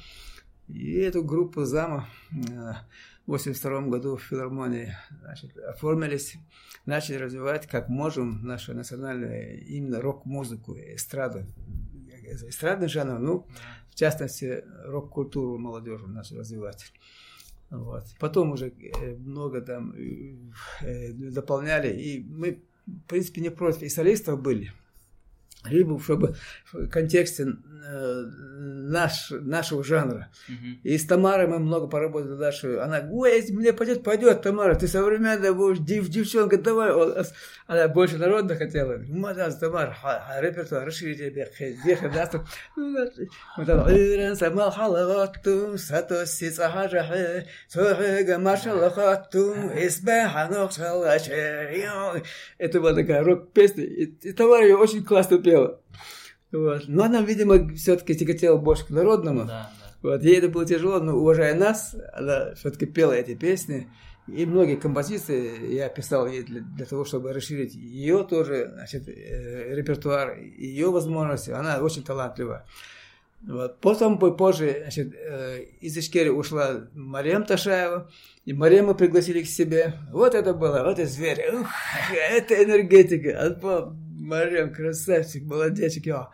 И эту группу зама в 82 году в филармонии значит, оформились, начали развивать как можем нашу национальную именно рок-музыку, эстраду. Эстрадный жанр, ну, в частности, рок-культуру молодежи начали развивать. Вот. Потом уже э, много там э, э, дополняли, и мы, в принципе, не против и солистов были. Либо чтобы в контексте э, наш, нашего жанра. Мгм. И с Тамарой мы много поработали дальше. Она, ой, если мне пойдет, пойдет, Тамара, ты современная будешь, дев, девчонка, давай. Ас- Она больше народно хотела. Мадас, Тамара, репертуар, расширить тебе, ехать, да, что- Ну, да, мы там, «Ирен самал халаватту, сатоси цахажахе, цохега машалахатту, избе ханох шалаче». Это была такая рок-песня, и, и Тамара ее очень классно пела. Вот. Но она, видимо, все-таки тяготела больше к народному. Да, да. Вот, ей это было тяжело, но уважая нас, она все-таки пела эти песни. И многие композиции я писал ей для, для того, чтобы расширить ее тоже, значит, э, репертуар, ее возможности. Она очень талантлива. Вот. Потом по- позже значит, э, из Ичкерии ушла Марем Ташаева, и Марем мы пригласили к себе. Вот это было, вот это зверь, ух, это энергетика. Марем, красавчик, молодечек. я.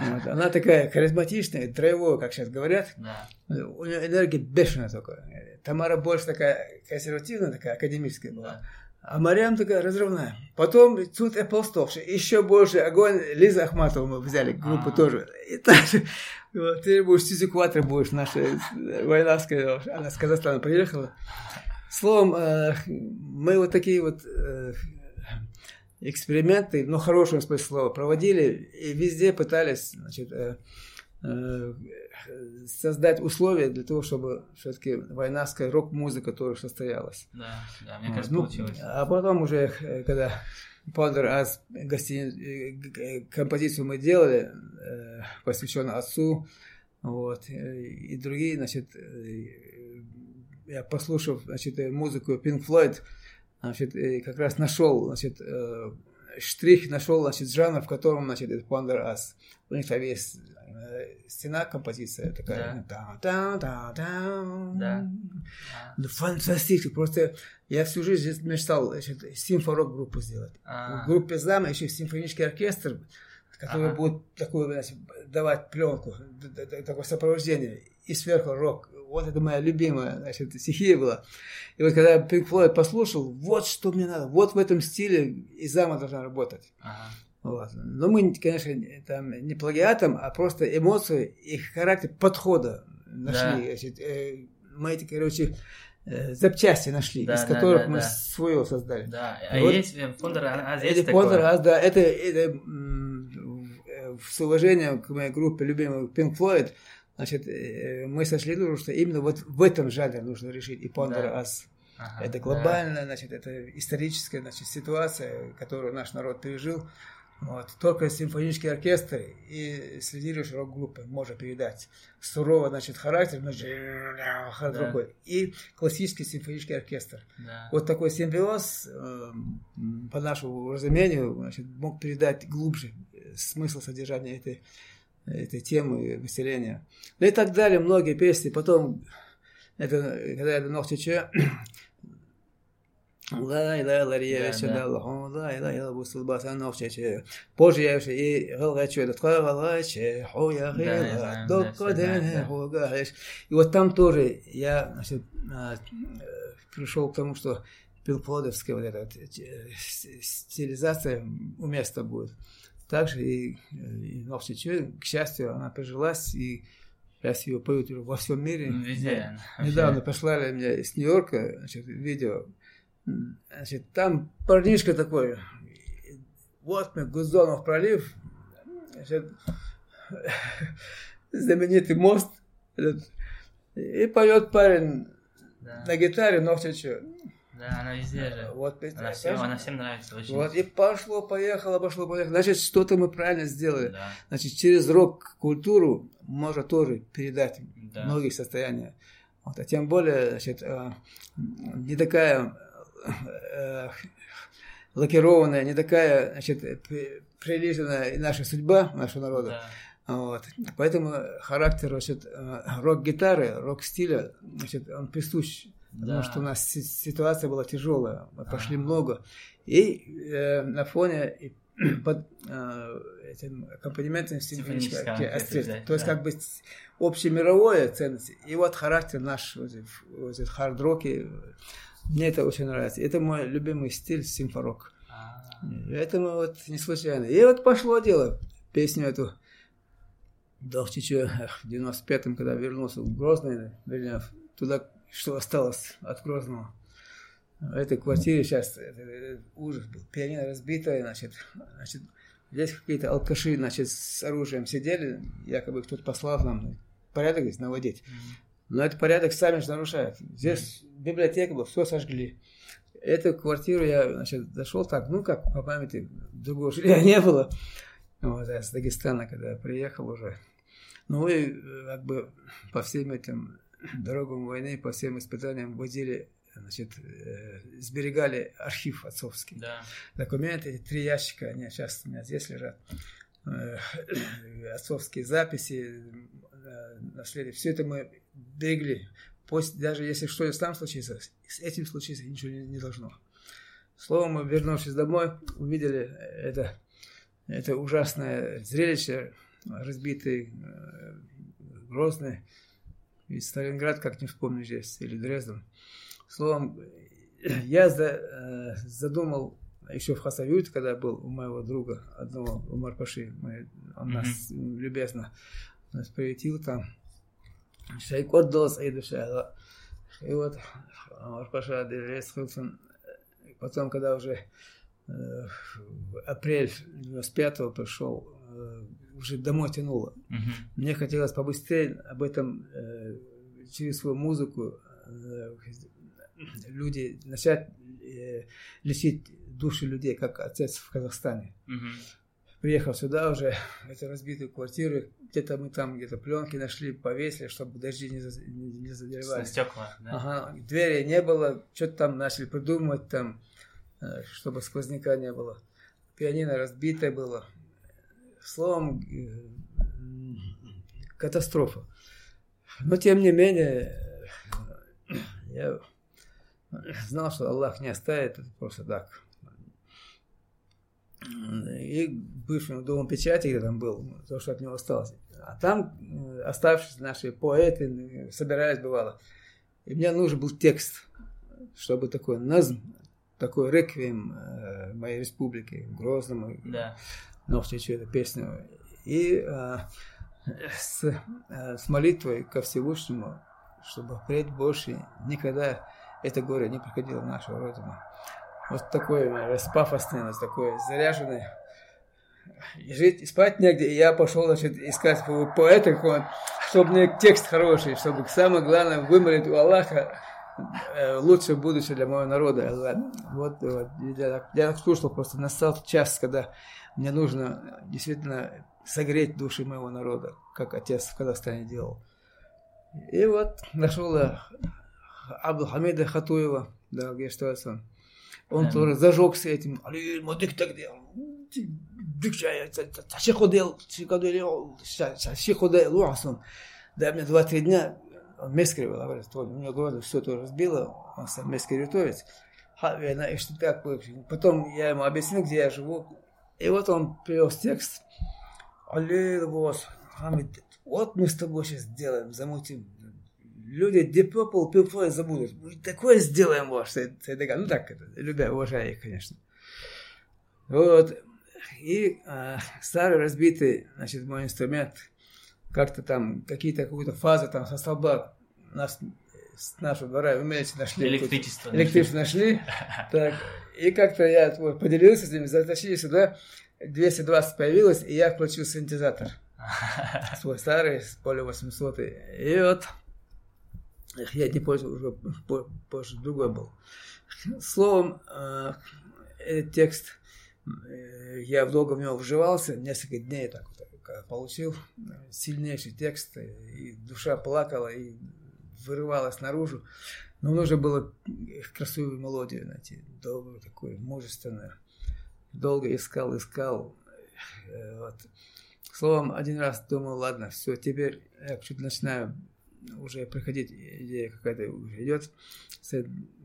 Вот. Она такая харизматичная, драйвовая, как сейчас говорят. Да. У нее энергия бешеная такая. Тамара больше такая консервативная, такая академическая была. Да. А Мариам такая разрывная. Потом тут Эпплстоп, еще больше огонь. Лиза Ахматова мы взяли, группу А. тоже. И также, вот, ты будешь Сизикватра будешь, наша э, войнавская, она с Казахстана приехала. Словом, э, мы вот такие вот э, эксперименты, ну, в хорошем смысле слова, проводили и везде пытались, значит, э, э, создать условия для того, чтобы все-таки войнавская рок-музыка тоже состоялась. Да, да, мне кажется, ну, получилось. А потом уже, э, когда Пандер Аз гостини- э, э, композицию мы делали, э, посвященную отцу, вот, и другие, значит, я послушав, значит, музыку Pink Floyd, значит, э, как раз нашел, значит, э, штрих, нашел, значит, жанр, в котором, значит, это Пандер Аз. У них там есть э, стена композиция такая. Та-та-та-та. Да. Ну, фантастически. Просто я всю жизнь мечтал значит, симфорок группу сделать. А, В группе Зама еще симфонический оркестр, который Ага. будет такую, значит, давать пленку, такое сопровождение. И сверху рок. Вот это моя любимая значит, стихия была. И вот когда Pink Floyd послушал, вот что мне надо, вот в этом стиле и Зама должна работать. ага. Вот. Но мы, конечно, там не плагиатом, а просто эмоции и характер подхода нашли. Значит, э, мы эти, короче, э, запчасти нашли, Да, из да, которых да, мы да. свое создали. Да, а Вот. есть э, фондер, а, а есть такое? а, да, это, это, м, э, с уважением к моей группе любимой Pink Floyd, значит, э, мы сошли дружбу, что именно вот в этом жанре нужно решить и Пондер Да. Ас. Ага, Это да. глобальная, значит, это историческая, значит, ситуация, которую наш народ пережил. Вот. Только симфонический оркестр и с лидирующей рок-группой может передать сурово, значит, характер, значит, Да. другой. И классический симфонический оркестр. Да. Вот такой симбиоз, э, м, по нашему разумению, значит, мог передать глубже э, смысл содержания этой, этой темы выселения. Да и так далее, многие песни. Потом, это, когда я думал, а че Позже я уже и И вот там тоже я значит, а, пришел к тому, что пилплодовская вот эта э, стилизация уместно будет также и, и Новчичу, к счастью, она прижилась, и сейчас ее поют уже во всем мире. Везде. Недавно послали мне из Нью-Йорка значит, видео Значит, там парнишка такой, вот мы, Гузонов пролив, значит, знаменитый мост, и поет парень да. на гитаре, но все что. Да, она везде же. Вот, она, всем, она всем нравится очень. Вот, и пошло, поехало, пошло, поехало. Значит, что-то мы правильно сделали. Да. Значит, через рок-культуру можно тоже передать да. многие состояния. Вот, а тем более, значит, э, не такая э, лакированная, не такая, значит, прилизанная наша судьба нашего народа. Да. Вот. Поэтому характер значит, э, рок-гитары, рок-стиля, значит, он присущ. Да. Потому что у нас ситуация была тяжелая, мы пошли много. И э, на фоне под э, этим аккомпанементом симфонического оркестра. То есть да. как бы общемировое ценности. И вот характер наш, вот, вот, хард-роки, мне это очень нравится. Это мой любимый стиль симфорок. А-а-а. Это вот не случайно. И вот пошло дело. Песню эту Довчичу в 95-м, когда вернулся в Грозный, вернее, туда, что осталось от Грозного. В этой квартире сейчас это, это ужас был. Пианино разбитое, значит, значит, здесь какие-то алкаши, значит, с оружием сидели, якобы кто-то послал нам порядок здесь наводить. Но этот порядок сами же нарушают. Здесь библиотека была, все сожгли. Эту квартиру я, значит, зашел так, ну, как по памяти, другого жилья не было. Вот, я с Дагестана, когда я приехал уже. Ну, и как бы по всем этим дорогам войны, по всем испытаниям возили значит, э, сберегали архив отцовский. Да. Документы, три ящика, они сейчас у меня здесь лежат. Э, отцовские записи, э, наследие. Все это мы берегли. Пусть даже если что-то там случится, с этим случится ничего не, не должно. Словом, мы, вернувшись домой, увидели это, это ужасное зрелище, разбитый, э, И Сталинград, как не вспомню здесь, или Дрезден. Словом, я э, задумал еще в Хасавюте, когда был у моего друга, одного у Марпаши, мы, он mm-hmm. нас любезно нас приютил там. Шейк отдал свои души. И вот Марпаша Дересхилсон, потом, когда уже э, апрель 95-го пришел, э, уже домой тянуло. Mm-hmm. Мне хотелось побыстрее об этом э, через свою музыку э, люди начать э, лечить души людей, как отец в Казахстане. Угу. Приехал сюда уже, это разбитые квартиры, где-то мы там где-то пленки нашли, повесили, чтобы дожди не, за, не, не задевали. Стекла, да? Ага, двери не было, что-то там начали придумывать там, э, чтобы сквозняка не было. Пианино разбитое было. Словом, э, катастрофа. Но тем не менее, я знал, что Аллах не оставит это просто так. И бывшему дому печати, где там был, то, что от него осталось. А там э, оставшиеся наши поэты собирались, бывало. И мне нужен был текст, чтобы такой назм, такой реквием э, моей республики, Грозному, да. Новчичу эту песню. И э, с, э, с молитвой ко Всевышнему, чтобы впредь больше никогда это горе не приходило в нашу родину. Вот такое, наверное, пафосное, такое заряженное. И жить, и спать негде. И я пошел, значит, искать поэта, чтобы мне текст хороший, чтобы самое главное вымолить у Аллаха э, лучшее будущее для моего народа. Вот, вот я, я слушал, просто настал час, когда мне нужно действительно согреть души моего народа, как отец в Казахстане делал. И вот нашел Абдулхамида Хатуева, да, где что Он тоже зажегся этим. Али, модик так делал. Шиходел, шиходел, шиходел, уасон. Да, мне два-три дня, он мескри был, говорит, у него года все это разбило, он сам мескри готовит. и что так. Потом я ему объяснил, где я живу. И вот он привез текст. Аллилуйя, вот мы с тобой сейчас сделаем, замутим. Люди Deep Purple, Pink Floyd забудут. Мы такое сделаем, ваш. Ну так, это, любя, уважая их, конечно. Вот. И а, старый разбитый, значит, мой инструмент, как-то там, какие-то, какую-то фазу там со столба нас, с нашего двора умельцы нашли. Электричество. Тут, электричество нашли. так, и как-то я вот, поделился с ними, затащили сюда, 220 появилось, и я включил синтезатор. Свой старый, более 800. И вот, я не пользовался, уже позже другой был. Словом, э, этот текст Э, я долго в него вживался, несколько дней так вот получил сильнейший текст, и душа плакала, и вырывалась наружу. Но нужно было красивую мелодию найти, добрую такую, мужественную. Долго искал, искал. Э, вот. Словом, один раз думал, ладно, все, теперь я чуть начинаю уже приходить, идея какая-то уже идет.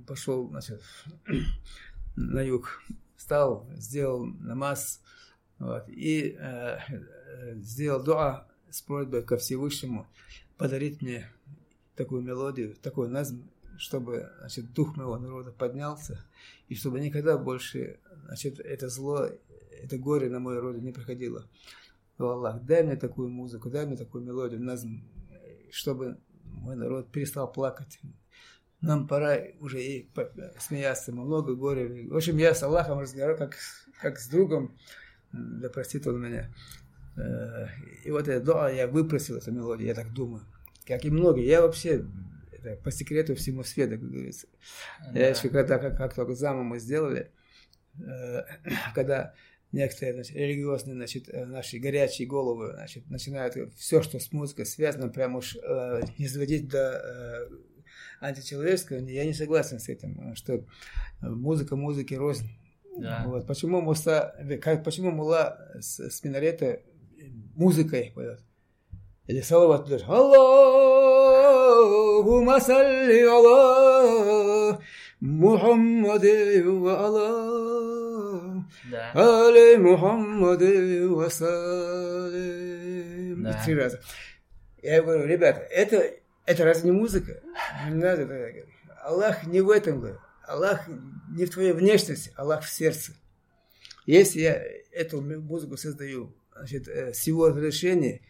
Пошел, значит, на юг встал, сделал намаз вот, и э, сделал дуа с просьбой ко Всевышнему подарить мне такую мелодию, такой назм, чтобы значит, дух моего народа поднялся, и чтобы никогда больше значит, это зло, это горе на мой род не приходило. Аллах, дай мне такую музыку, дай мне такую мелодию, назм, чтобы мой народ перестал плакать, нам пора уже и смеяться, мы много горя. В общем, я с Аллахом разговариваю, как, как с другом, да простит он меня. Э, и вот эта дуа, я выпросил эту мелодию, я так думаю. Как и многие. Я вообще это, по секрету всему свету, как говорится. Да. Я еще когда, как, как только заму мы сделали, э, когда некоторые значит, религиозные значит, э, наши горячие головы значит, начинают все, что с музыкой связано, прям уж э, изводить до античеловеческого, я не согласен с этим, что музыка музыки рознь. Да. Вот. Почему Муса, как, почему Мула с, с минарета музыкой поет? Или салават даже Аллаху салли ала Мухаммади ва ала Али Мухаммади ва салим. Три раза. Я говорю, ребята, это это разве не музыка? Не надо говорить. Аллах не в этом говорит. Аллах не в твоей внешности, Аллах в сердце. Если я эту музыку создаю значит, э, с его разрешения,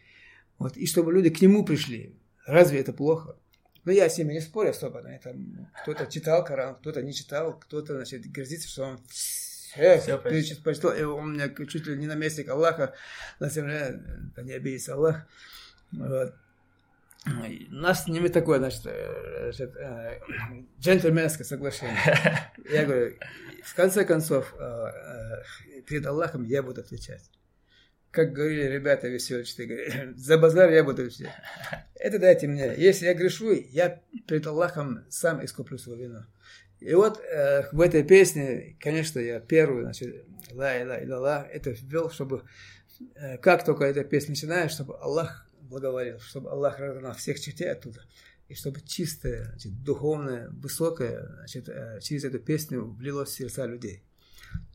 вот, и чтобы люди к нему пришли, разве это плохо? Но я с ними не спорю особо на этом. Кто-то читал Коран, кто-то не читал, кто-то, значит, грозится, что он все, все прочитал, и он у меня чуть ли не наместник Аллаха на земле, да не обидится Аллах. Вот. У нас с ними такое, значит, э, значит э, джентльменское соглашение. Я говорю, в конце концов, перед Аллахом я буду отвечать. Как говорили ребята веселые, за базар я буду отвечать. Это дайте мне. Если я грешу, я перед Аллахом сам искуплю свою вину. И вот э, в этой песне, конечно, я первую, значит, ла ила ила это ввел, чтобы э, как только эта песня начинает, чтобы Аллах благоволил, чтобы Аллах разогнал всех чертей оттуда, и чтобы чистое, значит, духовное, высокое, значит, э, через эту песню влилось в сердца людей.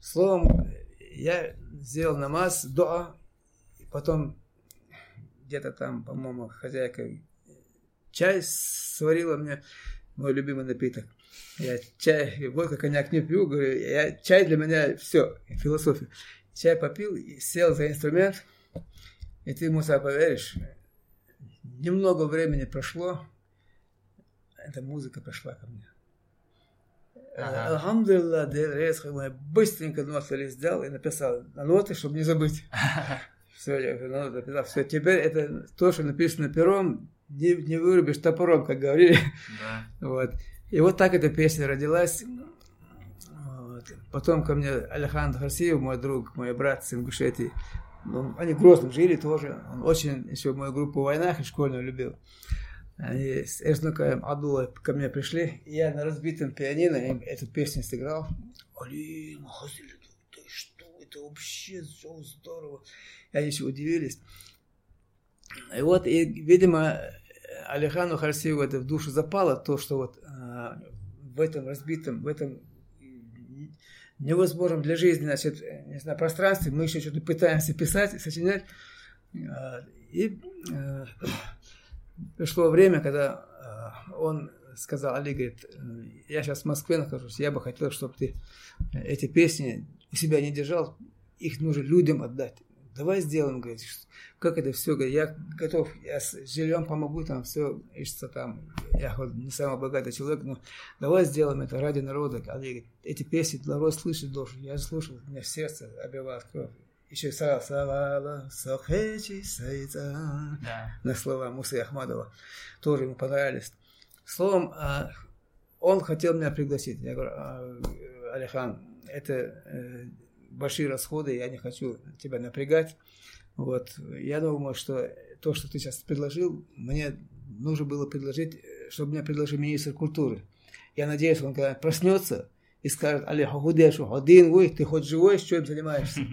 Словом, я сделал намаз, дуа, и потом где-то там, по-моему, хозяйка чай сварила мне, мой любимый напиток. Я чай, водка, коньяк не пью, говорю, я, чай для меня все, философия. Чай попил, и сел за инструмент, и ты, Муса, поверишь, немного времени прошло, эта музыка пришла ко мне. Ага. Алхамдулилlah, я быстренько ноты сделал и написал на ноты, чтобы не забыть. Все, ноты написал. Все, теперь это то, что написано пером, не, не вырубишь топором, как говорили. Да. Вот. И вот так эта песня родилась. Вот. Потом ко мне Алихан Харсиев, мой друг, мой брат с Ингушетии, ну, они в Грозном жили тоже. Он очень еще мою группу в войнах и школьную любил. Они с Эрзнукаем Адула ко мне пришли, и я на разбитом пианино им эту песню сыграл. Махазиль, ты что, это вообще все здорово. Они еще удивились. И вот, и, видимо, Алихану Харсиеву это в душу запало, то, что вот а, в этом разбитом, в этом невозможном для жизни, значит, не знаю, пространстве, мы еще что-то пытаемся писать, сочинять. А, и э, пришло время, когда э, он сказал, Али, говорит, я сейчас в Москве нахожусь, я бы хотел, чтобы ты эти песни себя не держал, их нужно людям отдать. Давай сделаем, говорит, как это все, говорит, я готов, я с жильем помогу, там все ищется там, я хоть не самый богатый человек, но давай сделаем это ради народа. Али говорит, эти песни народ слышать должен. Я слушал, у меня сердце обивает кровь еще Савала, Сахечи, Сайца, на слова Мусы Ахмадова, тоже ему понравились. Словом, а, он хотел меня пригласить. Я говорю, «А, Алихан, это э, большие расходы, я не хочу тебя напрягать. Вот. Я думаю, что то, что ты сейчас предложил, мне нужно было предложить, чтобы мне предложил министр культуры. Я надеюсь, он когда проснется и скажет, Али, худешу, один, ой, ты хоть живой, с чем занимаешься?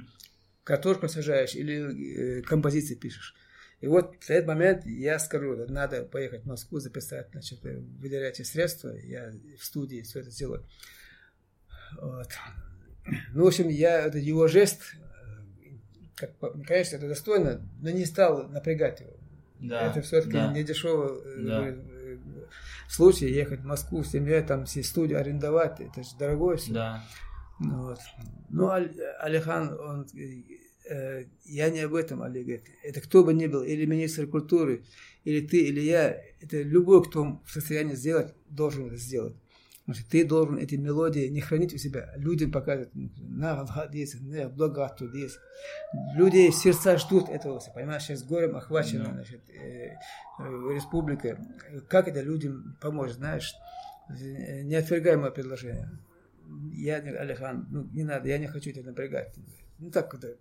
картошку сажаешь или э, композиции пишешь. И вот в этот момент я скажу, надо поехать в Москву, записать, значит, э, выделять эти средства, я в студии все это сделаю. Вот. Ну, в общем, я, это его жест, э, как, конечно, это достойно, но не стал напрягать его. Да, это все-таки да. не дешевый да. Э, случай ехать в Москву, семья, там все студию арендовать, это же дорогое все. Да. Вот. Ну, Алихан, он, э, я не об этом, Али говорит. Это кто бы ни был, или министр культуры, или ты, или я, это любой, кто в состоянии сделать, должен это сделать. Значит, ты должен эти мелодии не хранить у себя, людям показывать. Люди сердца ждут этого, понимаешь, сейчас горем охвачена yeah. значит, э, э, республика. Как это людям поможет, знаешь? Неотвергаемое предложение я, Алихан, ну, не надо, я не хочу тебя напрягать. Ну, так вот, э,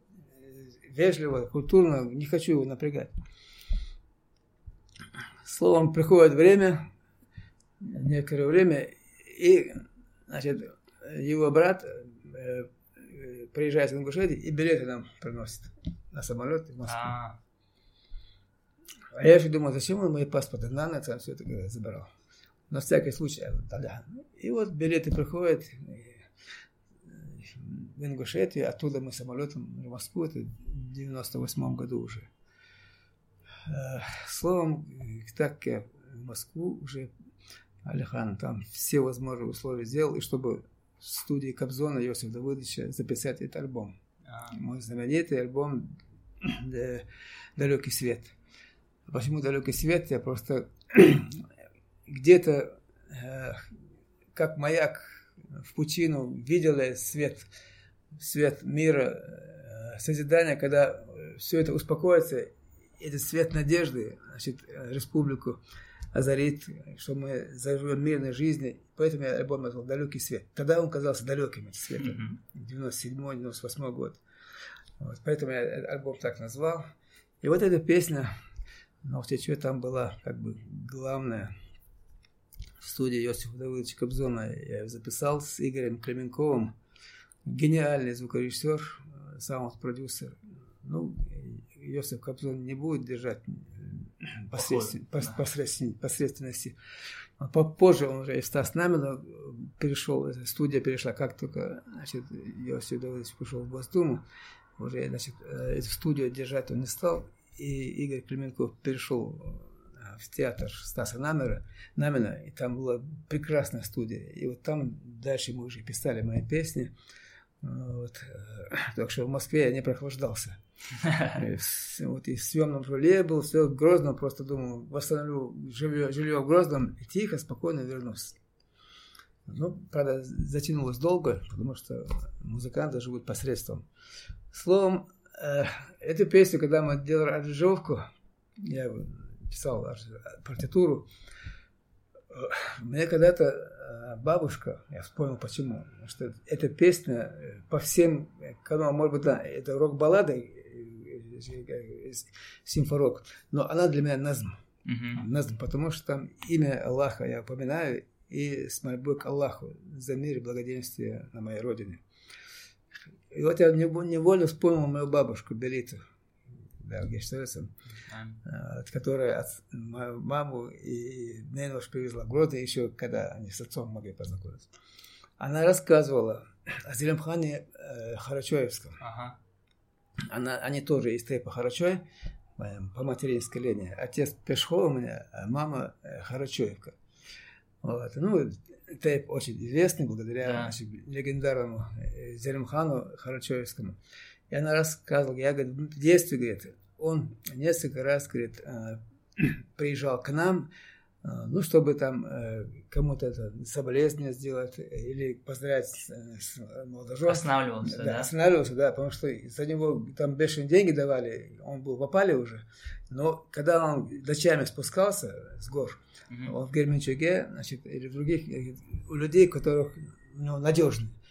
вежливо, культурно, не хочу его напрягать. Словом, приходит время, некоторое время, и, значит, его брат э, приезжает в Ингушетию и билеты нам приносит на самолет в Москву. А, а я еще думал, зачем он мои паспорты на ночь, все это забрал на всякий случай тогда. И вот билеты приходят в Ингушетию, оттуда мы самолетом в Москву, это в 98 году уже. Э, словом, так как в Москву уже Алихан там все возможные условия сделал, и чтобы в студии Кобзона Йосиф Давыдовича записать этот альбом. А. Мой знаменитый альбом «Далекий свет». Почему «Далекий свет»? Я просто где-то э, как маяк в пучину видела свет, свет мира, э, созидания, когда все это успокоится, этот свет надежды, значит, республику озарит, что мы заживем мирной жизни. Поэтому я альбом назвал «Далекий свет». Тогда он казался далеким, этот свет, mm-hmm. 97-98 год. Вот, поэтому я альбом так назвал. И вот эта песня, но в Тече там была как бы главная – в студии Иосифа Давыдовича Кобзона я записал с Игорем Кременковым. Гениальный звукорежиссер, э, саунд-продюсер. Ну, Иосиф Кобзон не будет держать посредствен, да. посредствен, посредственности. Попозже он уже из Стас Намина перешел, студия перешла, как только значит, Иосиф Давыдович пришел в Госдуму, уже значит, э, эту студию держать он не стал, и Игорь Клименков перешел в театр Стаса Намера, Намина, и там была прекрасная студия. И вот там дальше мы уже писали мои песни. Вот. Так что в Москве я не прохлаждался. Вот и в съемном жилье был, все в Грозном, просто думал, восстановлю жилье, жилье в Грозном тихо, спокойно вернусь. Ну, правда, затянулось долго, потому что музыканты живут посредством. Словом, э, эту песню, когда мы делали аранжировку, я писал партитуру. Мне когда-то э, бабушка, я вспомнил почему, что эта песня э, по всем каналам, может быть, да, это рок-баллада, э, симфорок, но она для меня назм. Uh-huh. Назм, потому что там имя Аллаха я упоминаю, и с мольбой к Аллаху за мир и благоденствие на моей родине. И вот я невольно вспомнил мою бабушку Белиту да, Гештельцем, от которой от, маму и Нейнош привезла в город, еще когда они с отцом могли познакомиться. она рассказывала о Зелимхане э, Харачоевском. Ага. Она, они тоже из Тейпа Харачой, э, по материнской линии. Отец Пешхов у меня, а мама э, Харачоевка. Вот. Ну, Тейп очень известный благодаря Да. значит, легендарному э, Зелимхану Харачоевскому. И она рассказывала, я, говорит, в детстве, говорит, он несколько раз, говорит, э, приезжал к нам, э, ну, чтобы там э, кому-то это соболезнование сделать или поздравить с, э, с молодожью. Останавливался, Да, да? останавливался, да, потому что за него там бешеные деньги давали, он был в опале уже. Но когда он ночами спускался с гор, Мгм. он в Герменчуге, значит, или в других, э, у людей, которых ну,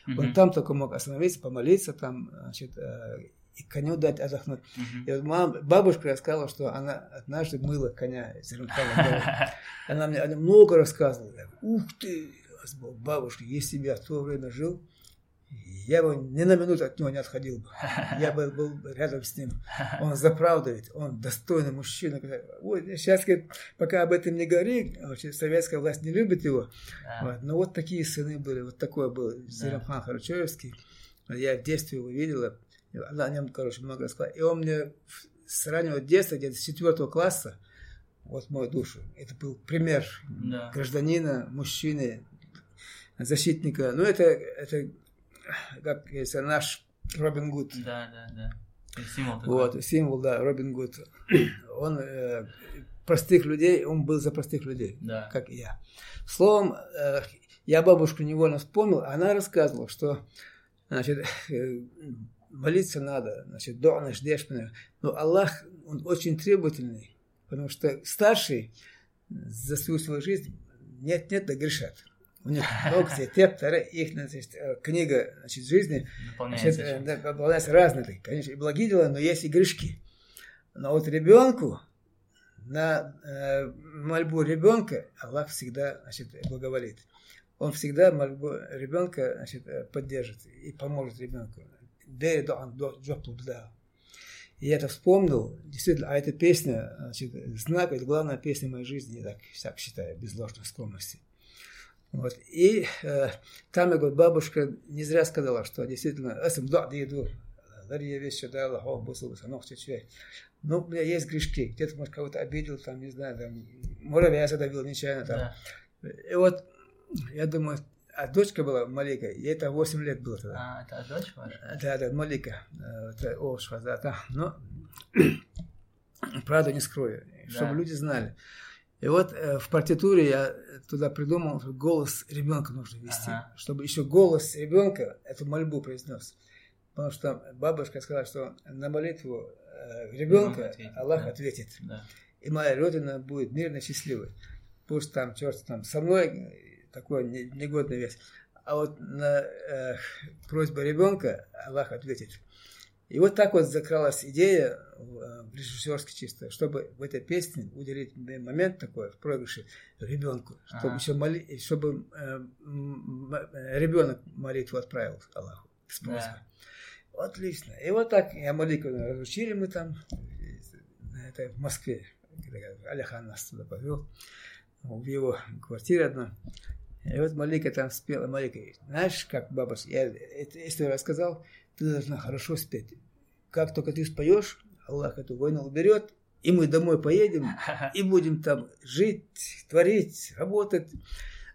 надежны. Он там только мог остановиться, помолиться, там, значит, э, и коню дать отдохнуть. Мгм. И вот мама, бабушка рассказала, что она однажды мыла коня Зеленкова. Она мне она много рассказывала. Ух ты, бабушка, я в то время жил, я бы ни на минуту от него не отходил бы. Я бы был бы рядом с ним. Он заправдывает, он достойный мужчина. Ой, сейчас, говорит, пока об этом не говори, советская власть не любит его. Да. Вот. Но вот такие сыны были, вот такой был Зеремхан Харчевский. Я в детстве его видела, она о нем, короче, много рассказала. И он мне с раннего детства, где-то с четвертого класса, вот мою душу, это был пример Да. гражданина, мужчины, защитника. Ну, это, это как говорится, наш Робин Гуд. Да, да, да. Символ такой. Вот, символ, да, Робин Гуд. Он э, простых людей, он был за простых людей Да. как и я. Словом, э, я бабушку невольно вспомнил, она рассказывала, что значит, э, молиться надо, значит, до ждешь меня. Но Аллах, он очень требовательный, потому что старший за всю свою жизнь нет-нет, да грешат. У них много теп, их значит, э, книга значит, жизни Дополняется. Значит, да, конечно, и благие дела, но есть и грешки. Но вот ребенку, на э, мольбу ребенка Аллах всегда значит, благоволит. Он всегда мольбу ребенка значит, э, поддержит и поможет ребенку. И я это вспомнил, действительно, а эта песня, значит, знак, это главная песня моей жизни, я так, так считаю, без ложной скромности. Вот. И э, там, я говорю, бабушка не зря сказала, что действительно, «Эсэм да дарья вещи, да, Аллах, бусу, санох, чечвей». Ну, у меня есть грешки. Где-то, может, кого-то обидел, там, не знаю, там, муравья задавил нечаянно, там. Да. И вот, я думаю, а дочка была Малика, ей это 8 лет было тогда. А, это дочь ваша? Да, да, Малика. э, Это Ошва, да, да. Но правду не скрою, чтобы Да. люди знали. И вот э, в партитуре я туда придумал, что голос ребенка нужно вести, Ага. чтобы еще голос ребенка эту мольбу произнес. Потому что бабушка сказала, что на молитву э, ребенка ответит, Аллах да. ответит. Да. И моя родина будет мирно счастливой. Пусть там, черт там, со мной э, такой не- негодный вес. А вот на э, просьбу ребенка Аллах ответит. И вот так вот закралась идея в, э, режиссерской чисто, чтобы в этой песне уделить момент такой в проигрыше ребенку, чтобы еще моли, чтобы э, м, ребенок молитву отправил Аллаху с просьбой. Да. Отлично. И вот так я Малику разучили мы там, это в Москве, когда Аляхан нас туда повел, в его квартире одна. И вот Малика там спела, Малика, знаешь, как бабушка, я эту историю рассказал, ты должна хорошо спеть. Как только ты споешь, Аллах эту войну уберет, и мы домой поедем, и будем там жить, творить, работать.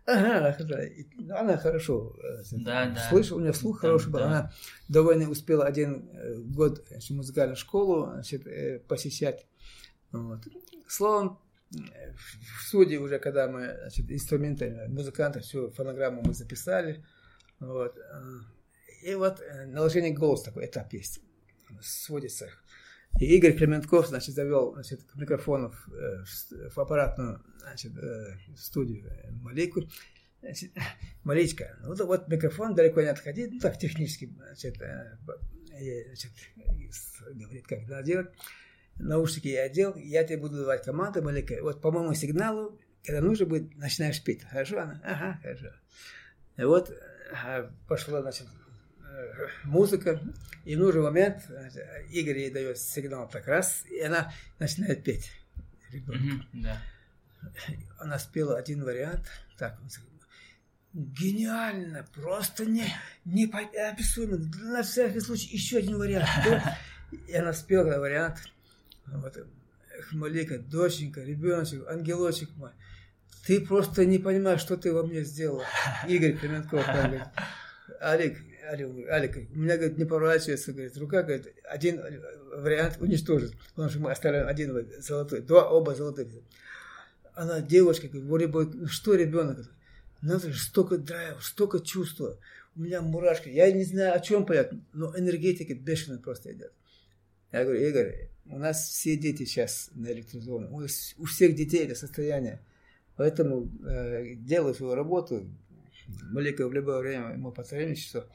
Ага, да. Она хорошо э, Да, да. слышала, у нее слух Да, хороший был. да. Она до войны успела один э, год музыкальную школу значит, э, посещать. Вот. Словом, в суде уже, когда мы значит, инструменты, музыканты, всю фонограмму мы записали. Вот. И вот э, наложение голоса такой этап есть. Сводится. И Игорь Клеменков, значит, завел значит, микрофонов э, в, в аппаратную значит, э, студию э, Малику. Значит, Маличка, ну вот микрофон далеко не отходит, ну так технически, значит, значит, говорит, как надо делать. Наушники я одел, я тебе буду давать команды, Малика. Вот по моему сигналу, когда нужно будет, начинаешь петь. Хорошо? Она, ага, хорошо. И вот э, пошла, значит, музыка, и в нужный момент значит, Игорь ей дает сигнал так раз, и она начинает петь. Мгм, Да. Она спела один вариант, так, он Гениально, просто не, неописуемо. На всякий случай еще один вариант. Да? И она спела вариант. Вот, Малика, доченька, ребеночек, ангелочек мой. Ты просто не понимаешь, что ты во мне сделал. Игорь Кременков говорит, Алик, Алик, Алик, у меня, говорит, не поворачивается, говорит, рука, говорит, один вариант уничтожит, потому что мы оставляем один золотой, два, оба золотых. Она девушка, говорит, вроде ну что ребенок? Надо же, столько драйва, столько чувства. У меня мурашки. Я не знаю, о чем поет, но энергетика бешено просто идет. Я говорю, Игорь, у нас все дети сейчас на электризованном. У, у всех детей это состояние. Поэтому э, делай свою работу. Малика в любое время ему посредничество.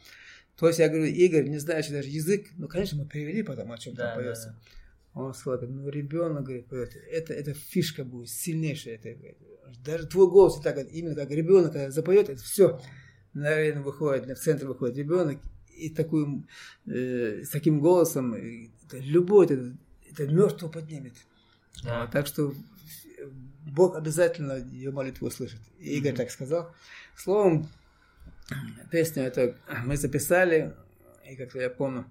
То есть я говорю, Игорь, не знаешь даже язык, ну, конечно, мы перевели потом, о чем да, там поется. Да, да. Он сказал, ну, ребенок, говорит, поет, это, это фишка будет сильнейшая. Это, даже твой голос, так, именно как ребенок, когда запоет, это все на арену выходит, в центр выходит ребенок, и такой, э, с таким голосом, это, любой, это, это мертвого поднимет. Да. Вот, так что Бог обязательно ее молитву услышит. И Игорь mm-hmm. так сказал. Словом, песню это мы записали, и как-то я помню,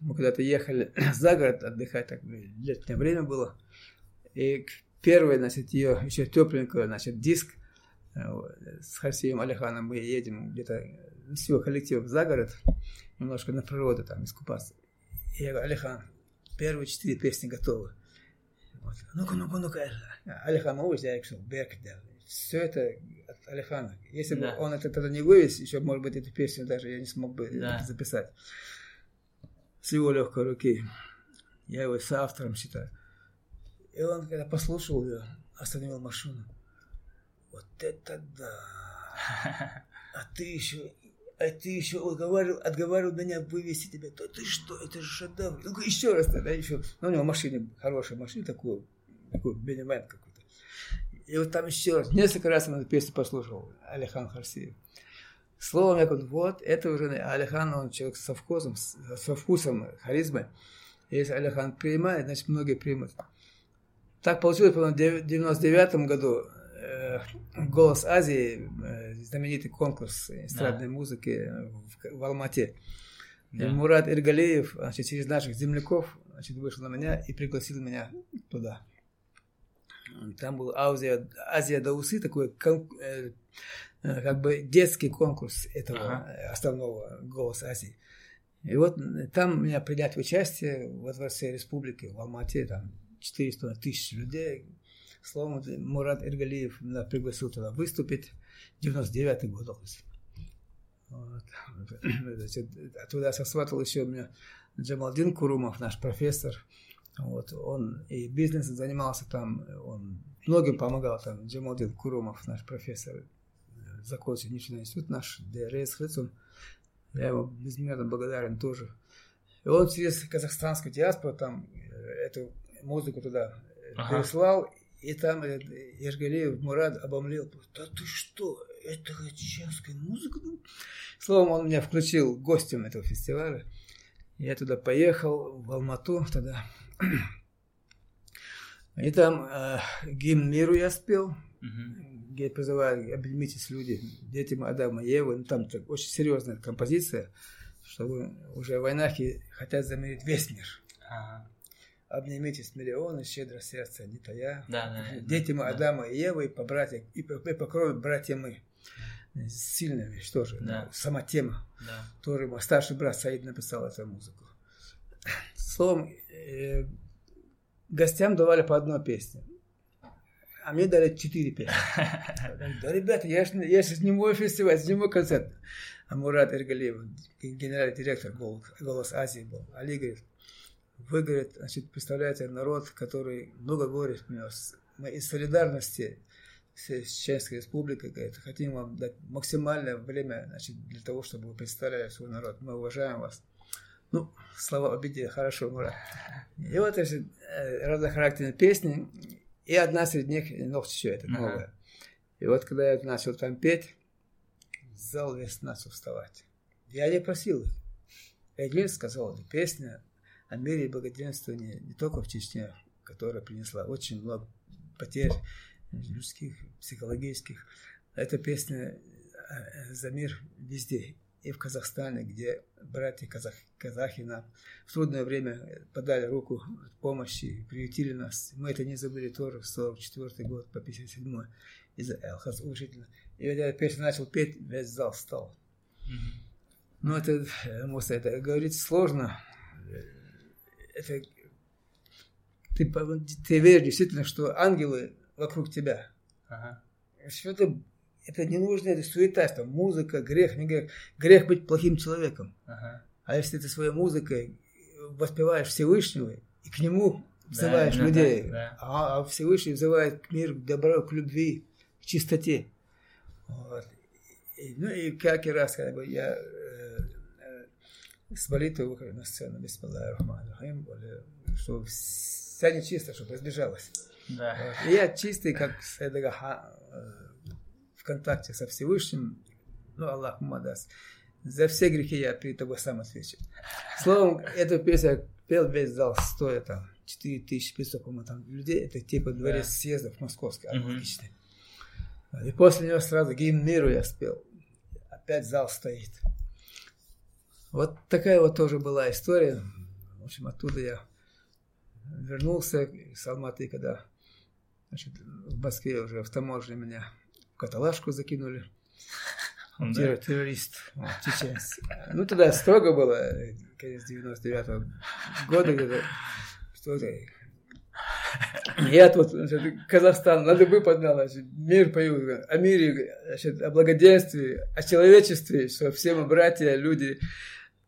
мы когда-то ехали за город отдыхать, так летнее время было, и первый, значит, ее еще тепленькую, значит, диск э, с Хасием Алиханом мы едем где-то всего коллектив за город, немножко на природу там искупаться. И я говорю, Алихан, первые четыре песни готовы. Ну-ка, ну-ка, ну-ка. Алихан Мауз, я решил, Берк, Все это от Алихана. Если да. бы он это тогда не вывез, еще, может быть, эту песню даже я не смог бы да. записать. С его легкой руки. Я его соавтором считаю. И он, когда послушал ее, остановил машину. Вот это да! А ты еще а ты еще отговаривал, отговаривал меня вывести тебя. Да ты что, это же шедевр. Ну еще раз тогда еще. Ну, у него в машине, хорошая машина, такой, такой Бенемайн какой-то. И вот там еще раз, несколько раз он эту песню послушал, Алихан Харсиев. Словом, я говорю, вот, это уже Алихан, он человек со вкусом, со вкусом, харизмой. Если Алихан принимает, значит, многие примут. Так получилось, по-моему, в 99 году «Голос Азии», э, знаменитый конкурс эстрадной да. музыки в, в Алмате. Да. И Мурат Иргалеев, значит, через наших земляков, значит, вышел на меня и пригласил меня туда. Там был Азия, Азия Даусы, такой э, как бы детский конкурс этого ага. основного «Голос Азии». И вот там меня принять в участие во Дворце Республики в Алмате, там 400 тысяч людей, Словом, Мурат Эргалиев меня пригласил туда выступить. 99-й год. Вот. Значит, туда сосватал еще меня Джамалдин Курумов, наш профессор. Вот, он и бизнесом занимался там, он многим помогал там. Джамалдин Курумов, наш профессор, закончил нефтяной институт наш, ДРС Хрицун. Я ему безмерно благодарен тоже. И он через казахстанскую диаспору там э, эту музыку туда ага. переслал, и там Ержгалеев Мурат обомлел. Да ты что, это чешская музыка? Словом, он меня включил гостем этого фестиваля. Я туда поехал, в Алмату тогда. И там э, гимн миру я спел, uh-huh. где призываю, обнимитесь люди, дети Адама и Евы. Ну, там так, очень серьезная композиция, что уже в войнах хотят заменить весь мир. Uh-huh обнимитесь миллионы, щедро сердце, не то я. Да, да, Дети мы да. Адама и Евы, и по братьям, и по, и по крови братья мы. Сильная вещь тоже. Да. Сама тема. Да. Тоже старший брат Саид написал эту музыку. Словом, э, гостям давали по одной песне. А мне дали четыре песни. Да, ребята, я же, я же не мой фестиваль, не мой концерт. А Мурат Эргалиев, генеральный директор «Голос Азии» был. Али говорит, вы, говорит, значит, представляете народ, который много говорит, мы из солидарности с Чеченской Республикой, говорит, хотим вам дать максимальное время значит, для того, чтобы вы представляли свой народ. Мы уважаем вас. Ну, слова обидели, хорошо, Мурат. И вот эти разнохарактерные песни, и одна среди них «Ногти еще» это новая. И вот когда я начал там петь, зал весь начал вставать. Я не просил их. Эглин сказал, песня о мире и благоденствовании не только в Чечне, которая принесла очень много потерь людских, психологических. Эта песня э, за мир везде. И в Казахстане, где братья казах, казахи нам в трудное время подали руку помощи, приютили нас. Мы это не забыли тоже, 44 год по 57 из Элхаз учительно. И вот я песню начал петь, весь зал стал. Mm-hmm. Ну, это, Муса, это говорить сложно. Это ты, ты веришь действительно, что ангелы вокруг тебя. Ага. Что это, это не нужно, это суета, это музыка, грех, не грех. Грех быть плохим человеком. Ага. А если ты своей музыкой воспеваешь Всевышнего и к нему взываешь да, людей, да, да. А, а Всевышний взывает к миру, к добру, к любви, к чистоте. Вот. И, ну и как и раз, когда я с молитвой выхожу на сцену, Бисмиллахи что вся нечисто, чтобы разбежалась. Да. Вот. И я чистый, как Сайдагаха, в контакте со Всевышним, ну, Аллах даст. За все грехи я перед тобой сам отвечу. Словом, эту песню пел весь зал, стоя там 4500, по-моему, там людей. Это типа дворец да. съездов московский, аналогичный. Угу. И после него сразу гимн миру я спел. Опять зал стоит. Вот такая вот тоже была история. В общем, оттуда я вернулся с Алматы, когда значит, в Москве уже в таможне меня в каталажку закинули. Да. Террорист, вот, чеченец. Ну, тогда строго было, конец 99-го года где-то. Что-то. Я тут, значит, Казахстан, надо бы поднял, значит, мир появился, о мире, значит, о благоденствии, о человечестве, что все мы братья, люди.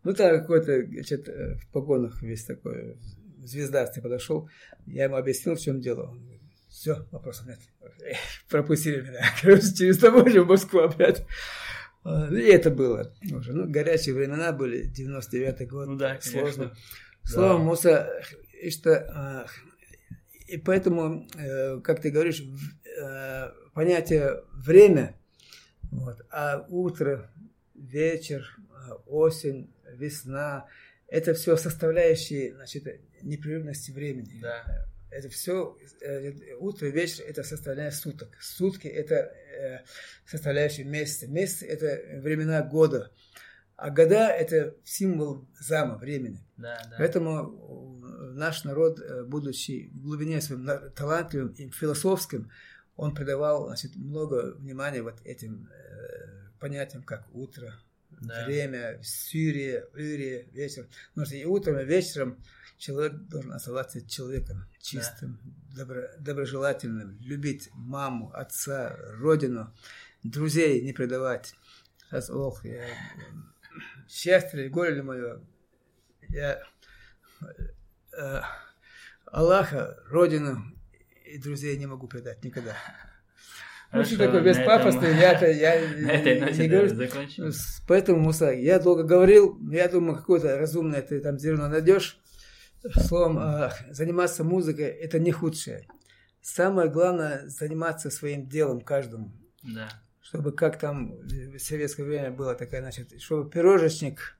Ну, там какой-то, значит, в погонах весь такой, звездастый подошел, я ему объяснил, в чем дело. Он говорит, все, вопросов нет. Пропустили меня. Короче, через таможню в Москву опять. И это было уже. Ну, горячие времена были, 99-й год. Ну да, Сложно. Слово да. Муса, что... А, и поэтому, э, как ты говоришь, э, понятие время, вот, а утро, вечер, а, осень, весна, это все составляющие значит, непрерывности времени. Да. Это все, э, утро, вечер – это составляющая суток. Сутки – это э, составляющие месяца. Месяцы – это времена года. А года – это символ зама, времени. Да, да. Поэтому наш народ, э, будучи в глубине своим талантливым и философским, он придавал значит, много внимания вот этим э, понятиям, как утро, да. время, Сирия, Ирия, вечер. Потому что и утром, и вечером человек должен оставаться человеком чистым, да. добро, доброжелательным, любить маму, отца, родину, друзей не предавать. Сейчас, ох, я, счастье ли, горе ли мое, я э, Аллаха, родину и друзей не могу предать никогда. Ну, что такое беспафосный, я-то, я не говорю. Поэтому, Муса, я долго говорил, я думаю, какое-то разумное ты там зерно найдешь. Словом, а, заниматься музыкой – это не худшее. Самое главное – заниматься своим делом каждому. Да. Чтобы как там в советское время было такая, значит, чтобы пирожечник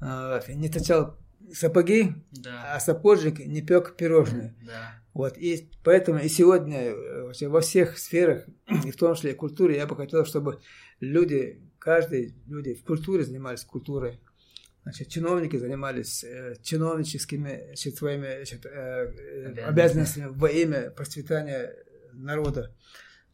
э, не точал сапоги, да. а сапожник не пек пирожные. Да. Вот, и поэтому и сегодня э, во всех сферах, и в том числе и культуре, я бы хотел, чтобы люди, каждый люди в культуре занимались культурой. Значит, чиновники занимались э, чиновническими значит, своими значит, э, обязанностями во имя процветания народа.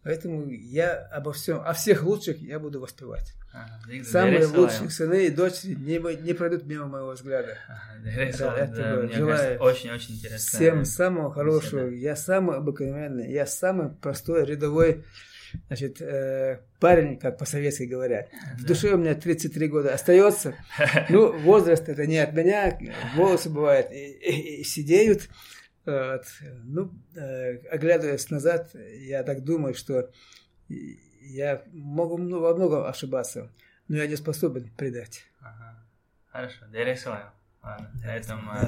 Поэтому я обо всем, о всех лучших я буду воспевать. Ага, Самые лучшие сыны и дочери не, не пройдут мимо моего взгляда. Ага, да, да, желаю очень-очень интересно. Всем самого хорошего. Беседа. Я самый обыкновенный, я самый простой рядовой значит, э, парень, как по-советски говорят. В душе у меня 33 года остается. Ну, возраст это не от меня, волосы бывают и, и, и сидеют. Вот. Ну, э, оглядываясь назад, я так думаю, что я могу во многом ошибаться, но я не способен предать. Ага. Хорошо, директор. Ладно,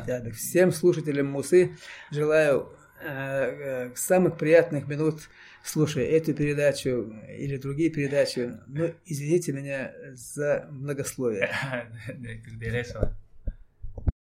э, Всем слушателям Мусы желаю э, самых приятных минут, слушая эту передачу или другие передачи. Ну, извините меня за многословие.